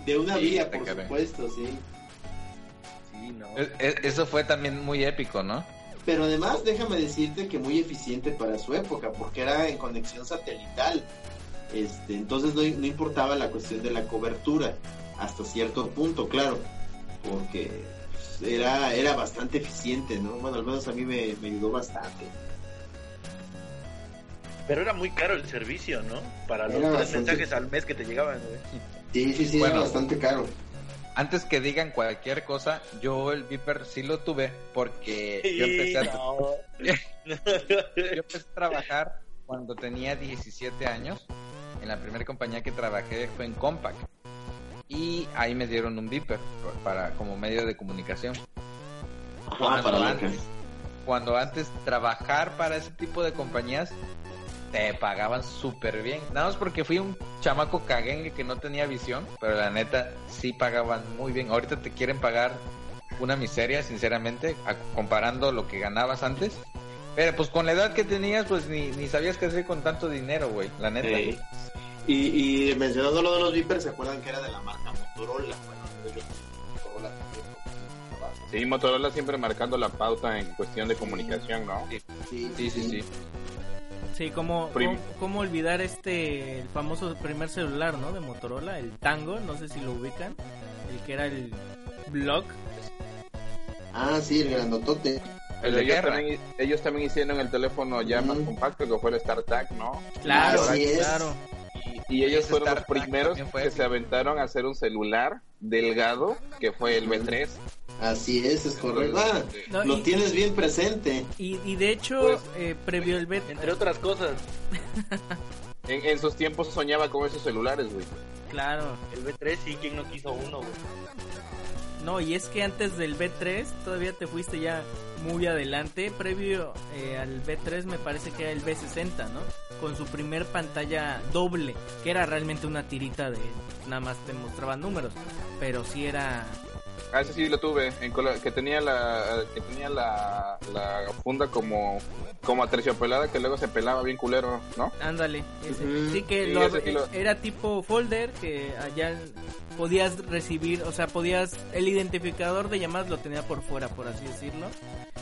S5: De una
S4: Sí,
S5: vía, por supuesto, sí.
S3: No.
S4: E- e- Eso fue también muy épico, ¿no?
S5: Pero además, déjame decirte que muy eficiente para su época, porque era en conexión satelital. Este, entonces no, no importaba la cuestión de la cobertura, hasta cierto punto, claro, porque pues, era, era bastante eficiente, ¿no? Bueno, al menos a mí me, me ayudó bastante.
S3: Pero era muy caro el servicio, ¿no? Para los
S5: Era
S3: tres
S5: bastante.
S3: mensajes al mes que te llegaban, güey.
S5: Sí, sí, sí,
S4: Bueno.
S5: era bastante caro.
S4: Antes que digan cualquier cosa, yo el Viper sí lo tuve porque yo empecé a,
S3: No.
S4: yo empecé a trabajar cuando tenía 17 años. En la primera compañía que trabajé fue en Compaq. Y ahí me dieron un Viper para como medio de comunicación.
S5: Ajá,
S4: Cuando
S5: para
S4: antes, cuando antes trabajar para ese tipo de compañías te pagaban súper bien. Nada más porque fui un chamaco caguengue que no tenía visión, pero la neta sí pagaban muy bien. Ahorita te quieren pagar una miseria, sinceramente, a- comparando lo que ganabas antes. Pero pues con la edad que tenías, pues ni, ni sabías qué hacer con tanto dinero, güey, la neta.
S5: Sí. Y, y mencionando lo de los Vipers, ¿se acuerdan que era de la marca Motorola? Bueno, hecho, Motorola también.
S6: Sí, Motorola siempre marcando la pauta en cuestión de comunicación, ¿no?
S5: Sí,
S4: Sí, sí, sí.
S1: Sí, como
S6: Prim-
S1: cómo, cómo olvidar este el famoso primer celular, ¿no? De Motorola, el Tango, no sé si lo ubican, el que era el Block.
S5: Ah, sí, el grandotote.
S4: El de
S6: ellos, también, ellos también hicieron el teléfono ya más compacto que fue el StarTAC, ¿no?
S1: Claro, claro.
S6: Y, y ellos fueron los primeros
S4: fue
S6: que se aventaron a hacer un celular delgado, que fue el B3.
S5: Así es, es correcto. Ah,
S1: No,
S5: lo
S1: y,
S5: tienes bien presente.
S1: y, y de hecho,
S6: Pues-
S1: eh, previo el bet,
S3: Entre otras cosas,
S6: En, en sus tiempos soñaba con esos celulares, güey.
S1: claro.
S3: el B3 sí, ¿quién no quiso uno, güey?
S1: No, y es que antes del B3 todavía te fuiste ya muy adelante. Previo eh, al B3 me parece que era el B60, ¿no? Con su primer pantalla doble, que era realmente una tirita de nada más te mostraba números, pero sí era
S6: Ah, ese sí lo tuve, en que tenía la que tenía la, la funda como como aterciopelada que luego se pelaba bien culero, ¿no?
S1: Ándale, ese. Sí que
S6: Sí,
S1: lo-
S6: ese lo-
S1: era tipo folder que allá podías recibir, o sea, podías el identificador de llamadas lo tenía por fuera, por así decirlo,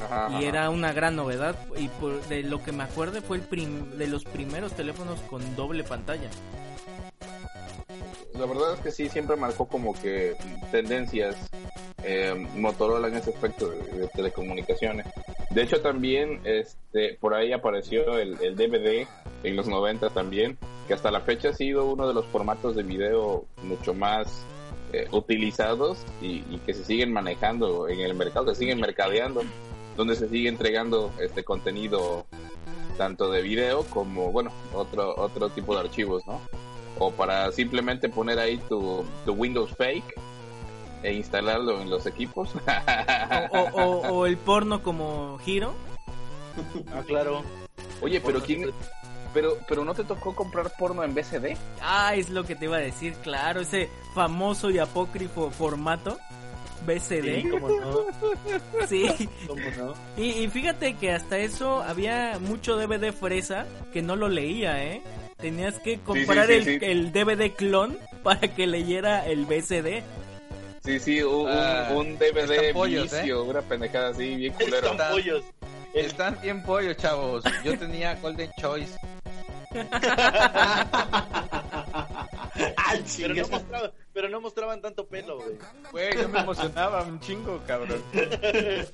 S6: Ajá,
S1: y
S6: ajá.
S1: era una gran novedad y por, de lo que me acuerdo fue el prim- de los primeros teléfonos con doble pantalla.
S6: La verdad es que sí, siempre marcó como que tendencias eh, Motorola en ese aspecto de, de telecomunicaciones. De hecho, también este por ahí apareció el, DVD en los 90 también, que hasta la fecha ha sido uno de los formatos de video mucho más eh, utilizados y, y que se siguen manejando en el mercado, se siguen mercadeando, donde se sigue entregando este contenido tanto de video como, bueno, otro, otro tipo de archivos, ¿no? O para simplemente poner ahí tu, tu Windows Fake e instalarlo en los equipos.
S1: O, o- o- o el porno como giro.
S3: Ah, claro.
S6: Oye, pero quién, pero, pero no te tocó comprar porno en BCD.
S1: Ah, es lo que te iba a decir, claro, ese famoso y apócrifo formato BCD.
S3: Sí, cómo no,
S1: Sí.
S3: cómo no.
S1: Y, y fíjate que hasta eso había mucho DVD fresa que no lo leía, ¿eh? Tenías que comprar
S6: sí,
S1: el,
S6: sí.
S1: el DVD clon para que leyera el BCD.
S6: Sí, sí, un,
S4: Ah,
S6: un, DVD
S4: pollos,
S6: vicio, una pendejada así, bien culero.
S3: Están pollos. El-
S4: Están bien pollos, chavos. Yo tenía Golden Choice.
S3: Pero,
S5: chingas.
S3: no mostraban, pero no mostraban tanto pelo, güey.
S4: Güey, yo me emocionaba un chingo, cabrón.
S6: De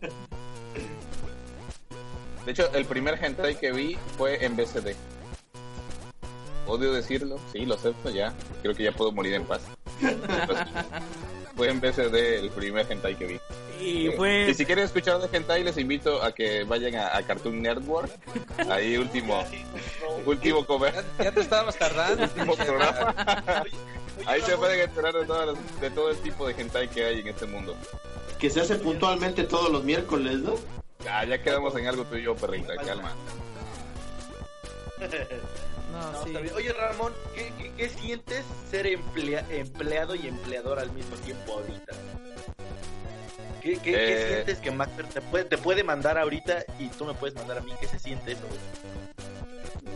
S6: hecho, el primer hentai que vi fue en BCD. Odio decirlo, sí, lo acepto ya. Creo que ya puedo morir en paz. Pues, fue en BCD el primer hentai que vi.
S1: Y
S6: Y
S1: fue
S6: si quieren escuchar de hentai, les invito a que vayan a, a Cartoon Network. Ahí último, último cover,
S4: Ya, ya te estabas tardando.
S6: último programa. Ahí se pueden enterar de, todas las- de todo el tipo de hentai que hay en este mundo.
S5: Que se hace puntualmente todos los miércoles, ¿no?
S6: Ya, ya quedamos en algo tú y yo, perrita, calma.
S1: No,
S3: no,
S1: sí.
S3: está bien. Oye, Ramón, ¿qué, qué, qué sientes ser emplea- empleado y empleador al mismo tiempo ahorita? ¿Qué, qué, qué
S6: Eh.
S3: sientes que Macbeth te puede, te puede mandar ahorita y tú me puedes mandar a mí? ¿Qué se siente eso? güey?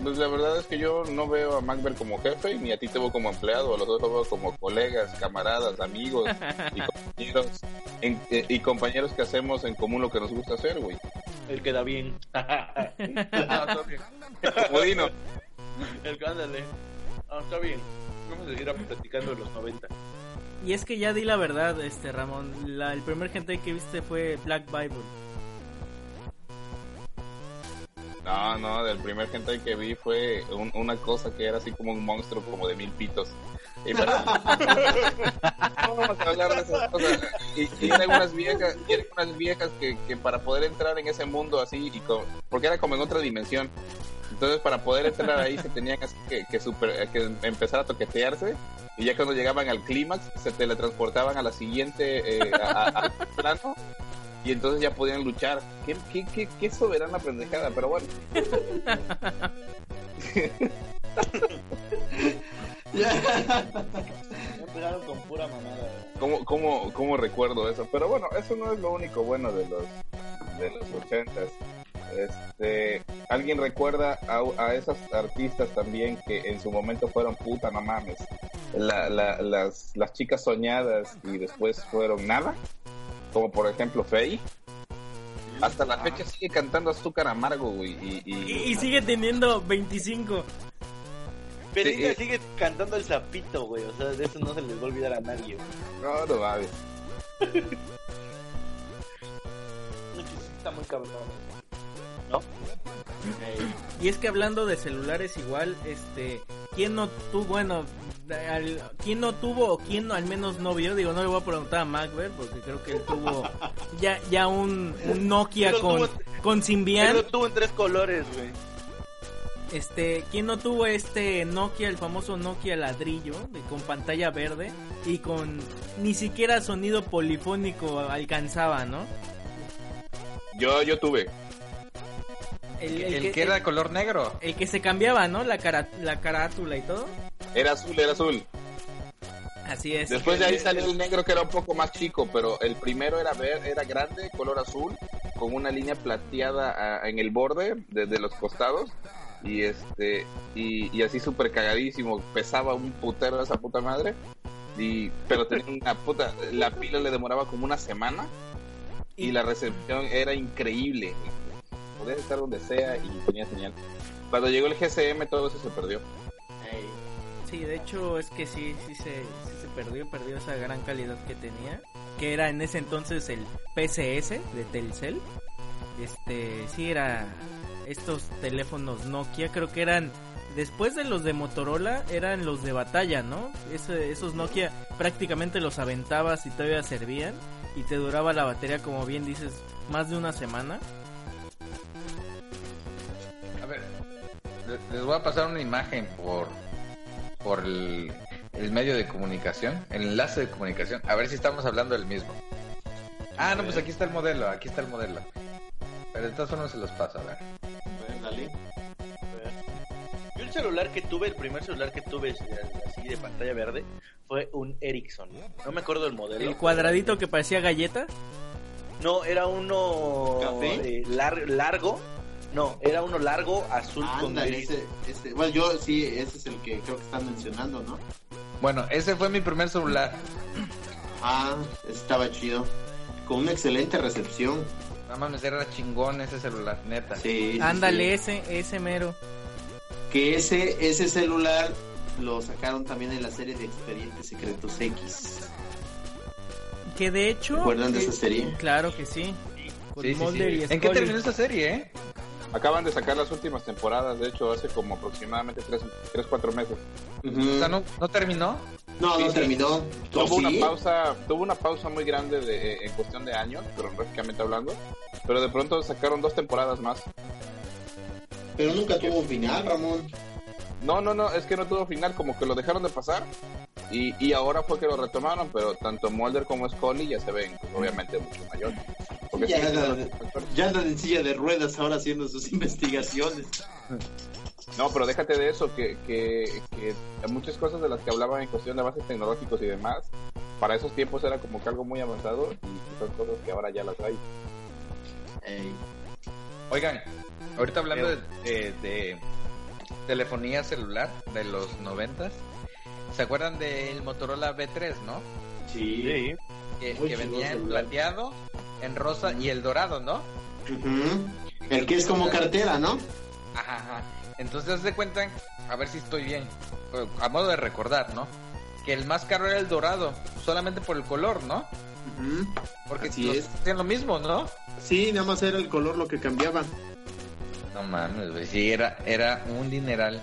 S6: Pues la verdad es que yo no veo a Macbeth como jefe, ni a ti te veo como empleado, a los dos los veo como colegas, camaradas, amigos y compañeros, en- eh, y compañeros que hacemos en común lo que nos gusta hacer, güey.
S3: El que da bien.
S4: No.
S6: Como Dino.
S3: El ándale. Ah, está bien. Vamos a seguir platicando de los 90.
S1: Y es que ya di la verdad, este Ramón. La, el primer hentai que viste fue Black Bible.
S6: No, no, del primer hentai que vi fue un- una cosa que era así como un monstruo como de mil pitos. Y pero- no vamos a hablar de esas cosas. Y, y eran unas viejas, y eran unas viejas que, que para poder entrar en ese mundo así, y co- porque era como en otra dimensión. Entonces para poder entrar ahí se tenían así que, que, super- que empezar a toquetearse y ya cuando llegaban al clímax se teletransportaban a la siguiente eh, a- a- al plano y entonces ya podían luchar. Qué, qué, qué, qué soberana pendejada, pero bueno.
S3: Empezaron con pura mamada.
S6: ¿Cómo, cómo, cómo recuerdo eso? Pero bueno, eso no es lo único bueno de los de los ochentas. Este, ¿Alguien recuerda a, a esas artistas también que en su momento fueron puta, no mames? La, la- las, las chicas soñadas y después fueron nada, como por ejemplo Faye. Hasta la fecha sigue cantando Azúcar Amargo, güey. Y,
S1: Y,
S6: y-
S1: y sigue teniendo 25.
S3: Belinda
S6: Sí, eh.
S3: sigue cantando el sapito, güey. O sea, de eso no se les va a olvidar a nadie. güey.
S6: No, no mames.
S3: Está muy cabrón.
S1: Y es que hablando de celulares igual, este, ¿quién no tuvo, bueno, al- quién no tuvo o quién no- al menos no vio? Digo, no le voy a preguntar a Macbeth porque creo que él tuvo ya ya un, un Nokia con
S3: tuvo-
S1: con Symbian.
S3: Pero tuvo en tres colores, güey.
S1: Este, ¿quién no tuvo este Nokia, el famoso Nokia ladrillo, de, con pantalla verde y con ni siquiera sonido polifónico alcanzaba, ¿no?
S6: Yo, yo tuve.
S1: El,
S4: El que era de color negro.
S1: el que se cambiaba, ¿no? La cara, la carátula y todo.
S6: Era azul, era azul.
S1: Así es.
S6: Después de ahí salió el negro que era un poco más chico, pero el primero era ver, era grande, color azul, con una línea plateada en el borde desde los costados y este y, y así súper cagadísimo, pesaba un putero esa puta madre. Y, pero tenía una puta, la pila le demoraba como una semana y la recepción era increíble. Podías estar donde sea y tenía señal. Cuando llegó el GCM todo eso se perdió.
S1: Sí, de hecho es que sí, sí se, sí se perdió, perdió esa gran calidad que tenía, que era en ese entonces el PCS de Telcel. Este, sí era estos teléfonos Nokia, creo que eran después de los de Motorola eran los de batalla, ¿no? Esos Nokia prácticamente los aventabas y todavía servían y te duraba la batería como bien dices más de una semana.
S4: A ver, le- les voy a pasar una imagen por por el, el medio de comunicación, el enlace de comunicación, a ver si estamos hablando del mismo. Ah, no, pues aquí está el modelo, aquí está el modelo. Pero de todas formas se los paso, a ver.
S3: Yo el celular que tuve, el primer celular que tuve eh, así de pantalla verde, fue un Ericsson. No me acuerdo del modelo.
S1: El cuadradito que parecía galleta.
S3: No, era uno
S5: ¿Café?
S3: eh, lar- largo. No, era uno largo, azul con
S5: Ándale,
S3: gris.
S5: ese, ese- bueno, yo sí, ese es el que creo que están mencionando, ¿no?
S4: Bueno, ese fue mi primer celular.
S2: Ajá, estaba chido. Con una excelente recepción.
S4: No mames, era chingón ese celular, neta.
S2: Sí, sí,
S1: Ándale,
S2: sí.
S1: ese, ese mero.
S2: Que ese, ese celular lo sacaron también en la serie de Expedientes Secretos X.
S1: Que de hecho.
S2: ¿Recuerdan de
S1: eh,
S2: esa serie?
S1: Claro que sí. Con
S4: Sí, sí, sí.
S1: Mulder y
S4: ¿En qué terminó esta serie, eh?
S6: Acaban de sacar las últimas temporadas, de hecho, hace como aproximadamente 3, 4 meses.
S4: O sea, ¿no, no terminó?
S2: No,
S6: Sí,
S2: no
S6: sí.
S2: terminó. ¿Oh,
S6: Tuvo una pausa, tuvo una pausa muy grande de, en cuestión de años, cronológicamente hablando, pero de pronto sacaron dos temporadas más.
S2: Pero nunca tuvo un final, Ramón.
S6: No, no, no, es que no tuvo final, como que lo dejaron de pasar y, y ahora fue que lo retomaron, pero tanto Mulder como Scully ya se ven pues, obviamente mucho mayor. Porque
S2: Ya,
S6: siendo
S2: ya,
S6: los actores.
S2: Ya andan en silla de ruedas ahora haciendo sus investigaciones.
S6: No, pero déjate de eso, que, que, que muchas cosas de las que hablaban en cuestión de avances tecnológicos y demás, para esos tiempos era como que algo muy avanzado y son cosas que ahora ya las hay.
S2: Ey.
S4: Oigan, ahorita hablando de, de- de telefonía celular de los noventas, ¿se acuerdan del Motorola B3, no?
S2: Sí.
S3: Sí.
S4: Que, que venía en plateado, en rosa y el dorado, ¿no?
S2: Ujú. El que es como cartera, ¿no?
S4: Ajá, ajá. Entonces, haz de cuenta, a ver si estoy bien, a modo de recordar, ¿no? Que el más caro era el dorado, solamente por el color, ¿no? Porque los
S2: es.
S4: hacían lo mismo, ¿no?
S2: Sí, nada más era el color lo que cambiaba.
S4: No mames, güey, sí, era, era un dineral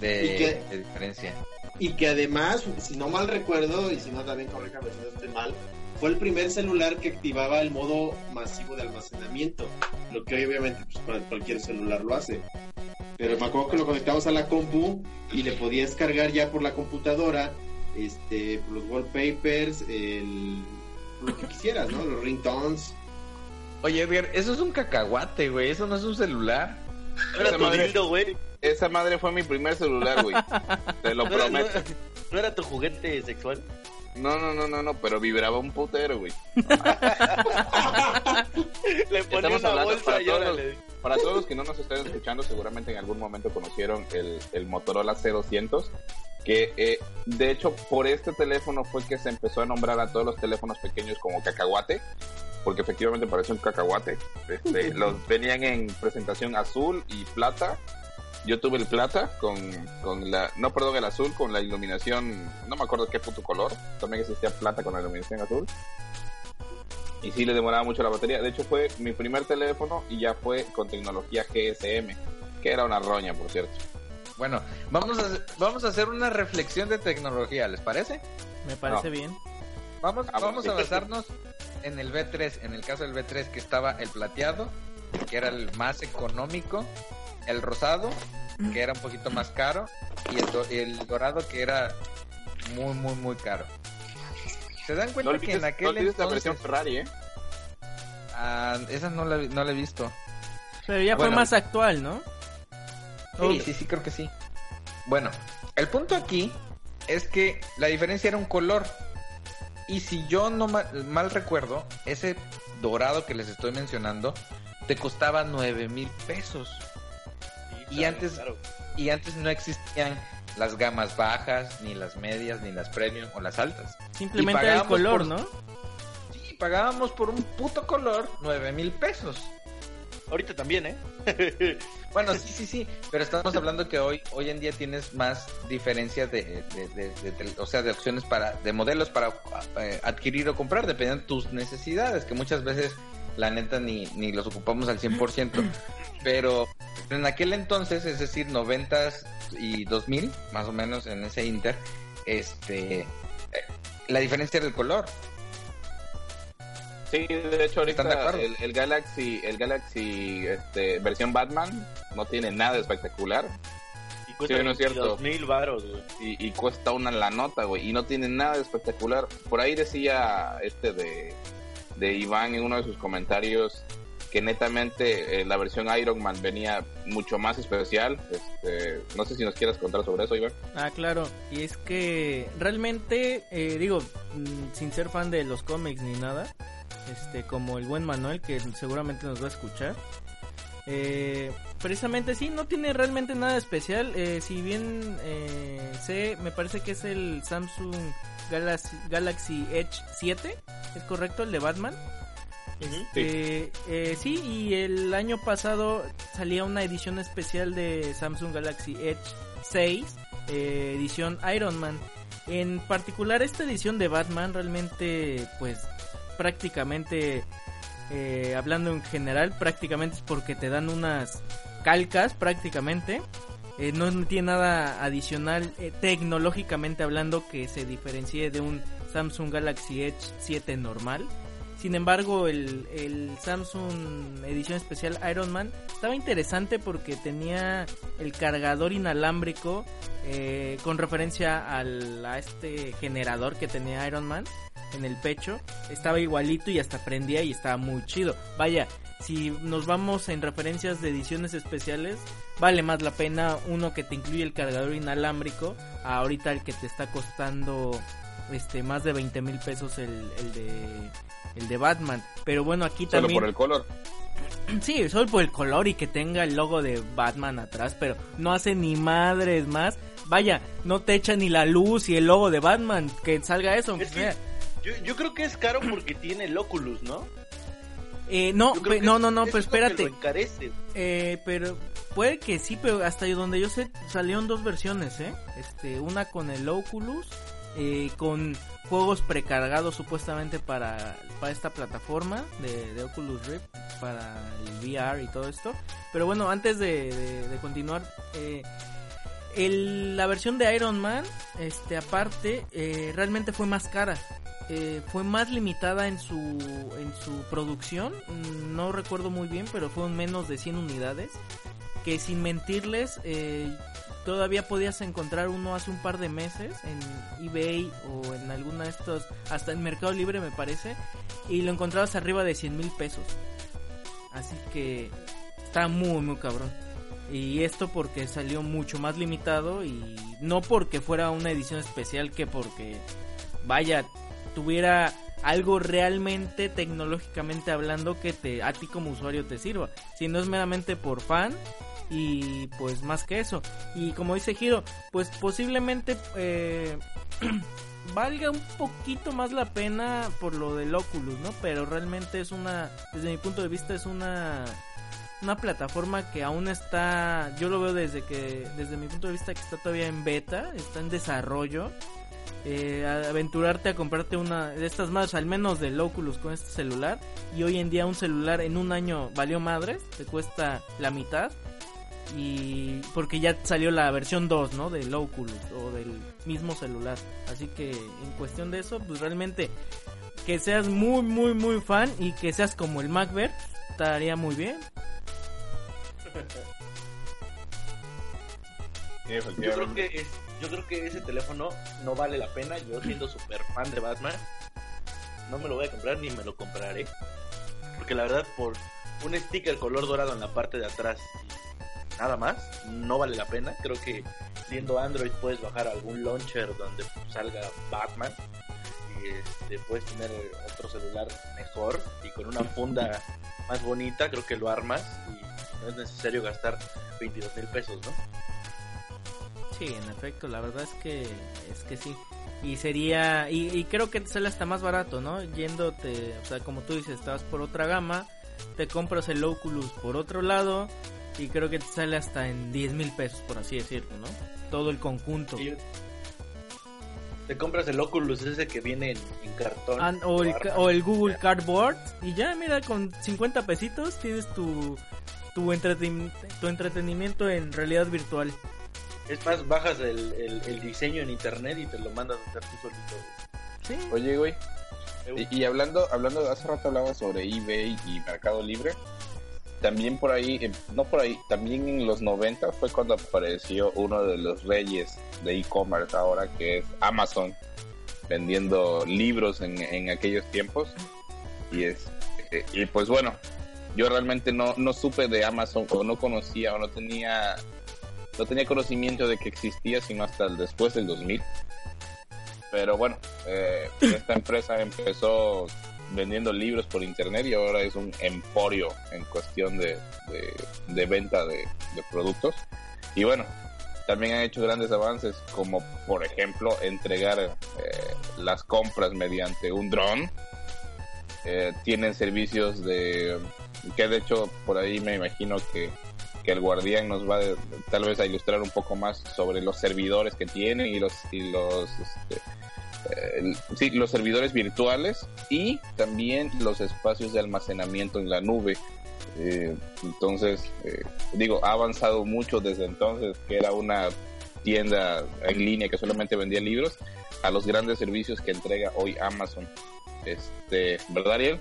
S4: de, diferencia.
S2: Y que además, si no mal recuerdo, y si no también corríjame si no estoy mal, fue el primer celular que activaba el modo masivo de almacenamiento. Lo que hoy obviamente pues, cual- cualquier celular lo hace. Pero me acuerdo que lo conectabas a la compu y le podías cargar ya por la computadora este, los wallpapers, el, lo que quisieras, ¿no? Los ringtones.
S4: Oye, Edgar, eso es un cacahuate, güey, eso no es un celular.
S3: Era
S6: Esa
S3: tu
S6: madre-
S3: dildo, güey.
S6: Esa madre fue mi primer celular, güey. Te lo
S3: No era, no,
S6: prometo.
S3: no era tu juguete sexual.
S6: No, no, no, no, no, pero vibraba un putero, güey.
S3: Le ponía una
S6: hablando
S3: bolsa
S6: para
S3: y
S6: todos,
S3: órale.
S6: para todos los que no nos estén escuchando, seguramente en algún momento conocieron el, el Motorola C200, que eh, de hecho por este teléfono fue que se empezó a nombrar a todos los teléfonos pequeños como cacahuate, porque efectivamente parece un cacahuate. Este, los venían en presentación azul y plata. Yo tuve el plata con, con la, no perdón, el azul con la iluminación, no me acuerdo qué puto color, también existía plata con la iluminación azul. Y sí le demoraba mucho la batería. De hecho fue mi primer teléfono y ya fue con tecnología GSM, que era una roña, por cierto.
S4: Bueno, vamos a, vamos a hacer una reflexión de tecnología, ¿les parece?
S1: Me parece
S6: No.
S1: bien.
S4: Vamos,
S6: Ah,
S4: vamos a basarnos en el B3, en el caso del B3 que estaba el plateado, que era el más económico, el rosado, que era un poquito más caro, y el, do- el dorado que era muy, muy, muy caro. ¿Se dan
S6: No
S4: cuenta que
S6: olvides,
S4: en
S6: no
S4: aquel
S6: la
S4: entonces...
S6: versión Ferrari, ¿eh?
S4: Ah, esa no la, no la he visto.
S1: Pero ya
S4: Bueno.
S1: fue más actual, ¿no?
S4: Sí, sí, sí, creo que sí. Bueno, el punto aquí es que la diferencia era un color. Y si yo no ma- mal recuerdo, ese dorado que les estoy mencionando te costaba nueve mil pesos.
S3: Sí,
S4: Y
S3: claro,
S4: antes-
S3: claro.
S4: Y antes no existían las gamas bajas, ni las medias, ni las premium o las altas.
S1: Simplemente el color,
S4: por-
S1: ¿no?
S4: Sí, pagábamos por un puto color nueve mil pesos.
S3: Ahorita también, ¿eh?
S4: Bueno, sí, sí, sí, pero estamos hablando que hoy hoy en día tienes más de- de- o sea, de opciones para, de modelos para eh, adquirir o comprar, dependiendo de tus necesidades, que muchas veces la neta ni, ni los ocupamos al 100%, pero en aquel entonces, es decir, 90 y 2000, más o menos en ese inter, este, eh, la diferencia era el color.
S6: Sí, de hecho
S4: ¿Están de
S6: ahorita
S4: acuerdo?
S6: el, el Galaxy, el Galaxy este, versión Batman no tiene nada espectacular
S3: Y cuesta
S6: Sí, no es cierto.
S3: 22 mil baros, güey.
S6: y, y cuesta una la nota, güey, y no tiene nada de espectacular. Por ahí decía este de, de Iván en uno de sus comentarios que netamente eh, la versión Iron Man venía mucho más especial. Este, no sé si nos quieras contar sobre eso, Iván.
S1: Ah, claro. Y es que realmente, eh, digo, mm, sin ser fan de los cómics ni nada, este, como el buen Manuel que seguramente nos va a escuchar, Eh, precisamente sí, no tiene realmente nada especial. Eh, si bien eh, sé, me parece que es el Samsung Galaxy, Galaxy Edge 7, ¿es correcto? El de Batman. Este, eh, sí, y el año pasado salía una edición especial de Samsung Galaxy Edge 6, eh, edición Iron Man. En particular esta edición de Batman realmente, pues prácticamente, eh, hablando en general, prácticamente es porque te dan unas calcas prácticamente. Eh, no tiene nada adicional eh, tecnológicamente hablando que se diferencie de un Samsung Galaxy Edge 7 normal. Sin embargo, el, el, Samsung edición especial Iron Man estaba interesante porque tenía el cargador inalámbrico eh, con referencia al, a este generador que tenía Iron Man en el pecho. Estaba igualito y hasta prendía y estaba muy chido. Vaya, si nos vamos en referencias de ediciones especiales, vale más la pena uno que te incluye el cargador inalámbrico a ahorita el que te está costando este más de 20 mil pesos el, el de el de Batman. Pero bueno, aquí
S6: Solo
S1: también.
S6: por el color.
S1: Sí, solo por el color y que tenga el logo de Batman atrás, pero no hace ni madres más. Vaya, no te echa ni la luz y el logo de Batman, que salga eso.
S3: Es que yo, yo creo que es caro porque tiene el Oculus, ¿no?
S1: Eh, no, pe- no, no, no, pero espérate.
S3: lo encarece.
S1: Eh, pero puede que sí, pero hasta donde yo sé salieron dos versiones, ¿eh? Este, una con el Oculus, eh, con juegos precargados supuestamente para, para esta plataforma de, Oculus Rift, para el VR y todo esto. Pero bueno, antes de, continuar, eh, la versión de Iron Man, este, aparte, eh, realmente fue más cara. Fue más limitada en su en su producción no recuerdo muy bien pero fueron menos de 100 unidades que sin mentirles todavía podías encontrar uno hace un par de meses en eBay o en alguna de estos hasta en Mercado Libre me parece y lo encontrabas arriba de 100 mil pesos. Así que está muy muy cabrón. Y esto porque salió mucho más limitado y no porque fuera una edición especial que porque vaya tuviera algo realmente tecnológicamente hablando que te a ti como usuario te sirva. Si no es meramente por fan y pues más que eso y como dice Giro pues posiblemente eh, valga un poquito más la pena por lo del Oculus no pero realmente es una desde mi punto de vista es una una plataforma que aún está yo lo veo desde que desde mi punto de vista que está todavía en beta está en desarrollo eh, aventurarte a comprarte una de estas más, al menos del Oculus con este celular. Y hoy en día un celular en un año valió madres, te cuesta la mitad. Y porque ya salió la versión 2, ¿no? Del Oculus o del mismo celular. Así que en cuestión de eso, pues realmente que seas muy, muy, muy fan y que seas como el MacBook, estaría muy bien.
S6: Sí,
S3: Yo creo que es, yo creo que ese teléfono no vale la pena. Yo siendo super fan de Batman, no me lo voy a comprar ni me lo compraré. Porque la verdad, por un sticker color dorado en la parte de atrás nada más, no vale la pena. Creo que siendo Android puedes bajar algún launcher donde salga Batman y este, puedes tener otro celular mejor y con una funda más bonita. Creo que lo armas y no es necesario gastar 22 mil pesos, ¿no?
S1: Sí, en efecto, la verdad es que es que sí. Y sería y, y creo que sale hasta más barato, ¿no? Yéndote, o sea, como tú dices, estabas por otra gama, te compras el Oculus por otro lado y creo que te sale hasta en 10 mil pesos, por así decirlo, ¿no? Todo el conjunto.
S3: Te compras el Oculus ese que viene en, en cartón.
S1: Ah, o, el, o Google Cardboard y ya, mira, con 50 pesitos tienes tu tu, entreten- tu entretenimiento en realidad virtual.
S3: Es más, bajas el, el, el diseño en internet y te lo mandas a hacer tú solito.
S1: Sí.
S6: Oye, güey,
S3: güey.
S6: y, y hablando, hablando, hace rato hablaba sobre eBay y Mercado Libre. También por ahí, eh, no por ahí, también en los 90 fue cuando apareció uno de los reyes de e-commerce ahora, que es Amazon, vendiendo libros en, en aquellos tiempos. Y, es, eh, y pues bueno, yo realmente no, no supe de Amazon o no conocía o no tenía, no tenía conocimiento de que existía sino hasta el después del 2000. Pero bueno, eh, esta empresa empezó vendiendo libros por internet y ahora es un emporio en cuestión de, de, venta de, productos. Y bueno, también han hecho grandes avances como por ejemplo entregar eh, las compras mediante un dron. Eh, tienen servicios de que de hecho por ahí me imagino que, que el guardián nos va tal vez a ilustrar un poco más sobre los servidores que tienen y los y los este, sí, los servidores virtuales y también los espacios de almacenamiento en la nube. Eh, entonces, eh, digo, ha avanzado mucho desde entonces, que era una tienda en línea que solamente vendía libros, a los grandes servicios que entrega hoy Amazon. Este, ¿verdad, Ariel?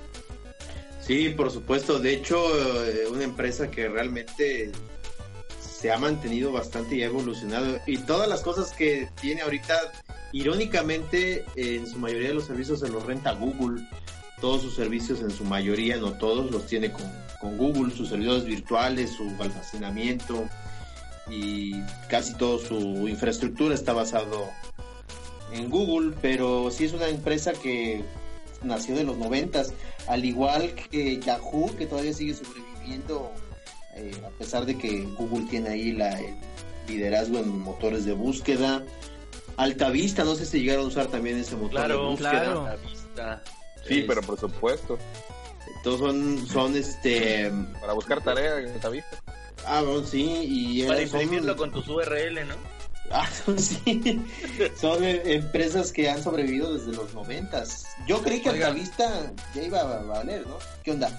S2: Sí, por supuesto. De hecho, eh, una empresa que realmente se ha mantenido bastante y ha evolucionado. Y todas las cosas que tiene ahorita, irónicamente, en su mayoría de los servicios se los renta Google. Todos sus servicios, en su mayoría, no todos, los tiene con, con Google, sus servidores virtuales, su almacenamiento y casi toda su infraestructura está basado en Google, pero sí es una empresa que nació de los noventas, al igual que Yahoo, que todavía sigue sobreviviendo, eh, a pesar de que Google tiene ahí la, el liderazgo en motores de búsqueda. Altavista, no sé si llegaron a usar también ese motor de
S3: Claro,
S2: búsqueda.
S1: claro.
S6: Sí,
S2: Es-
S6: pero por supuesto,
S2: Todos son, son este.
S6: para buscar tarea en esta vista.
S2: Ah, bueno, sí, y
S3: Para
S2: son-
S3: imprimirlo con tus URL, ¿no?
S2: Ah, sí. Son eh, empresas que han sobrevivido desde los noventas. Yo creí que. Altavista ya iba a valer, ¿no? ¿Qué onda?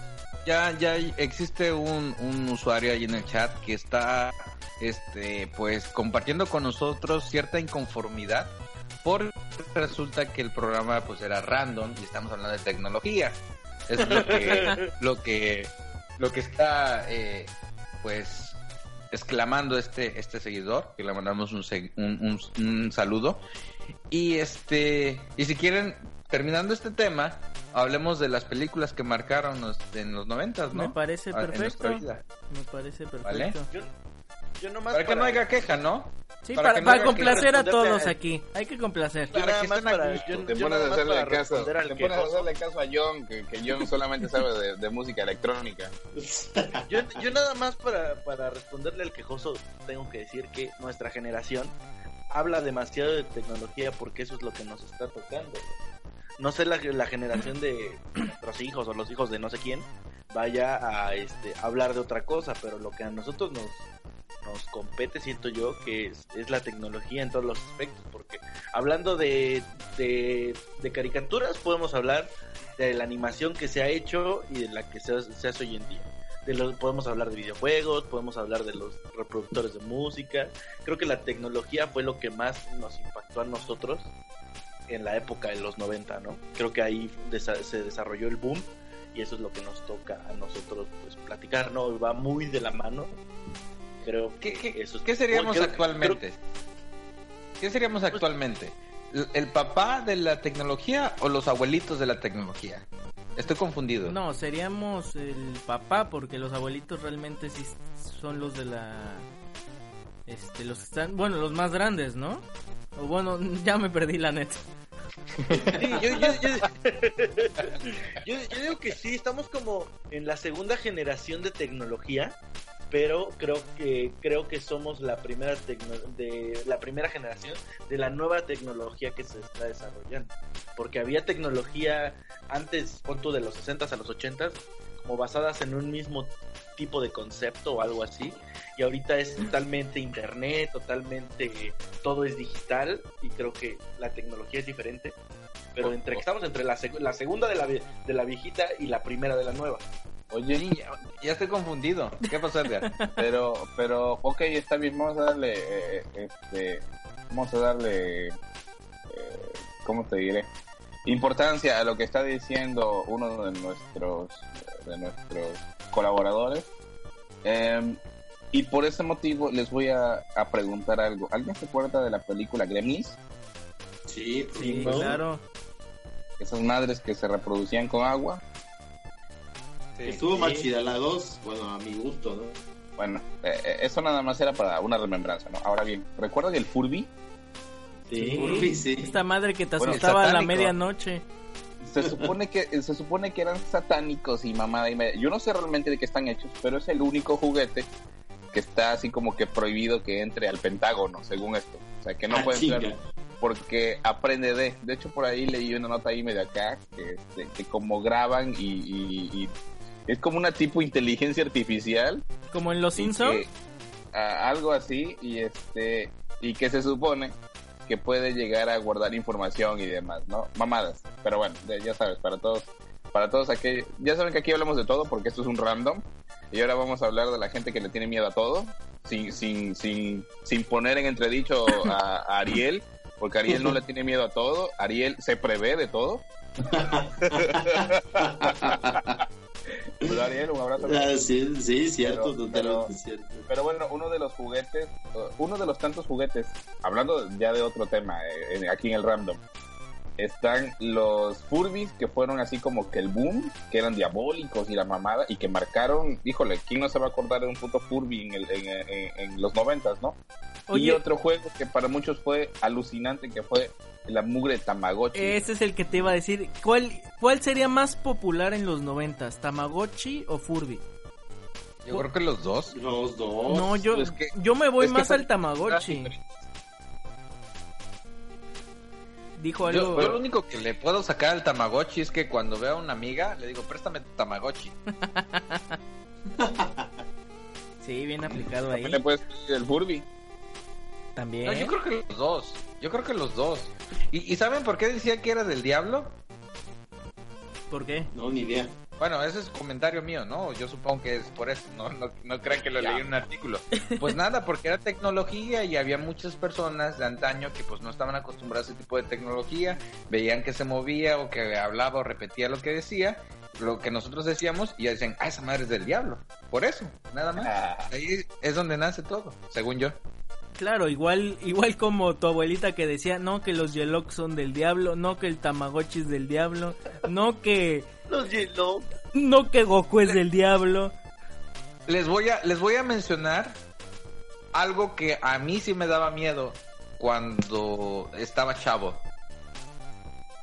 S4: Ya, ya existe un, un usuario ahí en el chat que está, este, pues compartiendo con nosotros cierta inconformidad porque resulta que el programa pues era random y estamos hablando de tecnología. Es lo que, lo que, lo que está, eh, pues exclamando este, este seguidor, que le mandamos un, se- un, un- un saludo. Y este, y si quieren, terminando este tema, hablemos de las películas que marcaron los- en los noventas, ¿no?
S1: Me parece
S4: Ah,
S1: perfecto. Me parece perfecto.
S4: Vale.
S3: Yo, yo nomás
S4: Para que no haya queja, ¿no?
S1: Sí,
S4: Para no
S1: complacer a todos
S3: a-
S1: aquí. Hay que complacer.
S3: Yo
S4: Para
S3: nada
S4: que estén
S3: yo,
S6: Te
S3: yo
S6: pones a hacerle caso, te pones a hacerle caso a John, que, que John solamente sabe de, de música electrónica.
S3: Yo, yo nada más para, para responderle al quejoso tengo que decir que nuestra generación habla demasiado de tecnología porque eso es lo que nos está tocando. No sé la, la generación de nuestros hijos o los hijos de no sé quién vaya a este, hablar de otra cosa, pero lo que a nosotros nos, nos compete, siento yo, que es, la tecnología en todos los aspectos, porque hablando de, de, de caricaturas podemos hablar de la animación que se ha hecho y de la que se, se hace hoy en día. De los, podemos hablar de videojuegos, podemos hablar de los reproductores de música. Creo que la tecnología fue lo que más nos impactó a nosotros en la época de los 90, ¿no? Creo que ahí desa- se desarrolló el boom y eso es lo que nos toca a nosotros pues platicar, ¿no? Va muy de la mano. Creo
S4: ¿Qué,
S3: que
S4: qué-
S3: eso es-
S4: qué seríamos
S3: creo-
S4: actualmente? ¿Qué seríamos actualmente? ¿El- ¿El papá de la tecnología o los abuelitos de la tecnología? Estoy confundido.
S1: No, seríamos el papá porque los abuelitos realmente sí son los de la este los que están, bueno, los más grandes, ¿no? Bueno, ya me perdí la neta.
S3: Sí, yo, digo que sí, estamos como en la segunda generación de tecnología, pero creo que creo que somos la primera tecno- de la primera generación de la nueva tecnología que se está desarrollando, porque había tecnología antes, pon tú de los 60 a los 80 como basadas en un mismo tipo de concepto o algo así, y ahorita es totalmente internet, totalmente todo es digital y creo que la tecnología es diferente pero entre que estamos entre la, seg- la segunda de la, de la viejita y la primera de la nueva.
S6: Oye,
S4: ya, ya estoy confundido. ¿Qué pasó, Edgar?
S6: pero, pero, ok, está bien, vamos a darle, eh, este, vamos a darle, eh, ¿cómo te diré? Importancia a lo que está diciendo uno de nuestros, de nuestros colaboradores. Em, y por ese motivo les voy a, a preguntar algo. ¿Alguien se acuerda de la película Gremlins?
S2: Sí,
S1: Sí,
S2: ¿no?
S1: claro.
S6: Esas madres que se reproducían con agua.
S2: Estuvo más chida la 2, bueno, a mi gusto, ¿no?
S6: Bueno, eh, eh, eso nada más era para una remembranza, ¿no? Ahora bien, ¿recuerdan el Furby?
S2: Sí, sí.
S1: Esta madre que te
S6: Bueno,
S1: asustaba a la medianoche.
S6: se supone que se supone que eran satánicos y mamada y media. Yo no sé realmente de qué están hechos, pero es el único juguete que está así como que prohibido que entre al Pentágono, según esto. O sea, que no
S5: Ah,
S6: puede
S5: chinga.
S6: entrar porque aprende de. De hecho, por ahí leí una nota ahí medio acá que, este, que como graban y, y- y es como una tipo inteligencia artificial
S1: Como en Los Simpsons.
S6: algo así y este y que se supone que puede llegar a guardar información y demás, ¿no? Mamadas. Pero bueno, ya- sabes, para todos, para todos aquellos, ya saben que aquí hablamos de todo porque esto es un random y ahora vamos a hablar de la gente que le tiene miedo a todo, sin, sin, sin, sin poner en entredicho a, a Ariel, porque Ariel no le tiene miedo a todo, Ariel se prevé de todo. Pero Ariel, un abrazo.
S5: Ah, sí, sí, cierto,
S6: Pero-
S5: totalmente
S6: pero-
S5: cierto.
S6: Pero bueno, uno de los juguetes, uno de los tantos juguetes, hablando ya de otro tema, eh, aquí en el random, están los Furbies que fueron así como que el boom, que eran diabólicos y la mamada, y que marcaron, híjole, ¿quién no se va a acordar de un puto Furby en, el- en, en- en los noventas, no? y otro juego que para muchos fue alucinante, que fue la mugre Tamagotchi.
S1: ese es el que te iba a decir. ¿Cuál, cuál sería más popular en los noventas? ¿Tamagotchi o Furby?
S4: Yo creo que los dos.
S5: Los dos.
S1: No, yo,
S6: es que-
S1: yo me voy más al Tamagotchi. Dijo
S4: Yo,
S1: algo.
S4: yo lo único que le puedo sacar al Tamagotchi es que cuando veo a una amiga le digo, préstame tu Tamagotchi.
S1: Sí, bien aplicado ahí.
S6: También le puedes pedir el Furby.
S1: También.
S4: No, yo creo que los dos. Yo creo que los dos. ¿Y, y saben por qué decía que era del diablo?
S1: ¿Por qué?
S5: No, ni idea.
S4: Bueno, ese es comentario mío, ¿no? Yo supongo que es por eso, no, no, no crean que lo
S6: Ya.
S4: leí en un artículo. Pues nada, porque era tecnología y había muchas personas de antaño que pues no estaban acostumbradas a ese tipo de tecnología, veían que se movía o que hablaba o repetía lo que decía, lo que nosotros decíamos y ya decían, ah, esa madre es del diablo. Por eso, nada más.
S6: Ah,
S4: Ahí es donde nace todo, según yo.
S1: Claro, igual, igual como tu abuelita que decía, no que los Yelox son del diablo, no que el Tamagotchi es del diablo, no que,
S3: Los hielo.
S1: no que Goku es del diablo.
S4: Les voy a, les voy a mencionar algo que a mí sí me daba miedo cuando estaba chavo.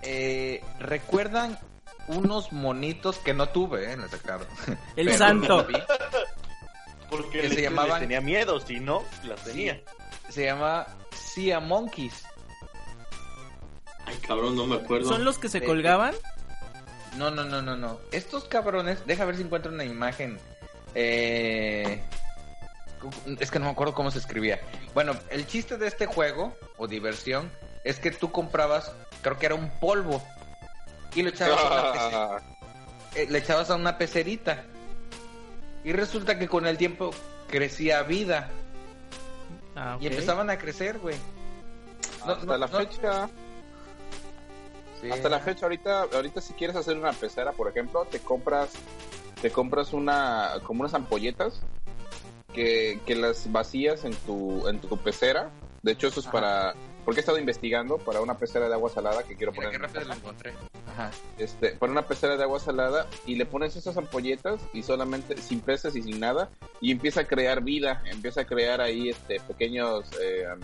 S4: Eh, ¿Recuerdan unos monitos que no tuve, eh, les aclaro?
S1: El
S4: Pero
S1: santo.
S3: Porque
S4: Que
S3: le,
S4: se llamaban-
S3: le tenía miedo, si no, las tenía.
S4: Se llama Sea Monkeys.
S5: Ay, cabrón, no me acuerdo.
S1: ¿Son los que se colgaban?
S4: No, no, no, no, no. Estos cabrones, deja ver si encuentro una imagen. Eh, es que no me acuerdo cómo se escribía. Bueno, el chiste de este juego o diversión es que tú comprabas, creo que era un polvo y lo echabas a una, pece-
S6: ah,
S4: eh, le echabas a una pecerita y resulta que con el tiempo crecía vida
S1: Ah,
S4: y empezaban a crecer, güey. No,
S6: hasta
S4: no,
S6: la
S4: no.
S6: fecha,
S4: Sí.
S6: hasta la fecha ahorita, ahorita si quieres hacer una pecera, por ejemplo, te compras, te compras una, como unas ampolletas que, que las vacías en tu, en tu pecera. De hecho, eso es
S4: Ajá.
S6: para, porque he estado investigando para una pecera de agua salada que quiero
S4: Mira
S6: poner.
S4: qué
S6: en mi
S4: rápido lo
S6: casa.
S4: encontré. Ajá.
S6: este, para una pecera de agua salada y le pones esas ampolletas y solamente sin peces y sin nada y empieza a crear vida, empieza a crear ahí este pequeños eh, um,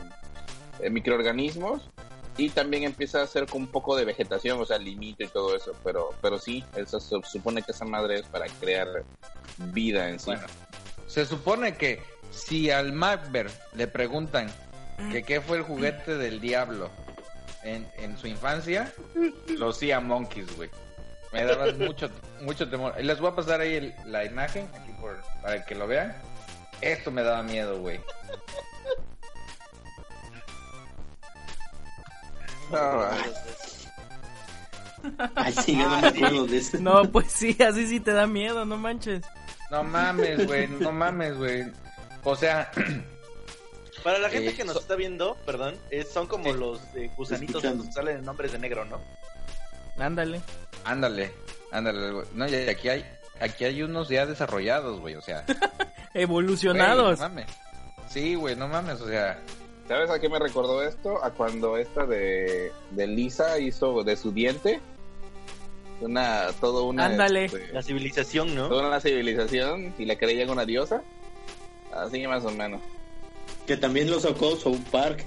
S6: eh, microorganismos y también empieza a hacer con un poco de vegetación, o sea, limito y todo eso, pero pero sí, eso se supone que esa madre es para crear vida en sí.
S4: Bueno, se supone que si al Macbeth le preguntan que qué fue el juguete del diablo en, en su infancia, los Sea Monkeys, güey. Me daba mucho, mucho temor. Y Les voy a pasar ahí el- la imagen aquí por, para que lo vean. Esto me daba miedo, güey.
S5: Ay, sí, yo no me acuerdo de eso.
S1: No, pues sí, así sí te da miedo, no manches.
S4: No mames, güey. No mames, güey. O sea,
S3: Para la gente
S4: Eh,
S3: que nos
S4: so-
S3: está viendo, perdón, es- son como
S4: Sí.
S3: los eh, gusanitos que salen en nombres de negro, ¿no?
S1: Ándale.
S4: ándale, ándale, güey. No, y aquí hay, aquí hay unos ya desarrollados, güey. O sea,
S1: Evolucionados.
S4: Güey, no mames. Sí, güey, no mames, o sea,
S6: ¿Sabes a qué me recordó esto? A cuando esta de, de Lisa hizo de su diente una todo una
S1: Ándale.
S6: este,
S3: La civilización, ¿no?
S6: toda una civilización y le creían una diosa. Así más o menos.
S5: Que también lo sacó South Park.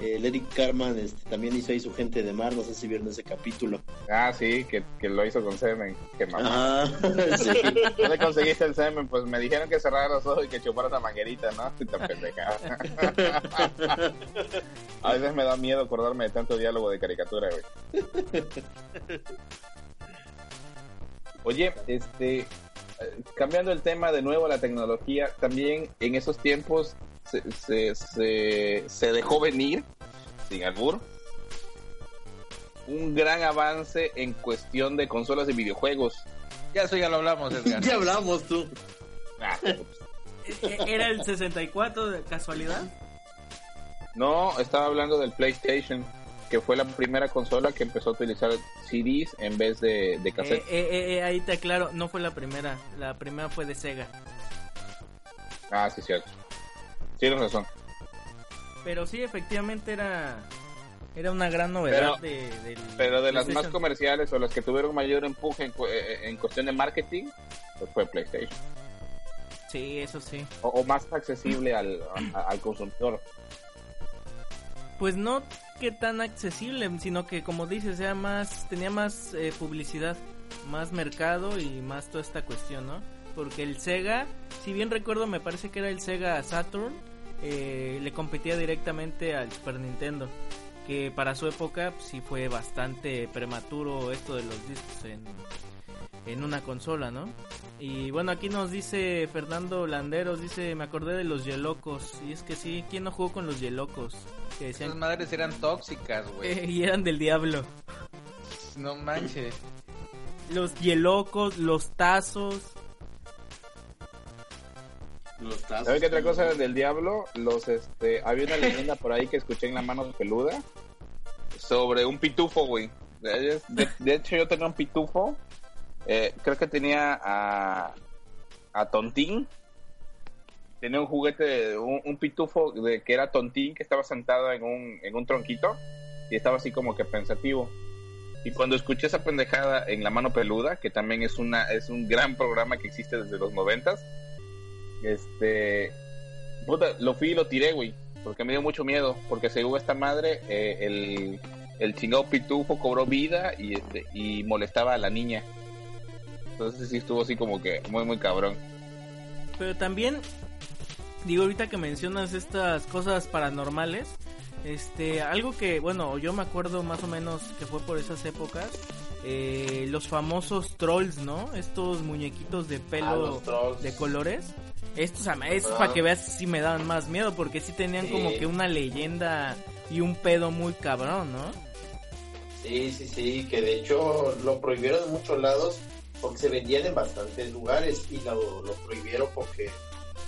S2: el Eric Carman este, también hizo ahí su gente de mar, no sé si vieron ese capítulo.
S6: Ah, sí, que, que lo hizo con semen. Qué mamá.
S2: Ah, sí.
S6: ¿Dónde conseguiste el semen? Pues me dijeron que cerrara los ojos y que chupara esa manguerita, ¿no? Estoy tan pendeja. A veces me da miedo acordarme de tanto diálogo de caricatura, güey. Oye, este, eh, cambiando el tema de nuevo a la tecnología, también en esos tiempos se, se, se, se dejó venir, sin albur, un gran avance en cuestión de consolas de videojuegos.
S4: Ya eso ya lo hablamos, Edgar.
S2: ya hablamos tú.
S6: Ah,
S1: E- ¿Era el 64 de casualidad?
S6: no, estaba hablando del PlayStation, que fue la primera consola que empezó a utilizar CDs en vez de, de
S1: Eh,
S6: cassette.
S1: eh, eh, ahí te aclaro, no fue la primera. La primera fue de Sega.
S6: Ah, sí, cierto. Tienes razón.
S1: Pero sí, efectivamente era era una gran novedad
S6: Pero-
S1: de, del
S6: Pero de las más comerciales o las que tuvieron mayor empuje en, cu- eh, en cuestión de marketing, pues fue PlayStation.
S1: Sí, eso sí.
S6: O, o más accesible al, a- al consumidor.
S1: Pues no que tan accesible, sino que como dices, era más tenía más eh, publicidad, más mercado y más toda esta cuestión, ¿no? Porque el Sega, si bien recuerdo, me parece que era el Sega Saturn, eh, le competía directamente al Super Nintendo, que para su época pues, sí fue bastante prematuro esto de los discos en, en una consola, ¿no? Y bueno, aquí nos dice Fernando Landeros, dice, me acordé de los Yelocos, y es que sí, ¿quién no jugó con los Yelocos? Que decían
S4: Esas madres eran tóxicas, güey.
S1: y eran del diablo.
S4: No manches.
S1: Los hielocos, los tazos.
S2: Los tazos.
S6: ¿Sabes qué otra cosa del diablo? Los, este, había una leyenda por ahí que escuché en la mano peluda sobre un pitufo, güey. De, de- de hecho, yo tenía un pitufo. eh, creo que tenía a, a Tontín. Tenía un juguete, un, un pitufo de que era Tontín que estaba sentado en un, en un tronquito y estaba así como que pensativo. Y cuando escuché esa pendejada en La Mano Peluda, que también es una es un gran programa que existe desde los noventas, este, puta, lo fui y lo tiré, güey, porque me dio mucho miedo, porque según esta madre, eh, el, el chingado pitufo cobró vida y este y molestaba a la niña. Entonces sí estuvo así como que muy, muy cabrón.
S1: Pero también, digo, ahorita que mencionas estas cosas paranormales, este, algo que, bueno, yo me acuerdo más o menos que fue por esas épocas, eh, los famosos trolls, ¿no? Estos muñequitos de
S2: Ah,
S1: pelo
S2: trolls.
S1: de colores. Estos,
S2: Ajá.
S1: para que veas si me daban más miedo, porque sí tenían
S2: Sí.
S1: como que una leyenda y un pedo muy cabrón, ¿no?
S2: Sí, sí, sí, que de hecho lo prohibieron en muchos lados porque se vendían en bastantes lugares y lo, lo prohibieron porque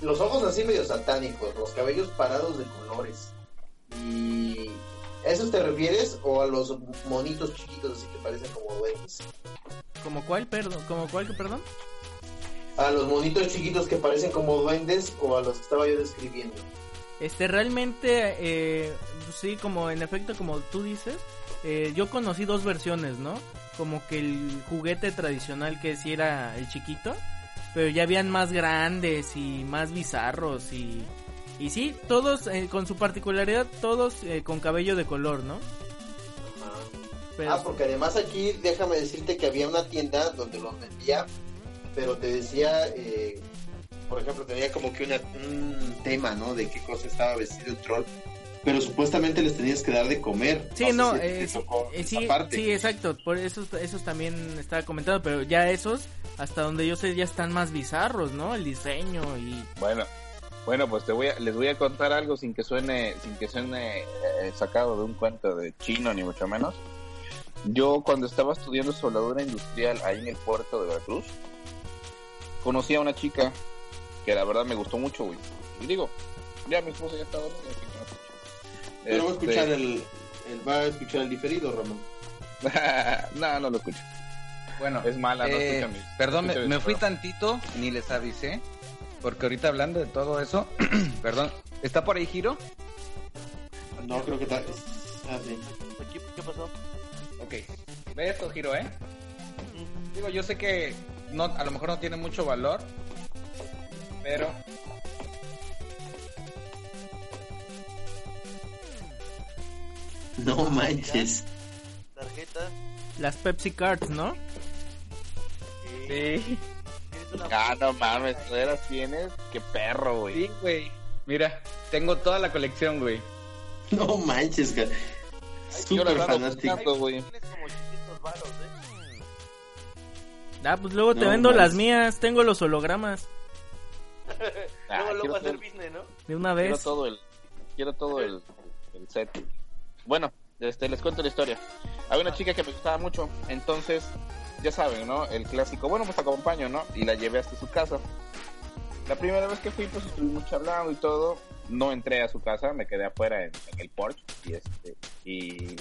S2: los ojos así medio satánicos, los cabellos parados de colores. Y ¿a esos te refieres o a los monitos chiquitos así que parecen como duendes?
S1: ¿Como cuál, perdón? ¿Como cuál, que perdón?
S2: A los monitos chiquitos que parecen como duendes o a los que estaba yo describiendo.
S1: Este, realmente, eh, sí, como en efecto, como tú dices, eh, yo conocí dos versiones, ¿no? Como que el juguete tradicional que sí era el chiquito, pero ya habían más grandes y más bizarros y... Y sí, todos eh, con su particularidad, todos eh, con cabello de color, ¿no? Pero,
S2: Ah, porque además aquí déjame decirte que había una tienda donde los vendía, pero te decía, eh, por ejemplo, tenía como que una, un tema, ¿no? De qué cosa estaba vestido el troll, pero supuestamente les tenías que dar de comer.
S1: Sí,
S2: sé
S1: no,
S2: si
S1: eh, sí,
S2: tocó
S1: eh,
S2: esa
S1: sí,
S2: parte.
S1: sí, exacto, por esos, esos también estaba comentando, pero ya esos, hasta donde yo sé, ya están más bizarros, ¿no? El diseño y...
S6: Bueno, bueno, pues te voy a, les voy a contar algo sin que suene, sin que suene eh, sacado de un cuento de chino ni mucho menos. Yo cuando estaba estudiando soldadura industrial ahí en el puerto de Veracruz, conocí a una chica que la verdad me gustó mucho, güey. Y digo, ya mi esposa ya está dormida. así que no escucho.
S2: Pero va a
S6: Este,
S2: escuchar el, el- va a escuchar el diferido, Ramón.
S6: no, no lo escucho.
S4: Bueno,
S6: Es mala, no
S4: eh,
S6: escucha mis-
S4: perdón, me,
S6: escucha mis
S4: me fui
S6: programas.
S4: tantito, ni les avisé, porque ahorita hablando de todo eso, perdón, ¿está por ahí Giro?
S2: No, creo que. Ah, sí.
S3: Aquí, ¿Qué pasó?
S4: Ok, ve esto Giro, ¿eh? Digo, yo sé que no, a lo mejor no tiene mucho valor, pero
S5: No manches.
S3: Tarjetas.
S1: Las Pepsi Cards, ¿no?
S4: Sí,
S6: Ah, no mames, ¿tú eras tienes? Qué perro, güey.
S4: sí, güey. Mira, tengo toda la colección, güey.
S5: No manches,
S6: la
S5: Súper fanático.
S6: güey.
S3: Tienes como 800 varos, ¿eh?
S1: Ah, pues luego te
S5: No
S1: vendo las mías. Tengo los hologramas
S6: Ah,
S3: luego, luego
S6: quiero
S3: hacer
S6: todo-
S3: business, ¿no?
S1: de una
S6: Quiero
S1: vez.
S6: todo el, quiero todo el, el set. Bueno, este, les cuento la historia. Había una chica que me gustaba mucho, entonces, ya saben, ¿no? El clásico, bueno, pues acompaño, ¿no? Y la llevé hasta su casa. La primera vez que fui, pues estuvimos charlando y todo. No entré a su casa, me quedé afuera en, en el porch. Y este, y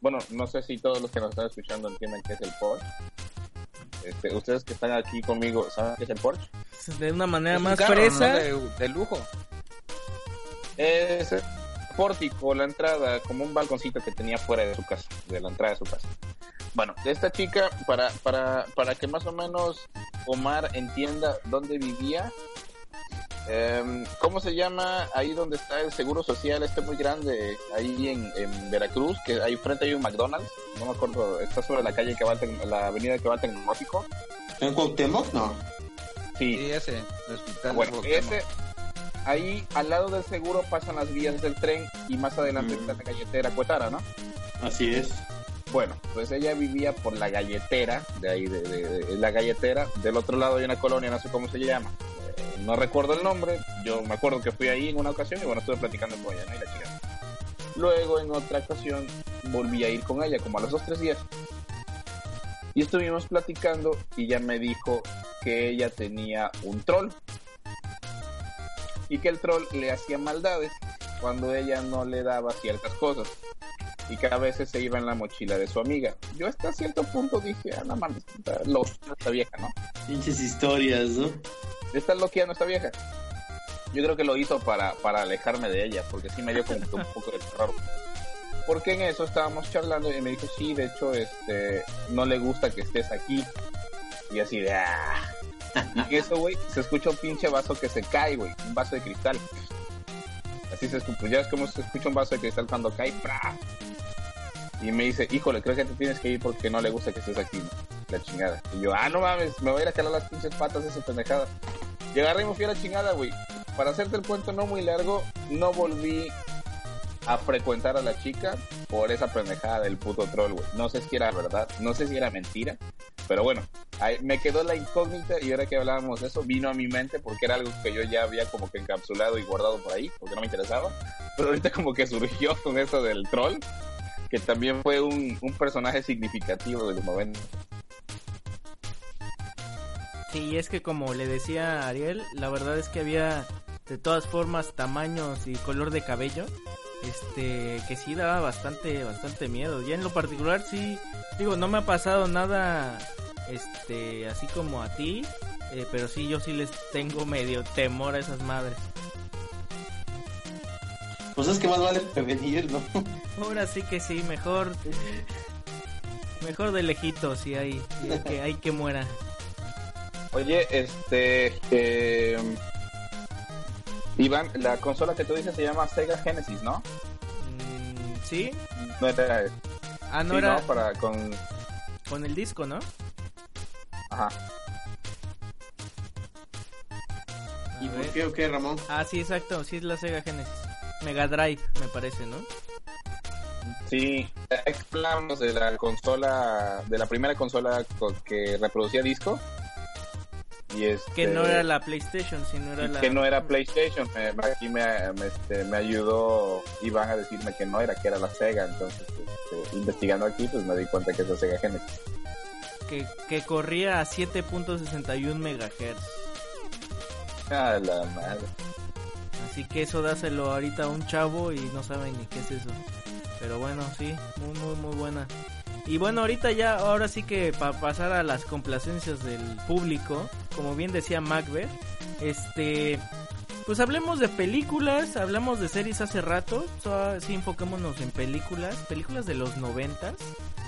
S6: bueno, no sé si todos los que nos están escuchando entienden qué es el porch. Este, ustedes que están aquí conmigo, ¿saben qué es el porch?
S1: De una manera
S4: Es un
S1: más
S4: carro,
S1: fresa.
S4: ¿no? de, de lujo.
S6: Es el pórtico, la entrada, como un balconcito que tenía fuera de su casa, de la entrada de su casa. Bueno, de esta chica, para, para, para que más o menos Omar entienda dónde vivía, em, ¿cómo se llama ahí donde está el seguro social este muy grande, ahí en, en Veracruz, que ahí frente hay un McDonald's, no me acuerdo, está sobre la calle que va al la avenida que va al tecnológico?
S5: ¿En Cuauhtémoc? No.
S6: Sí,
S4: Sí, ese. el hospital
S6: Bueno,
S4: de
S6: ese, ahí al lado del seguro pasan las vías del tren y más adelante
S5: Mm.
S6: está la galletera Cuetara, ¿no?
S5: Así es.
S6: Bueno, pues ella vivía por la galletera, de ahí, de, de- de la galletera. Del otro lado hay una colonia, no sé cómo se llama. No recuerdo el nombre. Yo me acuerdo que fui ahí en una ocasión y bueno, estuve platicando con ella, ¿no? Y la chica. Luego, en otra ocasión, volví a ir con ella, como a los dos, tres días. Y estuvimos platicando y ella me dijo que ella tenía un troll. Y que el troll le hacía maldades cuando ella no le daba ciertas cosas y que a veces se iba en la mochila de su amiga. Yo hasta cierto punto dije, ah, no mames, loca esta vieja, ¿no?
S5: Pinches historias, ¿no?
S6: Está loqueando esta vieja. Yo creo que lo hizo para, para alejarme de ella, porque sí me dio como que un poco de terror. Porque en eso estábamos charlando y me dijo, sí, de hecho, este, no le gusta que estés aquí. Y así de, ah. Y eso, güey, se escucha un pinche vaso que se cae, güey, un vaso de cristal. Así se escucha, ya es como se escucha un vaso de cristal cuando cae, ¡pra! Y me dice, híjole, creo que te tienes que ir porque no le gusta que estés aquí, la chingada. Y yo, ah, no mames, me voy a ir a calar las pinches patas de esa pendejada. Y agarré y me fui a la chingada, güey. Para hacerte el cuento no muy largo, no volví a frecuentar a la chica por esa pendejada del puto troll, güey. No sé si era verdad, no sé si era mentira, pero bueno, ahí me quedó la incógnita y ahora que hablábamos de eso, vino a mi mente porque era algo que yo ya había como que encapsulado y guardado por ahí, porque no me interesaba. Pero ahorita como que surgió con eso del troll, que también fue un, un personaje significativo del momento.
S1: Sí, es que como le decía Ariel, la verdad es que había de todas formas tamaños y color de cabello, este, que sí daba bastante, bastante miedo. Ya en lo particular sí, digo, no me ha pasado nada, este, así como a ti, eh, pero sí yo sí les tengo medio temor a esas madres.
S5: Pues es que más vale prevenir, ¿no?
S1: Ahora sí que sí, mejor, mejor de lejitos, si hay, que, hay que muera.
S6: Oye, este. eh, Iván, la consola que tú dices se llama Sega Genesis, ¿no?
S1: Mm, sí,
S6: No era.
S1: ah no
S6: sí,
S1: era
S6: ¿no? Para con.
S1: con el disco, ¿no?
S6: Ajá.
S5: ¿Y por qué o qué, Ramón?
S1: Ah, sí, exacto, sí es la Sega Genesis. Mega Drive, me parece, ¿no?
S6: Sí, hablamos de la consola, de la primera consola co- que reproducía disco. Y este,
S1: Que no era la PlayStation, sino era la...
S6: que no era PlayStation. Me- aquí me, me, este, me ayudó Iván a decirme que no era, que era la Sega. Entonces, este, investigando aquí, pues me di cuenta que es la Sega Genesis.
S1: Que, que corría a 7.61 megahertz.
S6: Ah, la madre.
S1: Así que eso dáselo ahorita a un chavo y no saben ni qué es eso. Pero bueno, sí, muy, muy, muy buena. Y bueno, ahorita ya, ahora sí que para pasar a las complacencias del público, como bien decía Macbeth, este, pues hablemos de películas, hablamos de series hace rato, so, sí enfoquémonos en películas, películas de los noventas,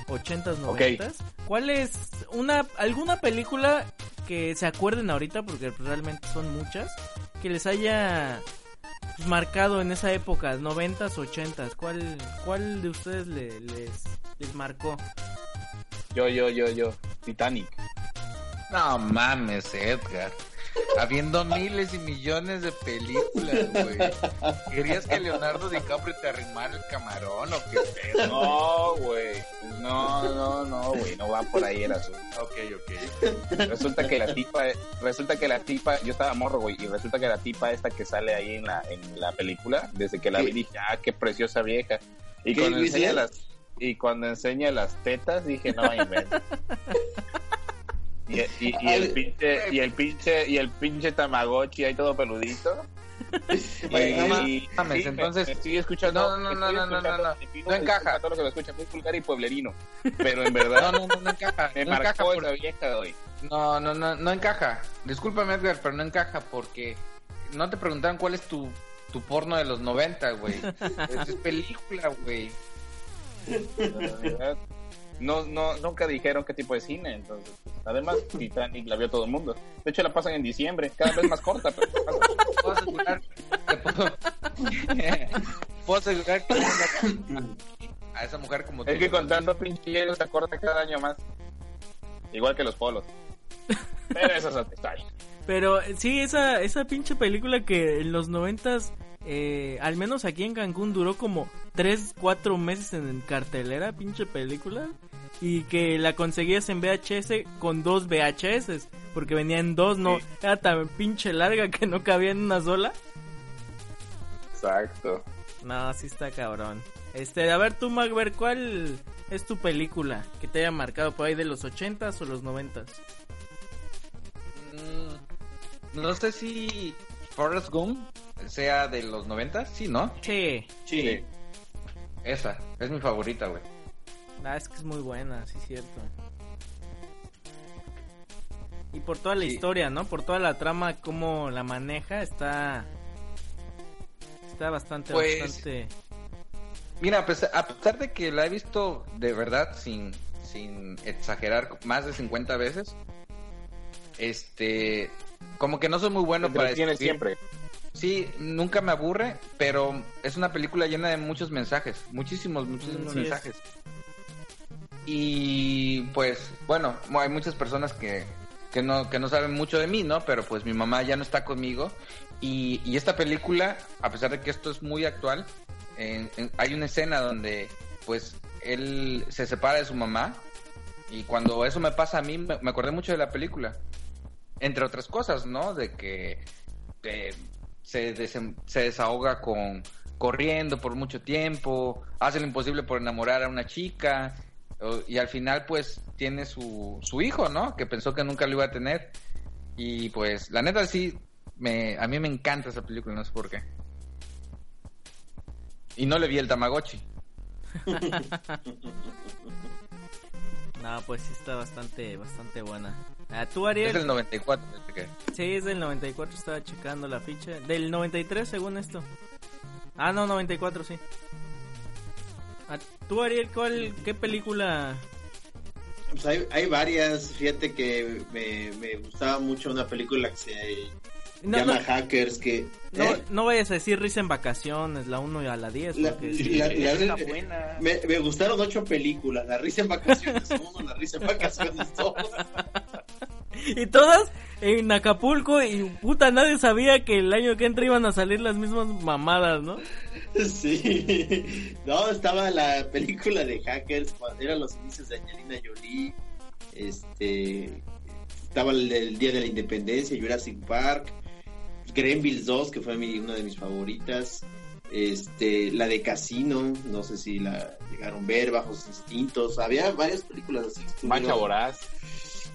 S1: ochentas, noventas. ¿Cuál es una, alguna película que se acuerden ahorita, porque realmente son muchas, que les haya marcado en esa época, noventas, ochentas? ¿Cuál, cuál de ustedes le- les, les marcó?
S6: Yo, yo, yo, yo. Titanic.
S4: No mames, Edgar. Habiendo miles y millones de películas, güey. ¿Querías que Leonardo DiCaprio te arrimara el camarón o qué pedo?
S6: No, güey. No, no, no, güey. No va por ahí el asunto.
S4: Ok, ok.
S6: Resulta que la tipa, resulta que la tipa, yo estaba morro, güey, y resulta que la tipa esta que sale ahí en la, en la película, desde que la
S5: ¿Qué?
S6: vi dije, ah, qué preciosa vieja. Y
S5: ¿Qué
S6: cuando enseña las, y cuando enseña las tetas, dije, no, invento. Y, y, y el pinche, y el pinche, y el pinche tamagotchi ahí todo peludito. Y,
S4: mames, entonces-
S6: me estoy escuchando.
S4: No, no, no, no, no, no, no encaja.
S6: todos los que lo escuchan, muy vulgar y pueblerino. Pero en verdad,
S4: No, no, no, no encaja.
S6: me
S4: no encaja
S6: marcó
S4: por-
S6: esa vieja, güey.
S4: No, no, no, no encaja. Discúlpame, Edgar, pero no encaja porque no te preguntaron cuál es tu, tu porno de los 90, güey. es, es película, güey.
S6: No, no, nunca dijeron qué tipo de cine, entonces. Además, Titanic la vio todo el mundo. De hecho, la pasan en diciembre, cada vez más corta, pero.
S4: Puedo asegurar, te puedo, puedo asegurar que a esa mujer como tú.
S6: Es que con tanto pinche hielo se corta cada año más. Igual que los polos. Pero eso es otra historia.
S1: Pero sí, esa, esa pinche película que en los noventas, eh, al menos aquí en Cancún, duró como 3, 4 meses en cartelera, pinche película. Y que la conseguías en VHS con dos VHS, porque venía en dos, no,
S6: Sí.
S1: era tan pinche larga que no cabía en una sola.
S6: Exacto.
S1: No, sí está cabrón. Este, a ver tú, Magber, ¿cuál es tu película que te haya marcado por ahí de los ochentas o los noventas?
S4: Mm, No sé si Forrest Gump sea de los 90, sí, ¿no?
S1: Sí,
S5: Sí.
S4: Esa, es mi favorita, güey.
S1: Ah, es que es muy buena, sí, cierto. Y por toda la
S4: Sí.
S1: historia, ¿no? Por toda la trama, cómo la maneja, está. Está bastante,
S4: Pues,
S1: bastante.
S4: Mira, a pesar, a pesar de que la he visto de verdad sin, sin exagerar más de 50 veces, este, como que no soy muy bueno para escribir.
S6: siempre.
S4: Sí, nunca me aburre, pero es una película llena de muchos mensajes, muchísimos, muchísimos
S1: Sí es.
S4: Y pues, bueno, hay muchas personas que, que no, que no saben mucho de mí, ¿no? Pero pues mi mamá ya no está conmigo. Y, y esta película, a pesar de que esto es muy actual, en- hay una escena donde pues él se separa de su mamá. Y cuando eso me pasa a mí, me, acordé mucho de la película. Entre otras cosas, ¿no? De que eh, se, desem- se desahoga con corriendo por mucho tiempo, hace lo imposible por enamorar a una chica y al final pues tiene su, su hijo, ¿no? Que pensó que nunca lo iba a tener y pues la neta sí, me, a mí me encanta esa película, no sé por qué. Y no le vi el Tamagotchi.
S1: No, pues sí está bastante, bastante buena. Ah, tú,
S4: Es del
S1: Ariel.
S4: 94. parece que-
S1: Sí, es del 94, estaba checando la ficha. Del 93, según esto. Ah, no, 94, sí. Ah, tú, Ariel, ¿cuál, qué película?
S5: Pues hay, hay varias. Fíjate que me, me gustaba mucho una película que se
S1: No,
S5: llama
S1: no,
S5: Hackers. Que,
S1: no,
S5: ¿eh?
S1: no vayas a decir Risa en Vacaciones, la 1 y a la 10.
S5: La-
S1: porque
S5: la-
S1: sí.
S5: la-
S3: Está buena.
S5: me, me gustaron ocho películas. La risa en vacaciones uno, la risa en vacaciones dos.
S1: Y todas en Acapulco y puta, nadie sabía que el año que entra iban a salir las mismas mamadas, ¿no?
S5: Sí. No, estaba la película de Hackers, eran los inicios de Angelina Jolie. Este. Estaba el Día de la Independencia, Jurassic Park. Greenville 2, que fue mi, una de mis favoritas. Este, la de Casino, no sé si la llegaron a ver, Bajos Instintos. Había varias películas así.
S6: Mancha voraz.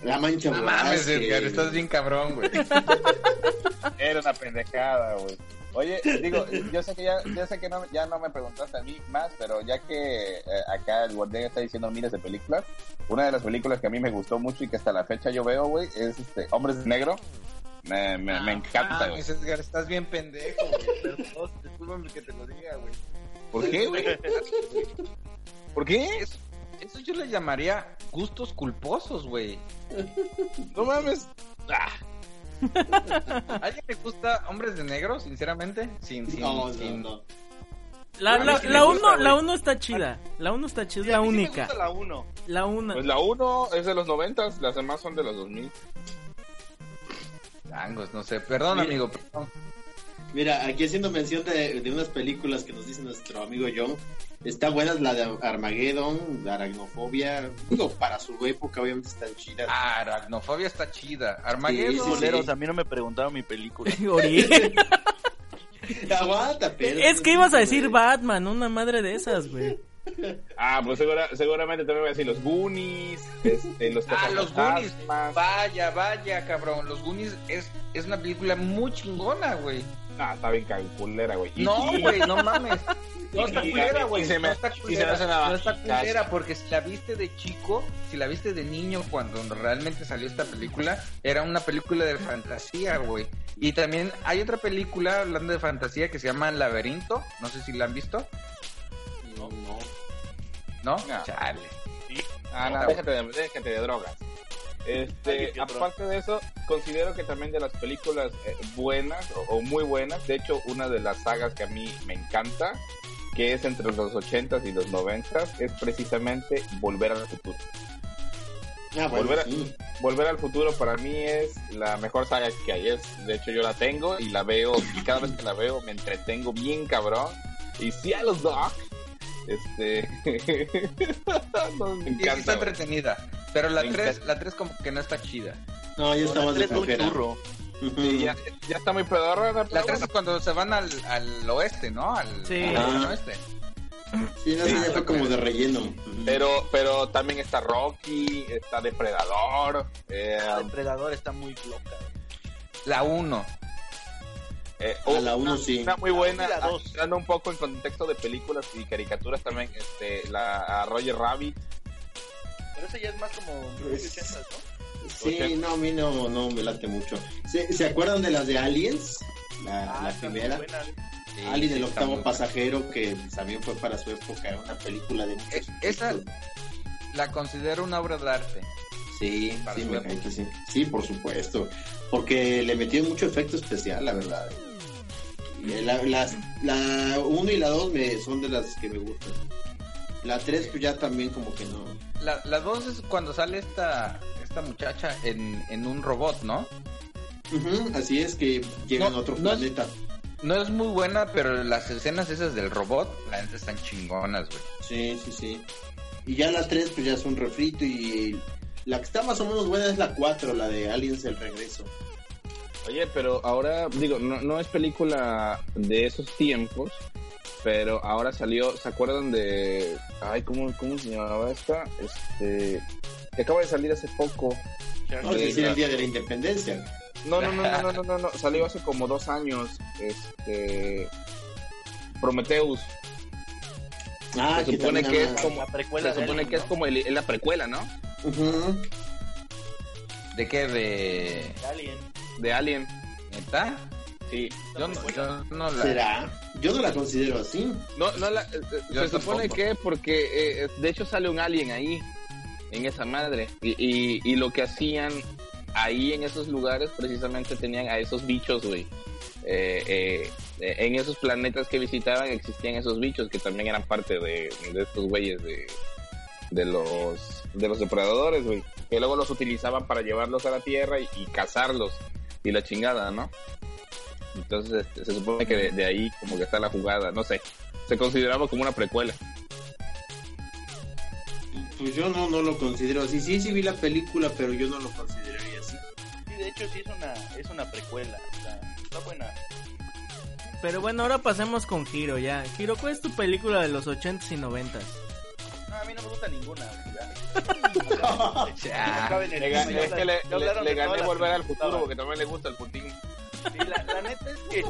S5: La Mancha
S4: No mames,
S5: que-
S4: Edgar, estás bien cabrón, güey.
S6: Era una pendejada, güey. Oye, digo, yo sé que ya, yo sé que no, ya no me preguntaste a mí más, pero ya que eh, acá el Guardián está diciendo miles de películas, una de las películas que a mí me gustó mucho y que hasta la fecha yo veo, güey, es este Hombres de Negro. Me, me, me encanta,
S4: Ah,
S6: güey.
S4: mames, Edgar, estás bien pendejo, güey. Perdón, discúlpame que te lo diga, güey.
S6: ¿Por qué, güey? ¿Por qué?
S4: Eso, yo le llamaría gustos culposos, güey.
S6: No mames. Ah,
S4: ¿A alguien le gusta Hombres de Negro, sinceramente? Sin, sin,
S2: No, no,
S4: sin-
S2: no.
S1: La,
S3: A mí
S1: la,
S3: sí
S1: la
S3: gusta,
S1: uno,
S3: güey.
S1: la uno está chida. La uno está chida, es la
S3: a mí sí me
S1: única.
S3: gusta la 1.
S1: La una.
S6: Pues la 1 es de los 90, las demás son de los 2000.
S4: Angos, no sé. Perdón,
S2: Mira.
S4: amigo. perdón.
S2: Mira, aquí haciendo mención de, de unas películas que nos dice nuestro amigo John. Está buena la de Armageddon, la Aracnofobia. Digo, para su época obviamente están chidas.
S4: Ah, Aracnofobia está chida. Armageddon.
S2: Sí, sí, sí.
S3: Boleros, a mí no me preguntaron mi película.
S2: Aguanta, pero...
S1: es que ibas a decir Batman, una madre de esas, güey.
S6: Ah, pues segura- seguramente también voy a decir los Goonies, este, los
S4: Ah, los Goonies. Vaya, vaya, cabrón. Los Goonies es, es una película muy chingona, güey.
S6: Ah, está bien calculera, güey.
S4: No, güey, no mames. No está culera, güey.
S6: se me-
S4: No está
S6: y se me
S4: culera. No está culera porque si la viste de chico, si la viste de niño cuando realmente salió esta película, era una película de fantasía, güey. Y también hay otra película hablando de fantasía que se llama Laberinto. No sé si la han visto.
S2: No, no.
S4: ¿No?
S6: No.
S4: Chale.
S6: Ah, no, déjate de, déjate de drogas. Este, aparte de eso, considero que también de las películas eh, buenas o, o muy buenas, de hecho, una de las sagas que a mí me encanta, que es entre los 80s y los 90s, es precisamente Volver al Futuro.
S2: Ah, bueno,
S6: Volver a-
S2: sí.
S6: Volver al Futuro para mí es la mejor saga que hay. Es, de hecho, yo la tengo y la veo, y cada vez que la veo me entretengo bien cabrón. Y sí a los Doc, este... no, me
S4: sí
S6: encanta.
S4: está entretenida. Pero la
S6: Me
S4: 3,
S6: encanta.
S4: la 3 como que no está chida.
S2: No, ya está más de
S3: churro.
S6: Sí, ya, ya está muy pedorra.
S4: La 3 es cuando se van al, al oeste, ¿no? Al,
S1: Sí.
S4: al
S2: Ah.
S4: oeste.
S2: Sí, no, sí, ya fue como de relleno.
S6: Pero, pero también está Rocky, está Depredador. Eh,
S3: Depredador está muy loca.
S4: La 1.
S6: Eh,
S2: A la uno sí.
S6: Una muy buena,
S3: Y la dos.
S6: entrando un poco en contexto de películas y caricaturas también, este, la a Roger Rabbit.
S3: Pero ese ya es más como muy
S2: Pues,
S3: 80, ¿no?
S2: Sí, no, a mí no, no me late mucho. ¿Se, ¿se acuerdan de las de Aliens? La,
S3: Ah,
S2: primera.
S3: buena.
S2: Alien, el octavo pasajero, que también fue para su época una película de muchos
S4: Eh, esa-. La considero una obra de arte.
S2: Sí,
S4: para
S2: sí, me
S4: época.
S2: cae que sí. Sí, por supuesto. Porque le metieron mucho efecto especial, la verdad. Y la, las, la 1 y la 2 me, son de las que me gustan. La 3 pues ya también como que no.
S4: La, la 2 es cuando sale esta, esta muchacha en, en un robot, ¿no?
S2: Así es que llegan
S4: No,
S2: a otro
S4: no es-
S2: planeta.
S4: No es muy buena, pero las escenas esas del robot, la neta están chingonas, güey.
S2: Sí, sí, sí. Y ya la 3 pues ya es un refrito y la que está más o menos buena es la 4, la de Aliens el regreso.
S6: Oye, pero ahora, digo, no, no es película de esos tiempos, pero ahora salió, ¿se acuerdan de... Ay, ¿cómo, cómo se llamaba esta? Este... Que acaba de salir hace poco.
S2: No, es decir,
S6: la-
S2: el día de la independencia.
S6: No, no, no, no, no, no, no, no, salió hace como dos años. Este... Prometheus.
S2: Ah,
S6: Se supone que es como...
S3: La precuela
S6: Se supone que es
S3: ¿no?
S6: como el- la precuela, ¿no?
S4: ¿De qué? ¿De
S3: Alien.
S6: De Alien.
S4: neta?
S6: Sí.
S4: Yo no, yo no la...
S2: ¿Será? Yo no la considero así.
S6: No, no la, eh, eh,
S4: Yo
S6: se supone que porque eh, de hecho sale un alien ahí en esa madre y, y, y lo que hacían ahí en esos lugares precisamente tenían a esos bichos, güey. Eh, eh, eh, en esos planetas que visitaban existían esos bichos que también eran parte de, de estos güeyes de, de los de los depredadores, güey. Que luego los utilizaban para llevarlos a la Tierra y, y cazarlos y la chingada, ¿no? Entonces este, se supone que de, de ahí como que está la jugada, no sé. Se consideraba como una precuela.
S2: Pues yo no, no lo considero así. Sí, sí vi la película, pero yo no lo consideraría así.
S3: Sí, de hecho sí es una, es una precuela. O sea, está buena.
S1: Pero bueno, ahora pasemos con Giro ya. Giro, ¿cuál es tu película de los 80s y 90s?
S3: Mí no me gusta ninguna.
S6: Le, ga-
S3: tema, ya
S6: es que le, gané volver al futuro porque también le gusta el putín.
S3: Sí, la, la neta es que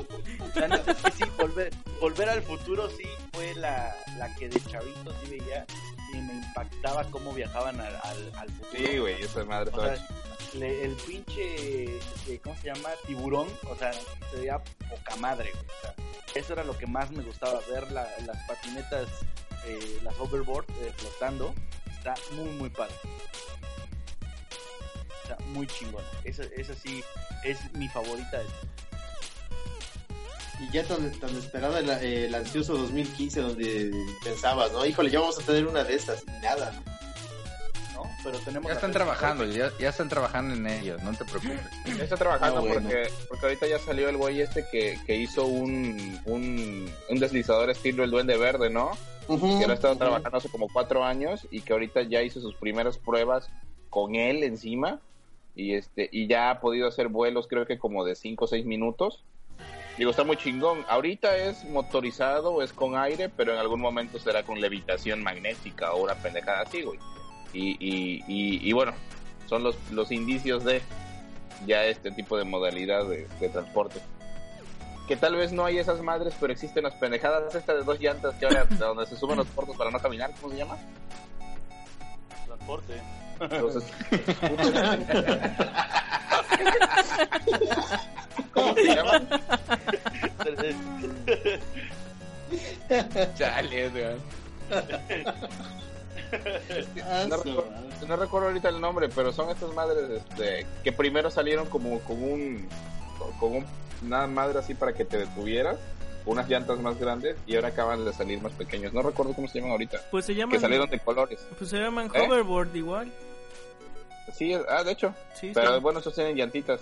S3: la neta es que sí, volver, volver al futuro sí fue la, la que de chavito sí veía y me impactaba cómo viajaban al, al, al futuro.
S6: Sí, güey, esa madre.
S3: O
S6: toda
S3: sea, le- el pinche, eh, ¿cómo se llama? Tiburón, o sea, se veía poca madre, güey. O sea, eso era lo que más me gustaba, ver la- las patinetas, eh, las overboard eh, flotando. Está muy, muy padre. Está muy chingona. Esa, esa sí es mi favorita. de
S5: Y ya tan, tan esperado el, el ansioso 2015 donde pensabas, ¿no? Híjole, ya vamos a tener una de estas. Y nada.
S3: ¿no? Pero tenemos
S4: Ya están
S3: la-
S4: trabajando, ya, ya están trabajando en ello, no te preocupes.
S6: Ya está trabajando
S5: Ah, bueno.
S6: porque, porque ahorita ya salió el güey este que, que hizo un, un, un deslizador estilo el Duende Verde, ¿no? Que lo ha estado trabajando hace como cuatro años y que ahorita ya hizo sus primeras pruebas con él encima y este y ya ha podido hacer vuelos creo que como de cinco o seis minutos. Digo, está muy chingón. Ahorita es motorizado, es con aire, pero en algún momento será con levitación magnética o una pendejada así, güey. Y, y, y, y bueno, son los, los indicios de ya este tipo de modalidad de, de transporte. Que tal vez no hay esas madres, pero existen las pendejadas estas de dos llantas que ahora donde se suben los portos para no caminar, ¿cómo se llama?
S3: transporte.
S6: Entonces, ¿Cómo se llama?
S4: Chale, weón.
S5: Ah,
S6: No
S5: su
S6: recuerdo, no recuerdo ahorita el nombre, pero son estas madres este, que primero salieron como con un con un- una madre así para que te detuvieras, unas llantas más grandes y ahora acaban de salir más pequeños. No recuerdo cómo se llaman ahorita.
S1: Pues se
S6: Que
S1: llaman,
S6: salieron de colores.
S1: pues se llaman
S6: ¿Eh?
S1: hoverboard igual.
S6: Sí, ah, de hecho.
S1: Sí,
S6: Pero
S1: sí.
S6: bueno, esos tienen llantitas.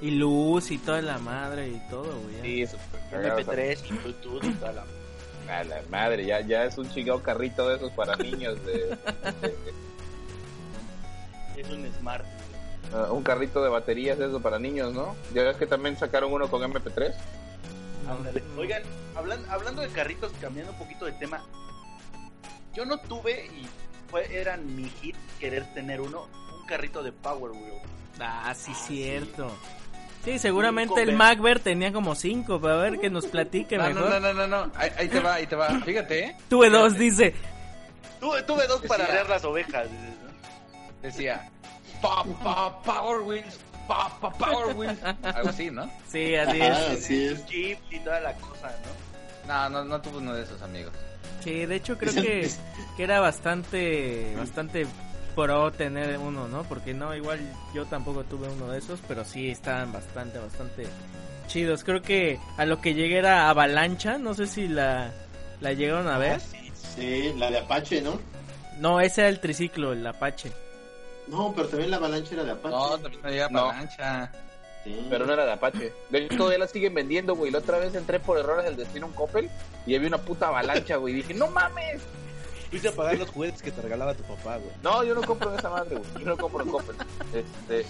S1: Y luz y toda la madre y todo, güey.
S6: Sí, súper cagados.
S3: MP3 y Bluetooth y toda la...
S6: A la madre, ya, ya es un chingado carrito de esos para niños. De, de-
S3: Es un smart.
S6: Uh, un carrito de baterías eso para niños, ¿no? Ya ves que también sacaron uno con MP3.
S3: Ándale. Oigan, hablan- hablando de carritos, cambiando un poquito de tema, yo no tuve y fue, era mi hit querer tener uno, un carrito de Power Wheel.
S1: Ah, sí,
S3: Ah,
S1: cierto. Sí, seguramente el Macbert tenía como cinco, pero a ver que nos platique
S4: No,
S1: mejor.
S4: no, no, no, no, no. Ahí, ahí te va, ahí te va. Fíjate, ¿eh?
S1: Tuve dos, dice.
S3: Tuve, tuve dos para arrear las ovejas.
S4: Decía, pa, pa, Power Wheels, pa, pa, Power Wheels. Algo así, ¿no?
S1: Sí, así
S5: Ah,
S1: es.
S5: así es.
S3: Chip y toda la cosa, ¿no?
S4: No, no, no tuve uno de esos amigos.
S1: Sí, de hecho creo que, que era bastante, bastante pro tener uno, ¿no? Porque no, igual yo tampoco tuve uno de esos, pero sí estaban bastante, bastante chidos. Creo que a lo que llegué era Avalancha, no sé si la, la llegaron a ver.
S3: Ah, sí.
S5: Sí, la de Apache, ¿no?
S1: No, ese era el triciclo, el Apache.
S5: No, pero también la avalancha era de Apache.
S4: No, también
S6: No.
S4: avalancha.
S5: Sí.
S6: Pero no era de Apache. De hecho, todavía la siguen vendiendo, güey. La otra vez entré por errores del destino un Coppel y había una puta avalancha, güey. Dije, no mames.
S7: Fuiste a pagar los juguetes que te regalaba tu papá, güey.
S6: No, yo no compro en esa madre, güey. Yo no compro en Coppel. Este,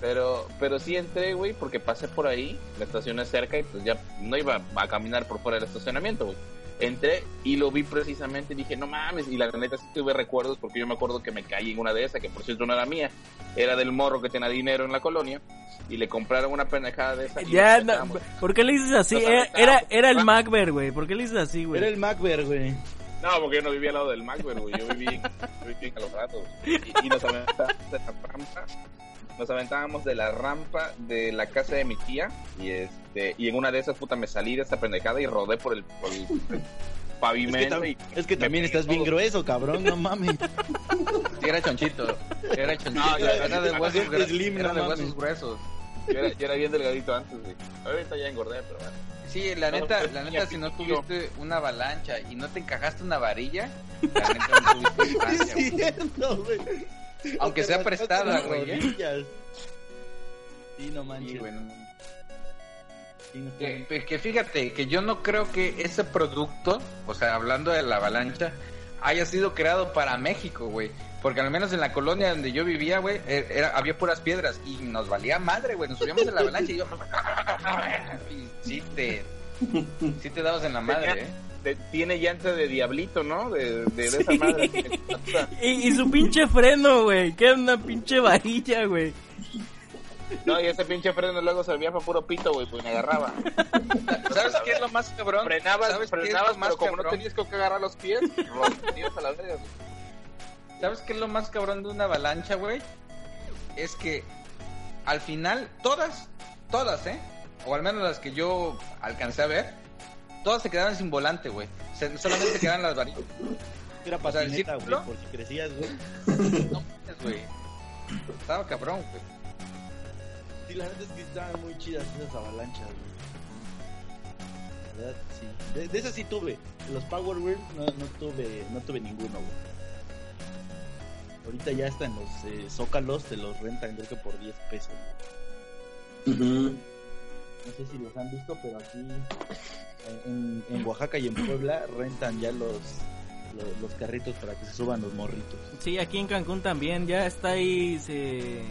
S6: pero, pero sí entré, güey, porque pasé por ahí, la estación es cerca y pues ya no iba a caminar por fuera del estacionamiento, güey. Entré y lo vi precisamente y dije, no mames, y la neta sí tuve recuerdos porque yo me acuerdo que me caí en una de esas, que por cierto no era mía, era del morro que tenía dinero en la colonia y le compraron una pendejada de esa.
S1: Ya, no,
S6: aventamos.
S1: ¿por qué le dices así?
S6: Nos
S1: Era,
S6: aventamos.
S1: era, era el Macbert, güey. ¿Por qué le dices así, güey?
S7: Era el Macbert, güey.
S6: No, porque yo no vivía al lado del Macbeth, güey. Yo viví, yo viví en los ratos. Y, y nos aventábamos de la rampa. Nos aventábamos de la rampa de la casa de mi tía. Y este y en una de esas, puta, me salí de esa pendejada y rodé por el, por el
S7: Es que,
S6: pavimento.
S7: tam-
S6: y
S7: es que también estás bien grueso, cabrón, no mames.
S4: Sí, era chonchito. Era chonchito.
S6: No,
S4: era de huesos,
S7: slim,
S4: era
S7: no
S4: de
S7: mames.
S4: huesos gruesos.
S6: Yo era, yo era bien delgadito antes, güey. Ahorita ya engordé, pero bueno.
S4: Sí, la neta,
S6: pues,
S4: la neta, si no tuviste una avalancha y no te encajaste una varilla, la neta no tuviste infancia, güey.
S7: cierto, güey.
S4: Aunque sea prestada, güey, ¿eh?
S7: Sí, no manches.
S4: Sí, güey, no-
S7: Sí, no
S4: Que, fíjate, que yo no creo que ese producto, o sea, hablando de la avalancha, haya sido creado para México, güey. Porque al menos en la colonia donde yo vivía, güey, er- era, había puras piedras y nos valía madre, güey. Nos subíamos en la avalancha y yo... Y sí te... Sí te dabas en la madre, ¿eh?
S6: Te- tiene llanta de diablito, ¿no? De, de, de esa madre.
S1: Y, y su pinche freno, güey. Que era una pinche varilla, güey.
S6: No, y ese pinche freno luego servía para puro pito, güey, pues me agarraba.
S4: ¿Sabes qué es lo más cabrón?
S6: Frenabas,
S4: ¿Sabes qué es
S6: frenabas,
S4: lo más
S6: pero como no tenías con qué agarrar los pies, los a la verga. güey.
S4: ¿Sabes qué es lo más cabrón de una avalancha, güey? Es que al final, todas, todas, ¿eh? O al menos las que yo alcancé a ver, todas se quedaron sin volante, güey. Se- solamente quedaban las varillas.
S7: Era
S4: o sea, el
S7: patineta, güey,
S4: círculo.
S7: por si crecías, güey.
S4: No güey. Estaba cabrón, güey.
S3: Sí, la neta es que estaban muy chidas esas avalanchas, güey. La verdad, sí. De, de esas sí tuve. De los Power Wheels no, no tuve, no tuve ninguno, güey. Ahorita ya en los eh, Zócalos te los rentan, creo que por 10 pesos. güey.
S5: Ujú.
S3: No sé si los han visto, pero aquí eh, en, en Oaxaca y en Puebla rentan ya los, los, los carritos para que se suban los morritos.
S1: Sí, aquí en Cancún también ya está ahí, se,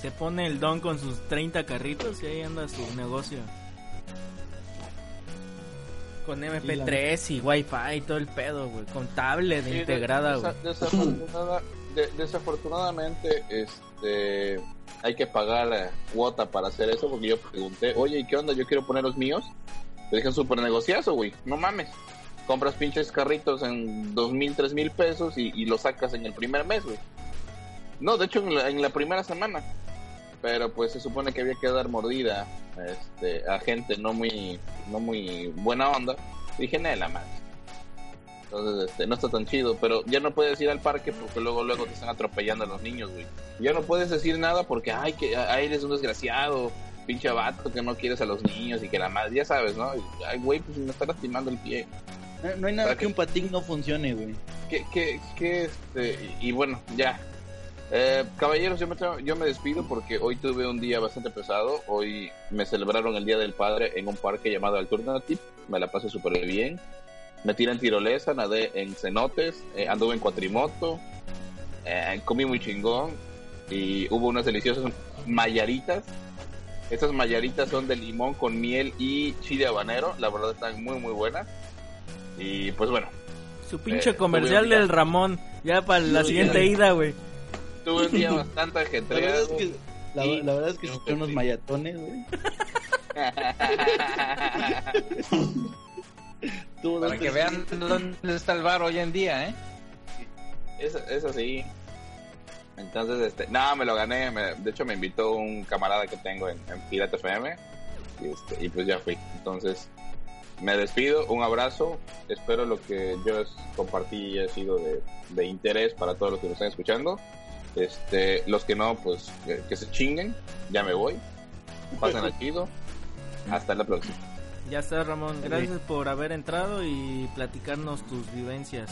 S1: se pone el don con sus 30 carritos y ahí anda su negocio. Con MP3 y Wi-Fi y todo el pedo, güey. Con tablet
S6: Sí, de-
S1: integrada, güey.
S6: desafortunada- de- desafortunadamente, este, hay que pagar cuota para hacer eso porque yo pregunté, oye, ¿y qué onda? Yo quiero poner los míos. Te dije súper negociazo, güey. No mames. Compras pinches carritos en dos mil, tres mil pesos y, y los sacas en el primer mes, güey. No, de hecho en la, en la primera semana. Pero pues se supone que había que dar mordida este, a gente no muy, no muy buena onda. Dije, "Nee, la madre. Entonces, este, no está tan chido, pero ya no puedes ir al parque porque luego luego te están atropellando a los niños, güey. Ya no puedes decir nada porque, ay, que ay, eres un desgraciado, pinche vato que no quieres a los niños y que la madre, ya sabes, ¿no? Y, ay, güey, pues me está lastimando el pie.
S3: No, no hay nada
S6: ¿Para
S3: que un patín no funcione, güey.
S6: que, que, que este, y, y bueno, ya. Eh, caballeros, yo me, yo me despido porque hoy tuve un día bastante pesado. Hoy me celebraron el Día del Padre en un parque llamado Alternative. Me la pasé súper bien. Me tiré en tirolesa, nadé en cenotes, eh, anduve en cuatrimoto, eh, comí muy chingón y hubo unas deliciosas mayaritas. Estas mayaritas son de limón con miel y chile habanero. La verdad están muy, muy buenas. Y pues bueno,
S1: Su pinche
S6: eh,
S1: comercial del Ramón. Ya para la siguiente ida, güey.
S6: tuve un día bastante
S3: La verdad
S6: ajetreado.
S3: es que, la, la verdad es que son unos
S6: sí.
S3: mayatones, güey.
S4: Para que vean dónde está el bar hoy en día, ¿eh?
S6: Eso, eso sí. Entonces, este, no, me lo gané. me- de hecho, me invitó un camarada que tengo en, en Pirata FM. Y, este, y pues ya fui. Entonces, me despido. Un abrazo. Espero lo que yo compartí haya sido de, de interés para todos los que nos están escuchando. Este, los que no, pues que, que se chinguen. Ya me voy. Pasen al chido. Hasta la próxima.
S1: Ya está, Ramón. Gracias por haber entrado y platicarnos tus vivencias.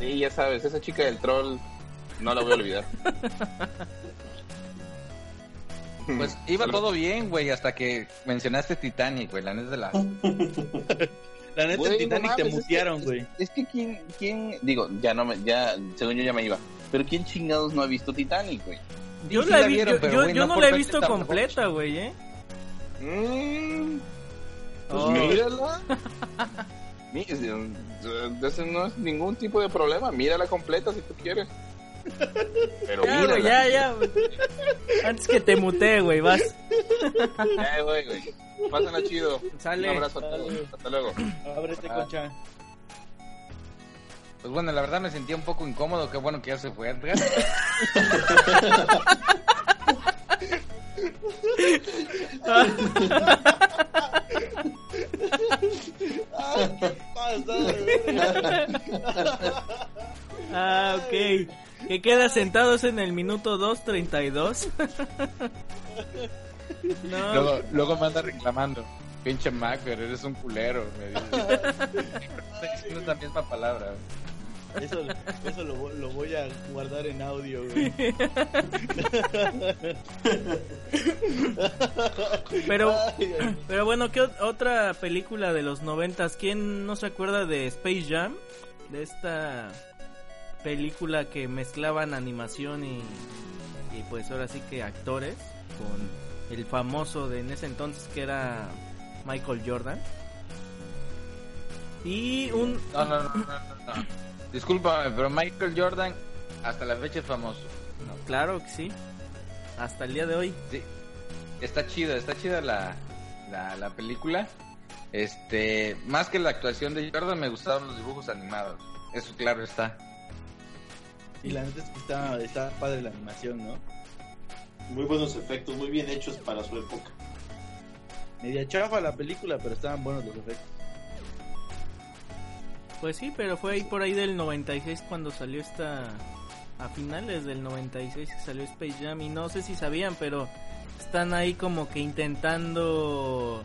S6: Sí, ya sabes, esa chica del troll no la voy a olvidar.
S4: Pues iba todo bien, güey, hasta que mencionaste Titanic, güey, la neta de la...
S3: La neta,
S6: Güey, no
S3: Titanic te
S6: mames, es que-
S3: mutearon, güey.
S6: Es que quién, quién, digo, ya no me, ya, según yo ya me iba. Pero quién chingados no ha visto Titanic, güey.
S1: Yo,
S4: sí
S1: la, vi-
S4: vieron,
S1: yo,
S4: pero,
S1: yo-
S4: güey,
S1: yo
S4: no
S1: la he visto completa, güey, ¿eh?
S6: Mm, pues
S1: Oh.
S6: mírala. Ese no es ningún tipo de problema. Mírala completa si tú quieres. Pero
S1: Ya,
S6: mírala.
S1: ya, ya. Antes que te mutee, güey, vas.
S6: Eh, güey, güey. Pásenla chido.
S1: Sale.
S6: Un abrazo a todos. Hasta luego.
S3: Ábrete, concha.
S4: Pues bueno, la verdad me sentía un poco incómodo, qué bueno que ya se fue Edgar.
S3: Ay, qué güey.
S1: Ah, ok. Que queda sentados en el minuto 2.32. no,
S4: Luego, luego me anda reclamando. Pinche Mac, eres un culero, me dice. No es la misma palabra.
S3: Eso, eso lo, lo voy a guardar en audio, güey.
S1: pero, pero bueno, ¿qué ot- otra película de los noventas? ¿Quién no se acuerda de Space Jam? De esta película que mezclaban animación y, y pues ahora sí que actores con el famoso de en ese entonces que era Michael Jordan. Y un...
S4: No, no, no, no, no, no. Discúlpame, pero Michael Jordan hasta la fecha es famoso. No,
S1: Claro que sí. Hasta el día de hoy.
S4: sí. Está chida, está chida la, la, la película. Este, más que la actuación de Jordan, me gustaban los dibujos animados. Eso claro está.
S3: Y la neta es que está, está padre la animación, ¿no?
S5: Muy buenos efectos, muy bien hechos para su época.
S3: Media chafa la película, pero estaban buenos los efectos.
S1: Pues sí, pero fue ahí por ahí del 96 cuando salió esta a finales del 96 que salió Space Jam y no sé si sabían, pero están ahí como que intentando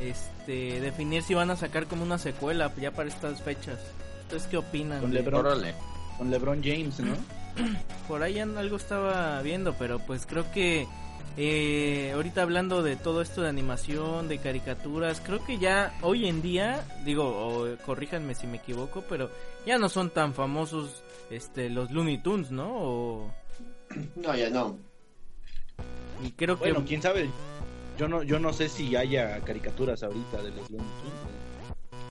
S1: este definir si van a sacar como una secuela ya para estas fechas. ¿Ustedes qué opinan?
S3: Con LeBron.
S4: Órale.
S3: Con LeBron James, ¿no?
S1: Por ahí algo estaba viendo, pero pues creo que eh, ahorita hablando de todo esto de animación, de caricaturas, creo que ya hoy en día, digo, o, eh, corríjanme si me equivoco, pero ya no son tan famosos este los Looney Tunes, ¿no? O-
S5: No, ya no.
S1: y creo que
S3: Bueno, quién sabe. Yo no, yo no sé si haya caricaturas ahorita de los Looney Tunes. güey.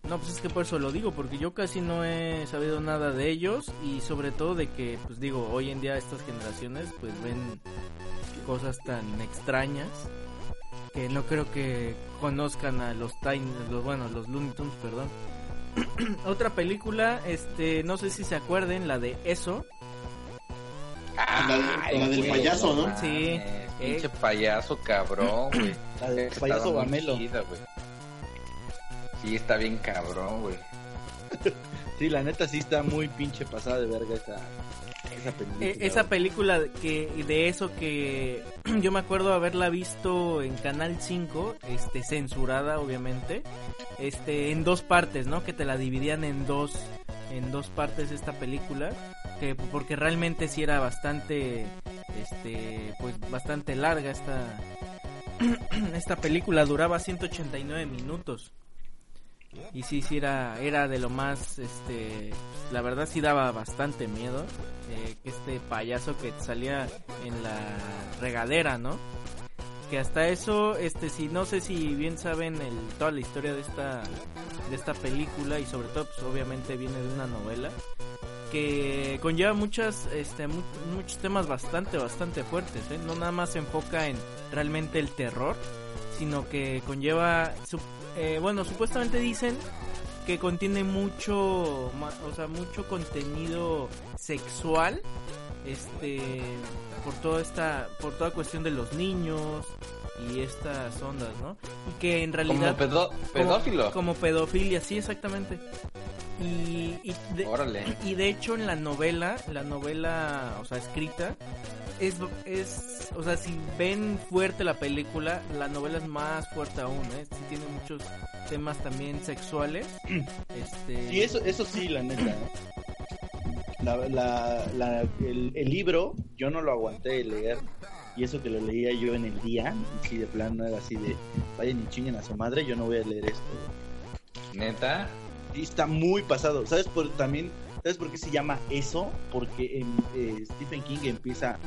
S1: No, pues es que por eso lo digo, porque yo casi no he sabido nada de ellos y sobre todo de que, pues digo, hoy en día estas generaciones pues ven cosas tan extrañas que no creo que conozcan a los Tiny, los bueno, los Looney Tunes, perdón. Otra película, este, no sé si se acuerden, la de Eso.
S5: La, de- la del payaso, ¿no?
S1: Sí.
S4: Pinche payaso cabrón, güey.
S3: La de
S4: Está
S3: payaso Bamelo.
S4: Sí, está bien cabrón, güey.
S3: Sí, la neta sí está muy pinche pasada de verga esa, esa película.
S1: E- esa película que de eso que yo me acuerdo haberla visto en Canal 5, este censurada obviamente, este en dos partes, ¿no? Que te la dividían en dos en dos partes esta película, que porque realmente sí era bastante este pues bastante larga esta esta película duraba 189 minutos. Y sí, sí era, era de lo más, este, la verdad sí daba bastante miedo. eh, este payaso que salía en la regadera, ¿no? Que hasta eso, este, si no sé si bien saben el, toda la historia de esta, de esta película y sobre todo, pues obviamente viene de una novela que conlleva muchas, este, mu- muchos temas bastante, bastante fuertes, ¿eh? No nada más se enfoca en realmente el terror, sino que conlleva, su- eh, bueno, supuestamente dicen que contiene mucho, o sea, mucho contenido sexual, este, por toda esta, por toda cuestión de los niños y estas ondas, ¿no? Y que en
S4: Como
S1: realidad
S4: pedo- pedófilo.
S1: como pedofilia, sí, exactamente. Y, y de,
S4: Órale.
S1: y de hecho en la novela, la novela, o sea, escrita, es, es, o sea, si ven fuerte la película, la novela es más fuerte aún, ¿eh? Sí tiene muchos temas también sexuales. Este,
S3: Sí, eso, eso sí, la neta. ¿eh? La, la, la- el, el libro yo no lo aguanté de leer y eso que lo leía yo en el día y sí de plano era así de vayan y chinguen a su madre yo no voy a leer esto
S4: Neta.
S3: Sí está muy pasado sabes por también sabes por qué se llama eso porque em, eh, Stephen King empieza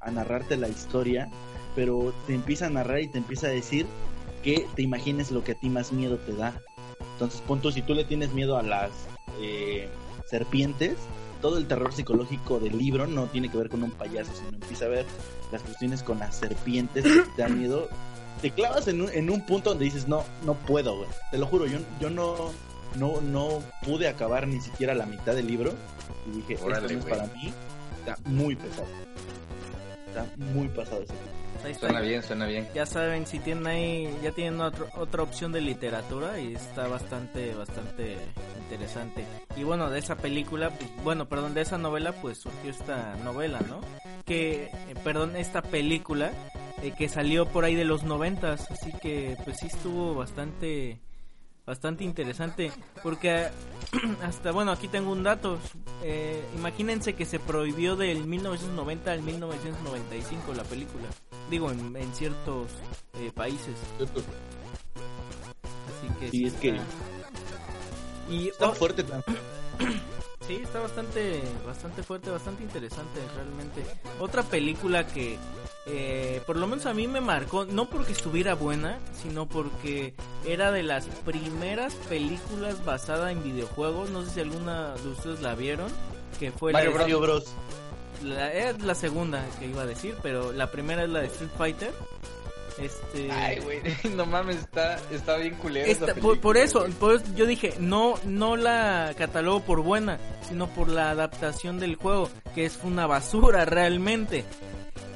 S3: a narrarte la historia pero te empieza a narrar y te empieza a decir que te imagines lo que a ti más miedo te da entonces punto si tú le tienes miedo a las eh, serpientes todo el terror psicológico del libro no tiene que ver con un payaso, sino empieza a ver las cuestiones con las serpientes que te dan miedo. Te clavas en un, en un punto donde dices, no, no puedo, güey. Te lo juro, yo, yo no, no, no pude acabar ni siquiera la mitad del libro. Y dije,
S4: Órale,
S3: esto no es para mí. Está muy pesado. Está muy pasado ese libro.
S1: ahí está.
S4: Suena bien, suena bien.
S1: Ya saben, si tienen ahí, ya tienen otro- otra opción de literatura y está bastante, bastante interesante. Y bueno, de esa película, pues, bueno, perdón, de esa novela, pues surgió esta novela, ¿no? Que, eh, perdón, esta película eh, que salió por ahí de los noventas, así que pues sí estuvo bastante, bastante interesante, porque hasta, bueno, aquí tengo un dato, eh, imagínense que se prohibió del 1990 al 1995 la película digo en, en ciertos eh, países. Así que
S3: Sí, es que
S1: y
S3: está
S1: oh,
S3: fuerte.
S1: sí está bastante bastante fuerte bastante interesante realmente otra película que eh, por lo menos a mí me marcó no porque estuviera buena sino porque era de las primeras películas basada en videojuegos no sé si alguna de ustedes la vieron que fue
S4: Mario
S1: la de
S3: Bros.
S1: la, es la segunda que iba a decir, pero la primera es la de Street Fighter. Este,
S4: Ay, güey, no mames, está, está bien esa
S1: esta- por, por eso, por eso yo dije, no, no la catalogo por buena, sino por la adaptación del juego, que es una basura realmente.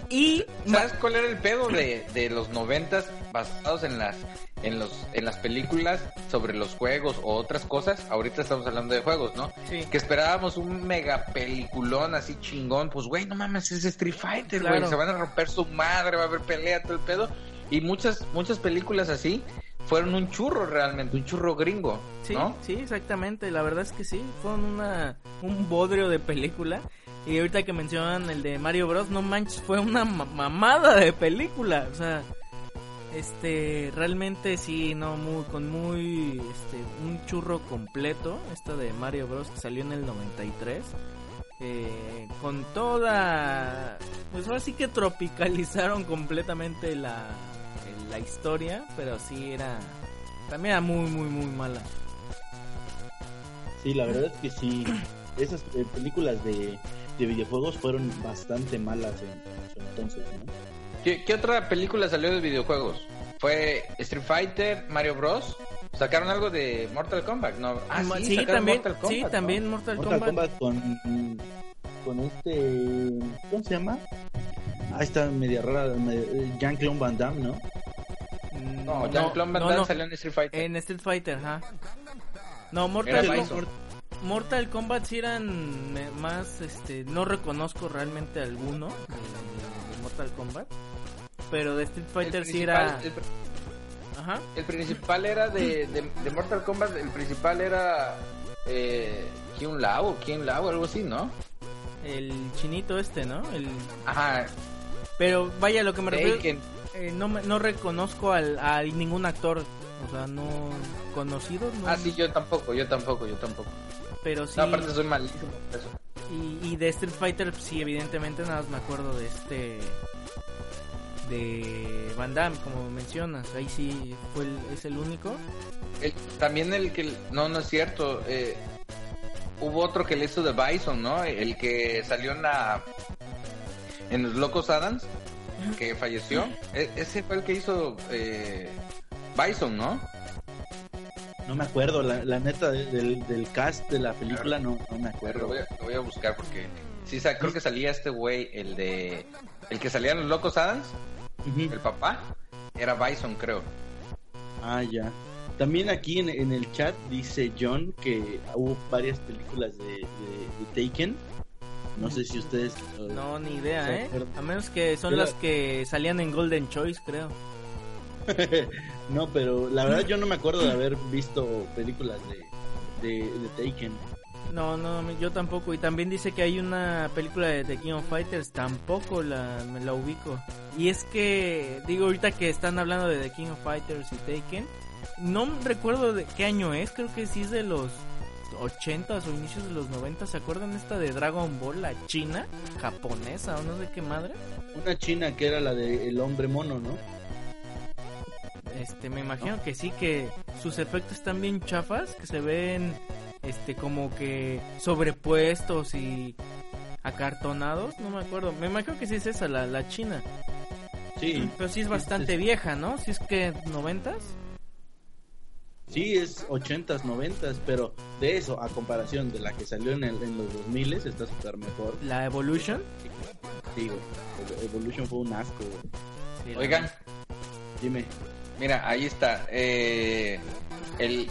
S1: Y
S4: ¿Sabes cuál era el pedo de, de los noventas basados en las en los en las películas sobre los juegos o otras cosas? Ahorita estamos hablando de juegos, ¿no?
S1: Sí.
S4: Que esperábamos un mega peliculón así chingón, pues güey, no mames, es Street Fighter, güey,
S1: Claro.
S4: se van a romper su madre, va a haber pelea todo el pedo y muchas muchas películas así fueron un churro realmente, un churro gringo,
S1: Sí,
S4: ¿no?
S1: sí, exactamente. La verdad es que sí, fueron una, un bodrio de película. Y ahorita que mencionan el de Mario Bros, no manches, fue una ma- mamada de película. O sea, este, realmente sí, no, muy, con muy, este, un churro completo. Esta de Mario Bros que salió en el 93. Eh, con toda, pues ahora sí que tropicalizaron completamente la, la historia, pero sí era, también era muy, muy, muy mala.
S3: Sí, la verdad es que sí. Esas eh, películas de, de videojuegos fueron bastante malas en, en su entonces, ¿no?
S4: ¿Qué, qué otra película salió de videojuegos? Fue Street Fighter, Mario Bros. Sacaron algo de Mortal Kombat, ¿no? Ah,
S1: Ma-
S4: sí,
S1: sí, también,
S4: Mortal Kombat,
S1: sí,
S4: ¿no?
S1: también Mortal,
S3: Mortal
S1: Kombat.
S3: Kombat con, con este. ¿Cómo se llama? Ah, está media rara. media- Jean-Claude Van Damme, ¿no?
S1: Mm,
S4: No, Jean-Claude Van
S1: no,
S4: Damme
S1: no,
S4: salió en Street Fighter.
S1: en Street Fighter, ajá. No, Mortal,
S4: Bison.
S1: Mortal Kombat sí eran me- más, este, no reconozco realmente alguno de, Mortal Kombat, pero de Street
S4: El
S1: Fighter
S4: principal-
S1: era,
S4: el,
S1: ajá,
S4: el principal era de, de, de Mortal Kombat, el principal era eh, Kyun Lao, o Kien Lao, algo así, ¿no?
S1: el chinito este, ¿no? El,
S4: Ajá,
S1: pero vaya, lo que me refiero, eh, no, me- no reconozco al, a ningún actor, o sea, no conocido, no,
S4: Ah, sí, yo tampoco, yo tampoco, yo tampoco.
S1: pero sí.
S4: No, aparte soy malísimo eso.
S1: Y, y de Street Fighter, sí, evidentemente nada más me acuerdo de este. De Van Damme, como mencionas. Ahí sí fue el- es el único.
S4: El- también el que... No, no es cierto. eh, hubo otro que le hizo de Bison, ¿no? El que salió en la... En los Locos Adams, que falleció. E- ese fue el que hizo eh, Bison, ¿no?
S3: No me acuerdo, la, la neta de- del, del cast de la película no, no me acuerdo.
S4: lo voy, a, lo voy a buscar porque... Sí, creo que salía este güey, el de... El que salía en los Locos Adams, el papá, era Bison, creo.
S3: Ah, ya. También aquí en, en el chat dice John que hubo varias películas de, de- de Taken. No sé si ustedes...
S1: No, ni idea, ¿eh? A menos que son las que salían en Golden Choice, creo.
S3: no, pero la verdad yo no me acuerdo de haber visto películas de, de, de Taken.
S1: No, no, yo tampoco. Y también dice que hay una película de The King of Fighters. Tampoco la, me la ubico. Y es que, digo, ahorita que están hablando de The King of Fighters y Taken, no recuerdo de qué año es. Creo que sí es de los 80s o inicios de los 90. ¿Se acuerdan esta de Dragon Ball, la china? Japonesa o no sé qué madre.
S3: Una china que era la de El Hombre Mono, ¿no?
S1: Este, me imagino que sí, que sus efectos están bien chafas, que se ven, este, como que sobrepuestos y acartonados, no me acuerdo. Me imagino que sí es esa, la, la china.
S3: Sí,
S1: Pero sí es bastante vieja, ¿no? Si es que noventas.
S3: sí es 80s, 90s, pero de eso, a comparación de la que salió en, el, en los 2000 está súper mejor.
S1: La Evolution.
S3: Sí, güey. Evolution fue un asco, güey.
S1: Sí, la-
S4: Oigan,
S3: Dime.
S4: Mira, ahí está. Eh, el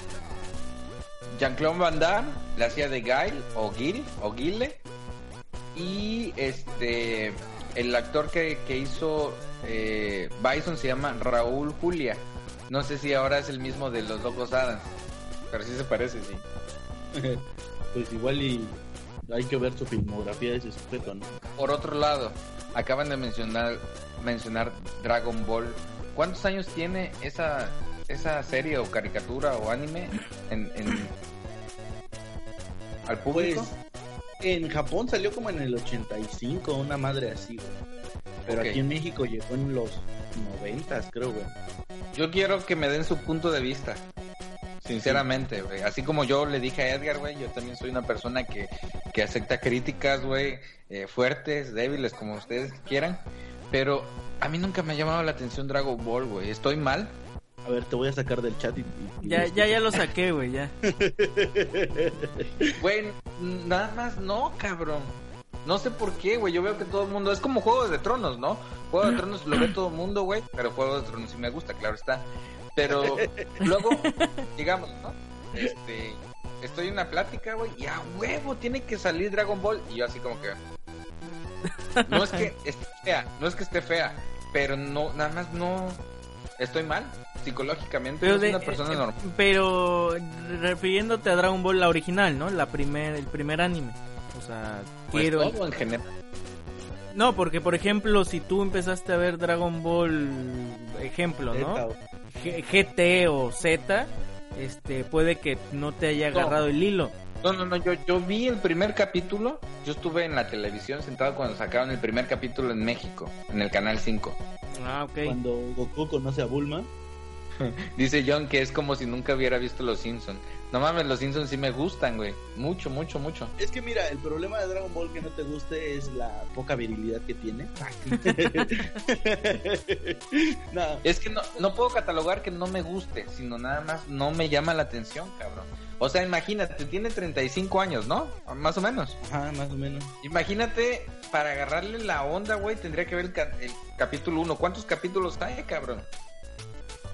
S4: Jean-Claude Van Damme la hacía de Guile o Gil o Guile. Y este el actor que, que hizo eh, Bison se llama Raúl Julia. No sé si ahora es el mismo de los Locos Adams. Pero sí se parece, sí.
S3: pues igual y hay que ver su filmografía de ese sujeto, ¿no?
S4: Por otro lado, acaban de mencionar mencionar Dragon Ball. ¿Cuántos años tiene esa esa serie o caricatura o anime en, en- al público?
S3: Pues en Japón salió como en el 85, una madre así, güey. Pero aquí en México llegó en los 90, creo, güey.
S4: Yo quiero que me den su punto de vista. Sinceramente, güey. Así como yo le dije a Edgar, güey, yo también soy una persona que, que acepta críticas, güey, eh, fuertes, débiles, como ustedes quieran. Pero a mí nunca me ha llamado la atención Dragon Ball, güey. ¿Estoy mal?
S3: A ver, te voy a sacar del chat y... y- y
S1: Ya, ya, ya lo saqué, güey, ya.
S4: Güey, nada más no, cabrón. No sé por qué, güey. Yo veo que todo el mundo. Es como Juego de Tronos, ¿no? Juego de Tronos lo ve todo el mundo, güey. Pero Juego de Tronos sí me gusta, claro está. Pero luego, digamos, ¿no? Este. Estoy en una plática, güey. Y a huevo tiene que salir Dragon Ball. Y yo así como que. No es que esté fea. No es que esté fea. Pero no, nada más no. Estoy mal. Psicológicamente.
S1: Pero,
S4: no soy
S1: de-
S4: una persona
S1: eh,
S4: normal.
S1: pero refiriéndote a Dragon Ball la original, ¿no? La primer, el primer anime. O sea,
S4: Pues
S1: quiero...
S4: todo en general.
S1: No, porque por ejemplo, si tú empezaste a ver Dragon Ball, ejemplo, ¿no? G- GT o Z, este, puede que no te haya
S4: No.
S1: agarrado el hilo.
S4: No, no, no, yo, yo vi el primer capítulo, yo estuve en la televisión sentado cuando sacaron el primer capítulo en México, en el Canal 5.
S1: Ah, ok.
S3: Cuando Goku conoce a Bulma.
S4: Dice John que es como si nunca hubiera visto Los Simpsons. No mames, Los Simpsons sí me gustan, güey. Mucho, mucho, mucho.
S3: Es que mira, el problema de Dragon Ball que no te guste es la poca virilidad que tiene. no,
S4: Es que no, no puedo catalogar que no me guste, sino nada más no me llama la atención, cabrón. O sea, imagínate, tiene 35 años, ¿no? Más o menos.
S3: ajá, más o menos.
S4: Imagínate, para agarrarle la onda, güey, tendría que ver el, ca- el capítulo 1. ¿Cuántos capítulos hay, cabrón?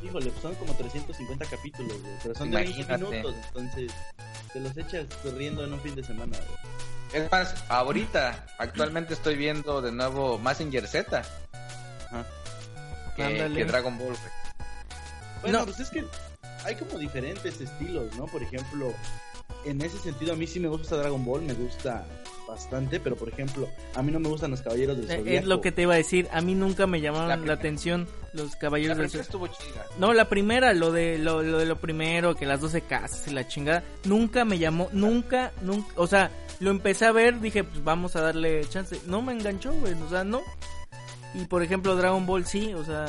S3: Híjole, pues son como 350 capítulos, güey, pero son de 20
S4: Imagínate.
S3: minutos, entonces te los echas corriendo en un fin de semana, güey.
S4: Es más, ahorita, actualmente estoy viendo de nuevo Massinger Z
S3: Ajá.
S4: que,
S1: Ándale.
S4: que Dragon Ball, güey.
S3: Bueno,
S1: No.
S3: pues es que hay como diferentes estilos, ¿no? Por ejemplo, en ese sentido a mí sí me gusta Dragon Ball, me gusta bastante, pero por ejemplo, a mí no me gustan los caballeros del
S1: Eh,
S3: Zodiaco.
S1: Es lo que te iba a decir. A mí nunca me llamaron
S4: La
S1: la, atención los
S4: La
S1: caballeros del Zodiaco.
S4: estuvo chida.
S1: No, la primera, lo de lo, lo de lo primero, que las 12 casas y la chingada, nunca me llamó, nunca, nunca, o sea, lo empecé a ver, dije, pues vamos a darle chance. No me enganchó, güey, o sea, no. Y por ejemplo, Dragon Ball sí, o sea,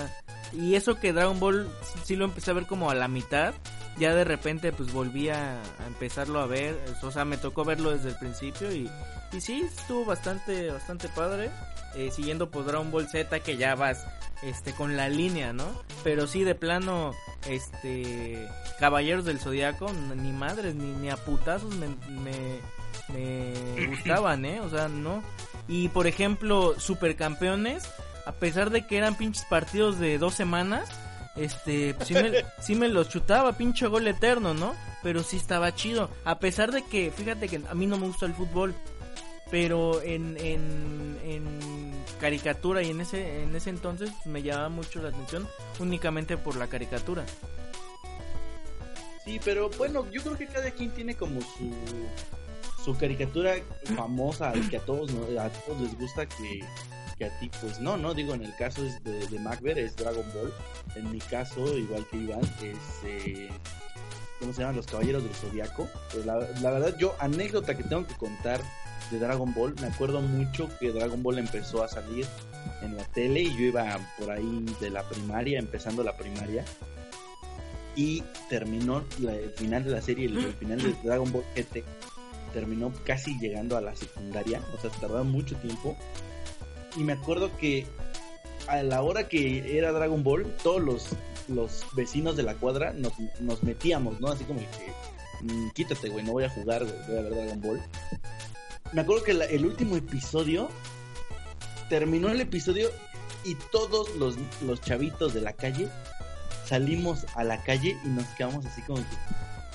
S1: y eso que Dragon Ball sí, lo empecé a ver como a la mitad, ya de repente pues volví a, a empezarlo a ver, o sea, me tocó verlo desde el principio y, y sí, estuvo bastante, bastante padre. eh, siguiendo por Dragon Ball Z que ya vas este con la línea, ¿no? Pero sí de plano este Caballeros del Zodiaco ni madres ni, ni a putazos me, me, me gustaban, ¿eh? O sea, no. Y por ejemplo, Supercampeones, a pesar de que eran pinches partidos de dos semanas, este, pues sí me, sí me los chutaba, pinche gol eterno, ¿no? Pero sí estaba chido. A pesar de que, fíjate que a mí no me gusta el fútbol, pero en, en, en caricatura y en ese, en ese entonces pues, me llamaba mucho la atención únicamente por la caricatura.
S3: Sí, pero bueno, yo creo que cada quien tiene como su su caricatura famosa y que a todos no- a todos les gusta que, que a ti pues no, no digo en el caso es de, de Macbeth es Dragon Ball, en mi caso igual que Iván es eh, ¿cómo se llaman? Los Caballeros del Zodiaco. Pues la, la verdad yo anécdota que tengo que contar de Dragon Ball, me acuerdo mucho que Dragon Ball empezó a salir en la tele y yo iba por ahí de la primaria, empezando la primaria y terminó la- el final de la serie, el, el final de Dragon Ball GT, terminó casi llegando a la secundaria, o sea, tardaron mucho tiempo. Y me acuerdo que a la hora que era Dragon Ball, todos los, los vecinos de la cuadra nos, nos metíamos, ¿no? Así como que, "Mm, quítate, güey, no voy a jugar, güey, voy a ver Dragon Ball. Me acuerdo que la- el último episodio, terminó el episodio y todos los, los chavitos de la calle salimos a la calle y nos quedamos así como que,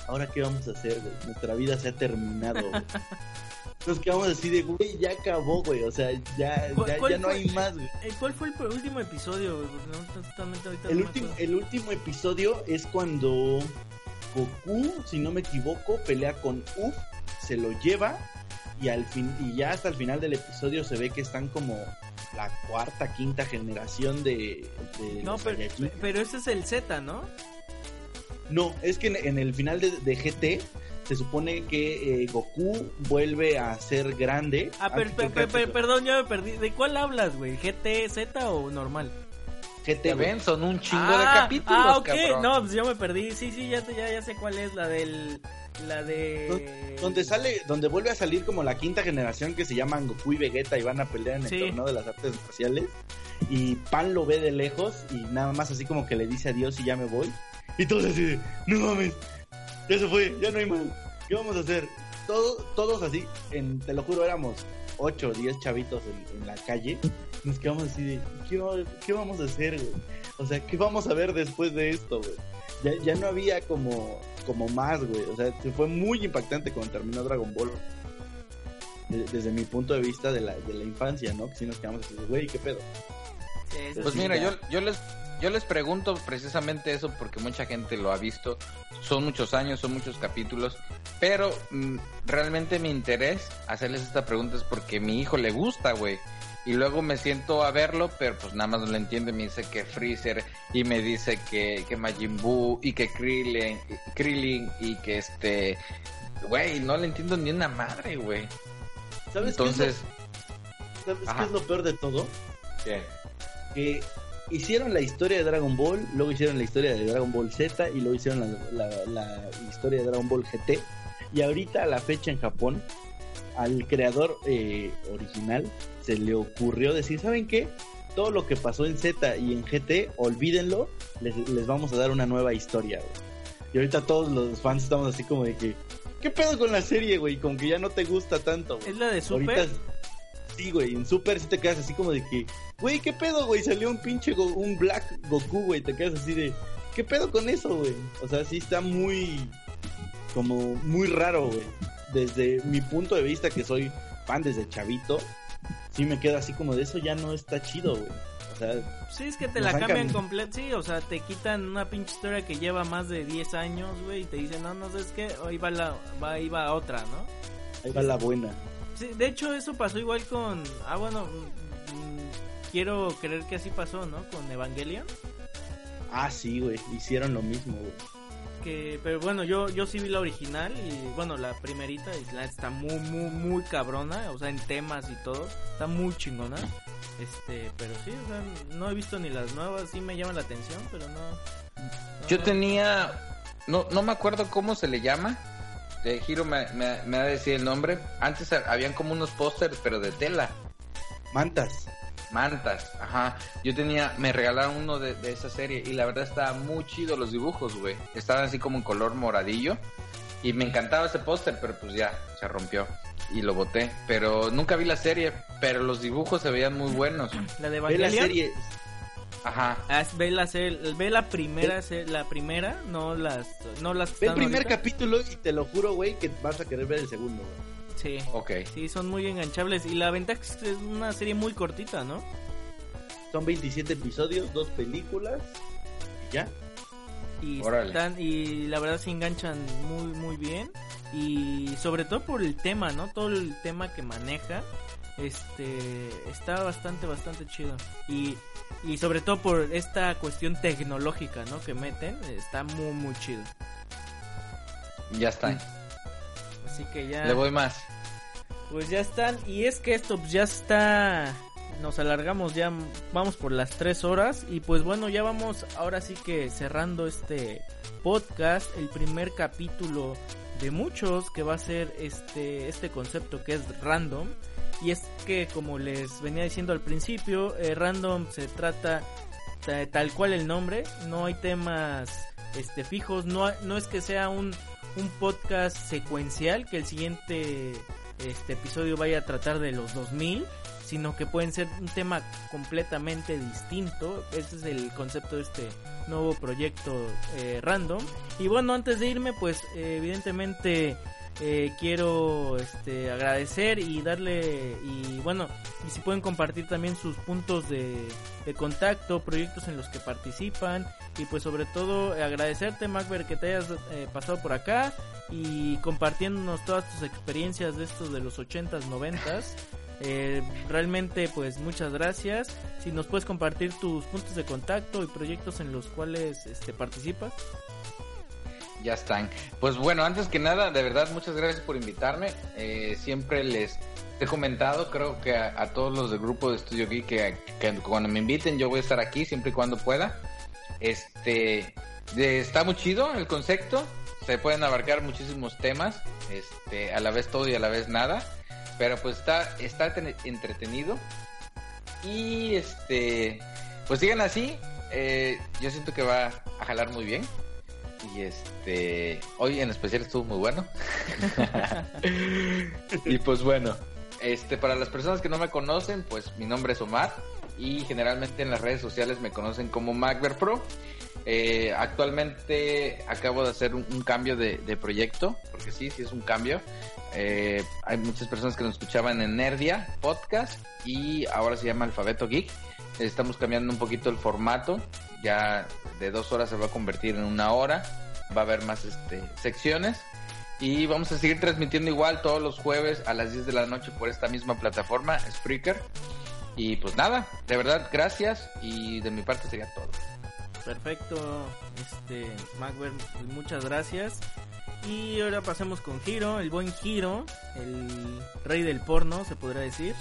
S3: ahora qué vamos a hacer, güey, nuestra vida se ha terminado, güey. Nos quedamos así de, güey, ya acabó, güey, o sea, ya,
S1: ¿Cuál-
S3: ya, no
S1: fue?
S3: hay más, güey.
S1: ¿Cuál fue el último episodio? güey? No, totalmente ahorita
S3: El
S1: no
S3: último, el último episodio es cuando Goku, si no me equivoco, pelea con Uf, se lo lleva y al fin y ya hasta el final del episodio se ve que están como la cuarta, quinta generación de, de
S1: No, pero, pero ese es el Z, ¿no?
S3: No, es que en, en el final de, de GT se supone que eh, Goku vuelve a ser grande.
S1: Ah, pero, per- perdón, ya me perdí. ¿De cuál hablas, güey? ¿GT, Z o normal?
S3: GT,
S4: ven, son un chingo de
S1: ah,
S4: capítulos,
S1: Ah, ok.
S4: cabrón.
S1: No, pues yo me perdí. Sí, sí, ya, te- ya, ya sé cuál es. La del... La de...
S3: Donde sale, donde vuelve a salir como la quinta generación que se llaman Goku y Vegeta y van a pelear en el
S1: Sí.
S3: torneo de las artes marciales. Y Pan lo ve de lejos y nada más así como que le dice adiós y ya me voy. Y todos así de, no mames, ya se fue, ya no hay más. ¿Qué vamos a hacer? Todos, todos así, en, te lo juro, éramos 8 o 10 chavitos en, en la calle, nos quedamos así de, ¿qué, qué vamos a hacer, güey? O sea, ¿qué vamos a ver después de esto, güey? Ya, ya no había como, como más, güey. O sea, se fue muy impactante cuando terminó Dragon Ball. De- desde mi punto de vista de la, de la infancia, ¿no? Que si nos quedamos así, de, güey, ¿qué pedo?
S1: Sí,
S4: Pues
S1: sí.
S4: mira, yo, yo les yo les pregunto precisamente eso porque mucha gente lo ha visto. Son muchos años, son muchos capítulos, pero mm, realmente mi interés hacerles esta pregunta es porque mi hijo le gusta, güey. Y luego me siento a verlo, pero pues nada más no lo entiende. Me dice que Freezer y me dice que, que Majin Buu y que Krillin, Krillin y que este... Güey, no le entiendo ni una madre, güey.
S3: ¿Sabes
S4: Entonces...
S3: qué es lo, ¿sabes qué es lo peor de todo?
S4: ¿qué?
S3: que hicieron la historia de Dragon Ball, luego hicieron la historia de Dragon Ball Z y luego hicieron la, la- la historia de Dragon Ball GT. Y ahorita a la fecha en Japón, al creador eh, original se le ocurrió decir, ¿saben qué? Todo lo que pasó en Z y en GT, olvídenlo, les, les vamos a dar una nueva historia. güey". Y ahorita todos los fans estamos así como de que, ¿qué pedo con la serie, güey? Como que ya no te gusta tanto, güey.
S1: ¿Es la de Super?
S3: Ahorita, sí, güey, en Super sí te quedas así como de que, güey, ¿qué pedo, güey? Salió un pinche, Go- un Black Goku, güey, te quedas así de, ¿qué pedo con eso, güey? O sea, sí está muy, como, muy raro, güey. Desde mi punto de vista, que soy fan desde chavito, sí me queda así como de eso ya no está chido, güey. O sea,
S1: Sí, es que te la cambian
S3: cambi-
S1: completo. Sí, o sea, te quitan una pinche historia que lleva más de 10 años, güey, y te dicen, no, no sabes qué, ahí va, la, va, ahí va otra, ¿no?
S3: ahí va la buena.
S1: Sí, de hecho, eso pasó igual con. Ah, bueno, mm, mm, quiero creer que así pasó, ¿no? Con Evangelion.
S3: Ah, sí, güey, hicieron lo mismo, güey.
S1: Que, pero bueno, yo, yo sí vi la original y bueno, la primerita y la está muy, muy, muy cabrona, o sea, en temas y todo, está muy chingona. Este, pero sí, o sea, no he visto ni las nuevas, sí me llaman la atención, pero no. no,
S4: Yo tenía, no, no me acuerdo cómo se le llama. De Giro me, me, me va a decir el nombre. Antes ha- habían como unos pósters, pero de tela,
S3: Mantas.
S4: mantas. Ajá. Yo tenía, me regalaron uno de, de esa serie y la verdad estaba muy chido los dibujos, güey. Estaban así como en color moradillo y me encantaba ese póster, pero pues ya se rompió y lo boté. Pero nunca vi la serie, pero los dibujos se veían muy buenos.
S1: La de
S3: Ve la
S1: Evangelion.
S3: serie.
S4: Ajá.
S1: Ve la serie- ve la primera, la primera, no las, no las.
S3: Ve el primer
S1: ahorita.
S3: capítulo y te lo juro, güey, que vas a querer ver el segundo, güey.
S1: Sí.
S4: Ok.
S1: Sí, son muy enganchables. Y la ventaja es que es una serie muy cortita, ¿no?
S3: Son 27 episodios, dos películas. Y ya.
S1: Y, están, y la verdad se enganchan muy, muy bien. Y sobre todo por el tema, ¿no? Todo el tema que maneja. Este está bastante, bastante chido. Y, y sobre todo por esta cuestión tecnológica, ¿no? Que meten. Está muy, muy chido.
S4: Ya está.
S1: Así que ya.
S4: Le voy más.
S1: Pues ya están. Y es que esto pues, ya está. Nos alargamos ya. Vamos por las tres horas. Y pues bueno, ya vamos ahora sí que cerrando este podcast. El primer capítulo de muchos que va a ser este, este concepto que es random. Y es que como les venía diciendo al principio, eh, random se trata ta- tal cual el nombre. No hay temas este, fijos. No, no es que sea un, un podcast secuencial que el siguiente este episodio vaya a tratar de los 2000 sino que pueden ser un tema completamente distinto ese es el concepto de este nuevo proyecto eh, random y bueno antes de irme pues eh, evidentemente eh, quiero este agradecer y darle y bueno y si pueden compartir también sus puntos de, de contacto proyectos en los que participan y pues sobre todo eh, agradecerte Macber que te hayas eh, pasado por acá y compartiéndonos todas tus experiencias de estos de los 80s 90s eh, realmente pues muchas gracias. Si nos puedes compartir tus puntos de contacto y proyectos en los cuales este participas
S4: Ya están. Pues bueno, antes que nada, de verdad, muchas gracias por invitarme. Eh, siempre les he comentado, creo que a, todos los del grupo de Estudio Geek que, que cuando me inviten yo voy a estar aquí siempre y cuando pueda. Este, de- está muy chido el concepto. Se pueden abarcar muchísimos temas, este, a la vez todo y a la vez nada. Pero pues está, está ten- entretenido. Y este, pues sigan así. Eh, yo siento que va a jalar muy bien. Y este, hoy en especial estuvo muy bueno. y pues bueno, este, para las personas que no me conocen, pues mi nombre es Omar y generalmente en las redes sociales me conocen como Macber Pro. Eh, actualmente acabo de hacer un, un cambio de, de proyecto, porque sí, sí es un cambio. Eh, hay muchas personas que nos escuchaban en Nerdia Podcast y ahora se llama Alfabeto Geek. Estamos cambiando un poquito el formato. Ya de dos horas se va a convertir en una hora. Va a haber más este, secciones. Y vamos a seguir transmitiendo igual todos los jueves a las 10 de la noche por esta misma plataforma, Spreaker. Y pues nada, de verdad, gracias. Y de mi parte sería todo.
S1: Perfecto, este, Macber, pues muchas gracias. Y ahora pasemos con Giro, el buen Giro, el rey del porno, se podría decir.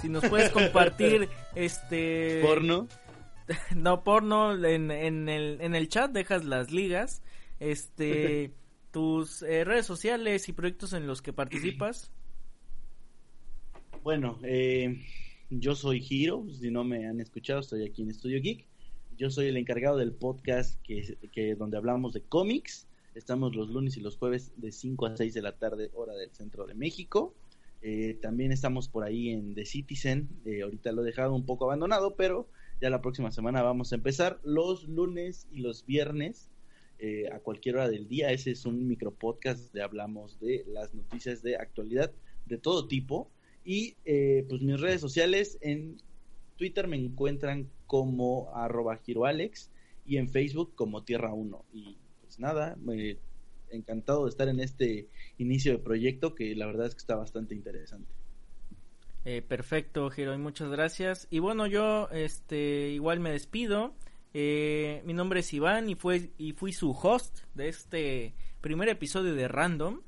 S1: Si nos puedes compartir, este...
S3: Porno.
S1: No, porno, en, en, el, en el chat dejas las ligas, este, tus eh, redes sociales y proyectos en los que participas.
S3: Bueno, eh, yo soy Hiro, si no me han escuchado, estoy aquí en Estudio Geek. Yo soy el encargado del podcast que, que donde hablamos de cómics. Estamos los lunes y los jueves de 5 a 6 de la tarde, hora del centro de México. Eh, también estamos por ahí en The Citizen. Eh, ahorita lo he dejado un poco abandonado, pero ya la próxima semana vamos a empezar los lunes y los viernes eh, a cualquier hora del día. Ese es un micro podcast donde hablamos de las noticias de actualidad de todo tipo. Y eh, pues mis redes sociales en Twitter me encuentran como arroba giroalex y en Facebook como Tierra 1. Y pues nada, me encantado de estar en este inicio de proyecto que la verdad es que está bastante interesante.
S1: Eh, perfecto, Giro, y muchas gracias. Y bueno, yo este igual me despido. Eh, mi nombre es Iván y fue y fui su host de este primer episodio de Random.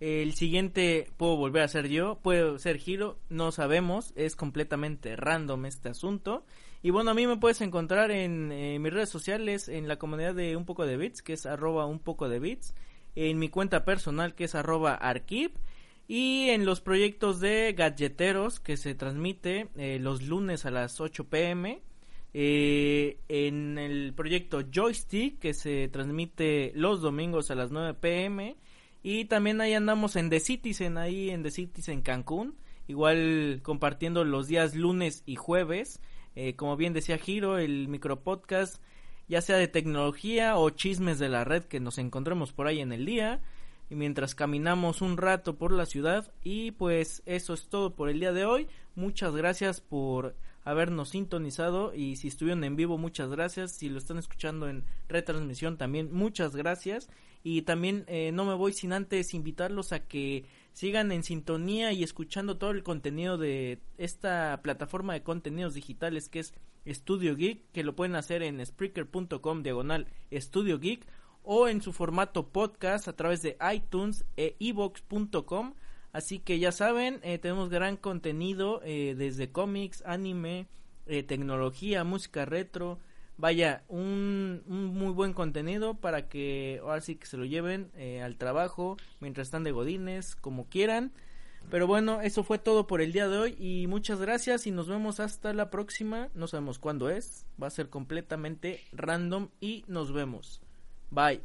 S1: El siguiente puedo volver a ser yo, puedo ser Giro, no sabemos, es completamente random este asunto. Y bueno, a mí me puedes encontrar en, eh, mis redes sociales, en la comunidad de Un Poco de Bits, que es arroba un poco de bits, en mi cuenta personal, que es arroba arquip, y en los proyectos de galleteros, que se transmite eh, los lunes a las 8 pm. Eh, en el proyecto Joystick, que se transmite los domingos a las 9 pm. Y también ahí andamos en The Citizen, ahí en The Citizen Cancún. Igual compartiendo los días lunes y jueves. Eh, como bien decía Giro, el micropodcast, ya sea de tecnología o chismes de la red que nos encontremos por ahí en el día. Y mientras caminamos un rato por la ciudad. Y pues eso es todo por el día de hoy. Muchas gracias por habernos sintonizado y si estuvieron en vivo muchas gracias si lo están escuchando en retransmisión también muchas gracias y también eh, no me voy sin antes invitarlos a que sigan en sintonía y escuchando todo el contenido de esta plataforma de contenidos digitales que es Studio Geek que lo pueden hacer en spreaker.com diagonal Studio Geek o en su formato podcast a través de iTunes e evox.com Así que ya saben, eh, tenemos gran contenido eh, desde cómics, anime, eh, tecnología, música retro. Vaya, un, un, muy buen contenido para que ahora sí que se lo lleven al trabajo, mientras están de godines, como quieran. Pero bueno, eso fue todo por el día de hoy y muchas gracias y nos vemos hasta la próxima. No sabemos cuándo es, va a ser completamente random y nos vemos. Bye.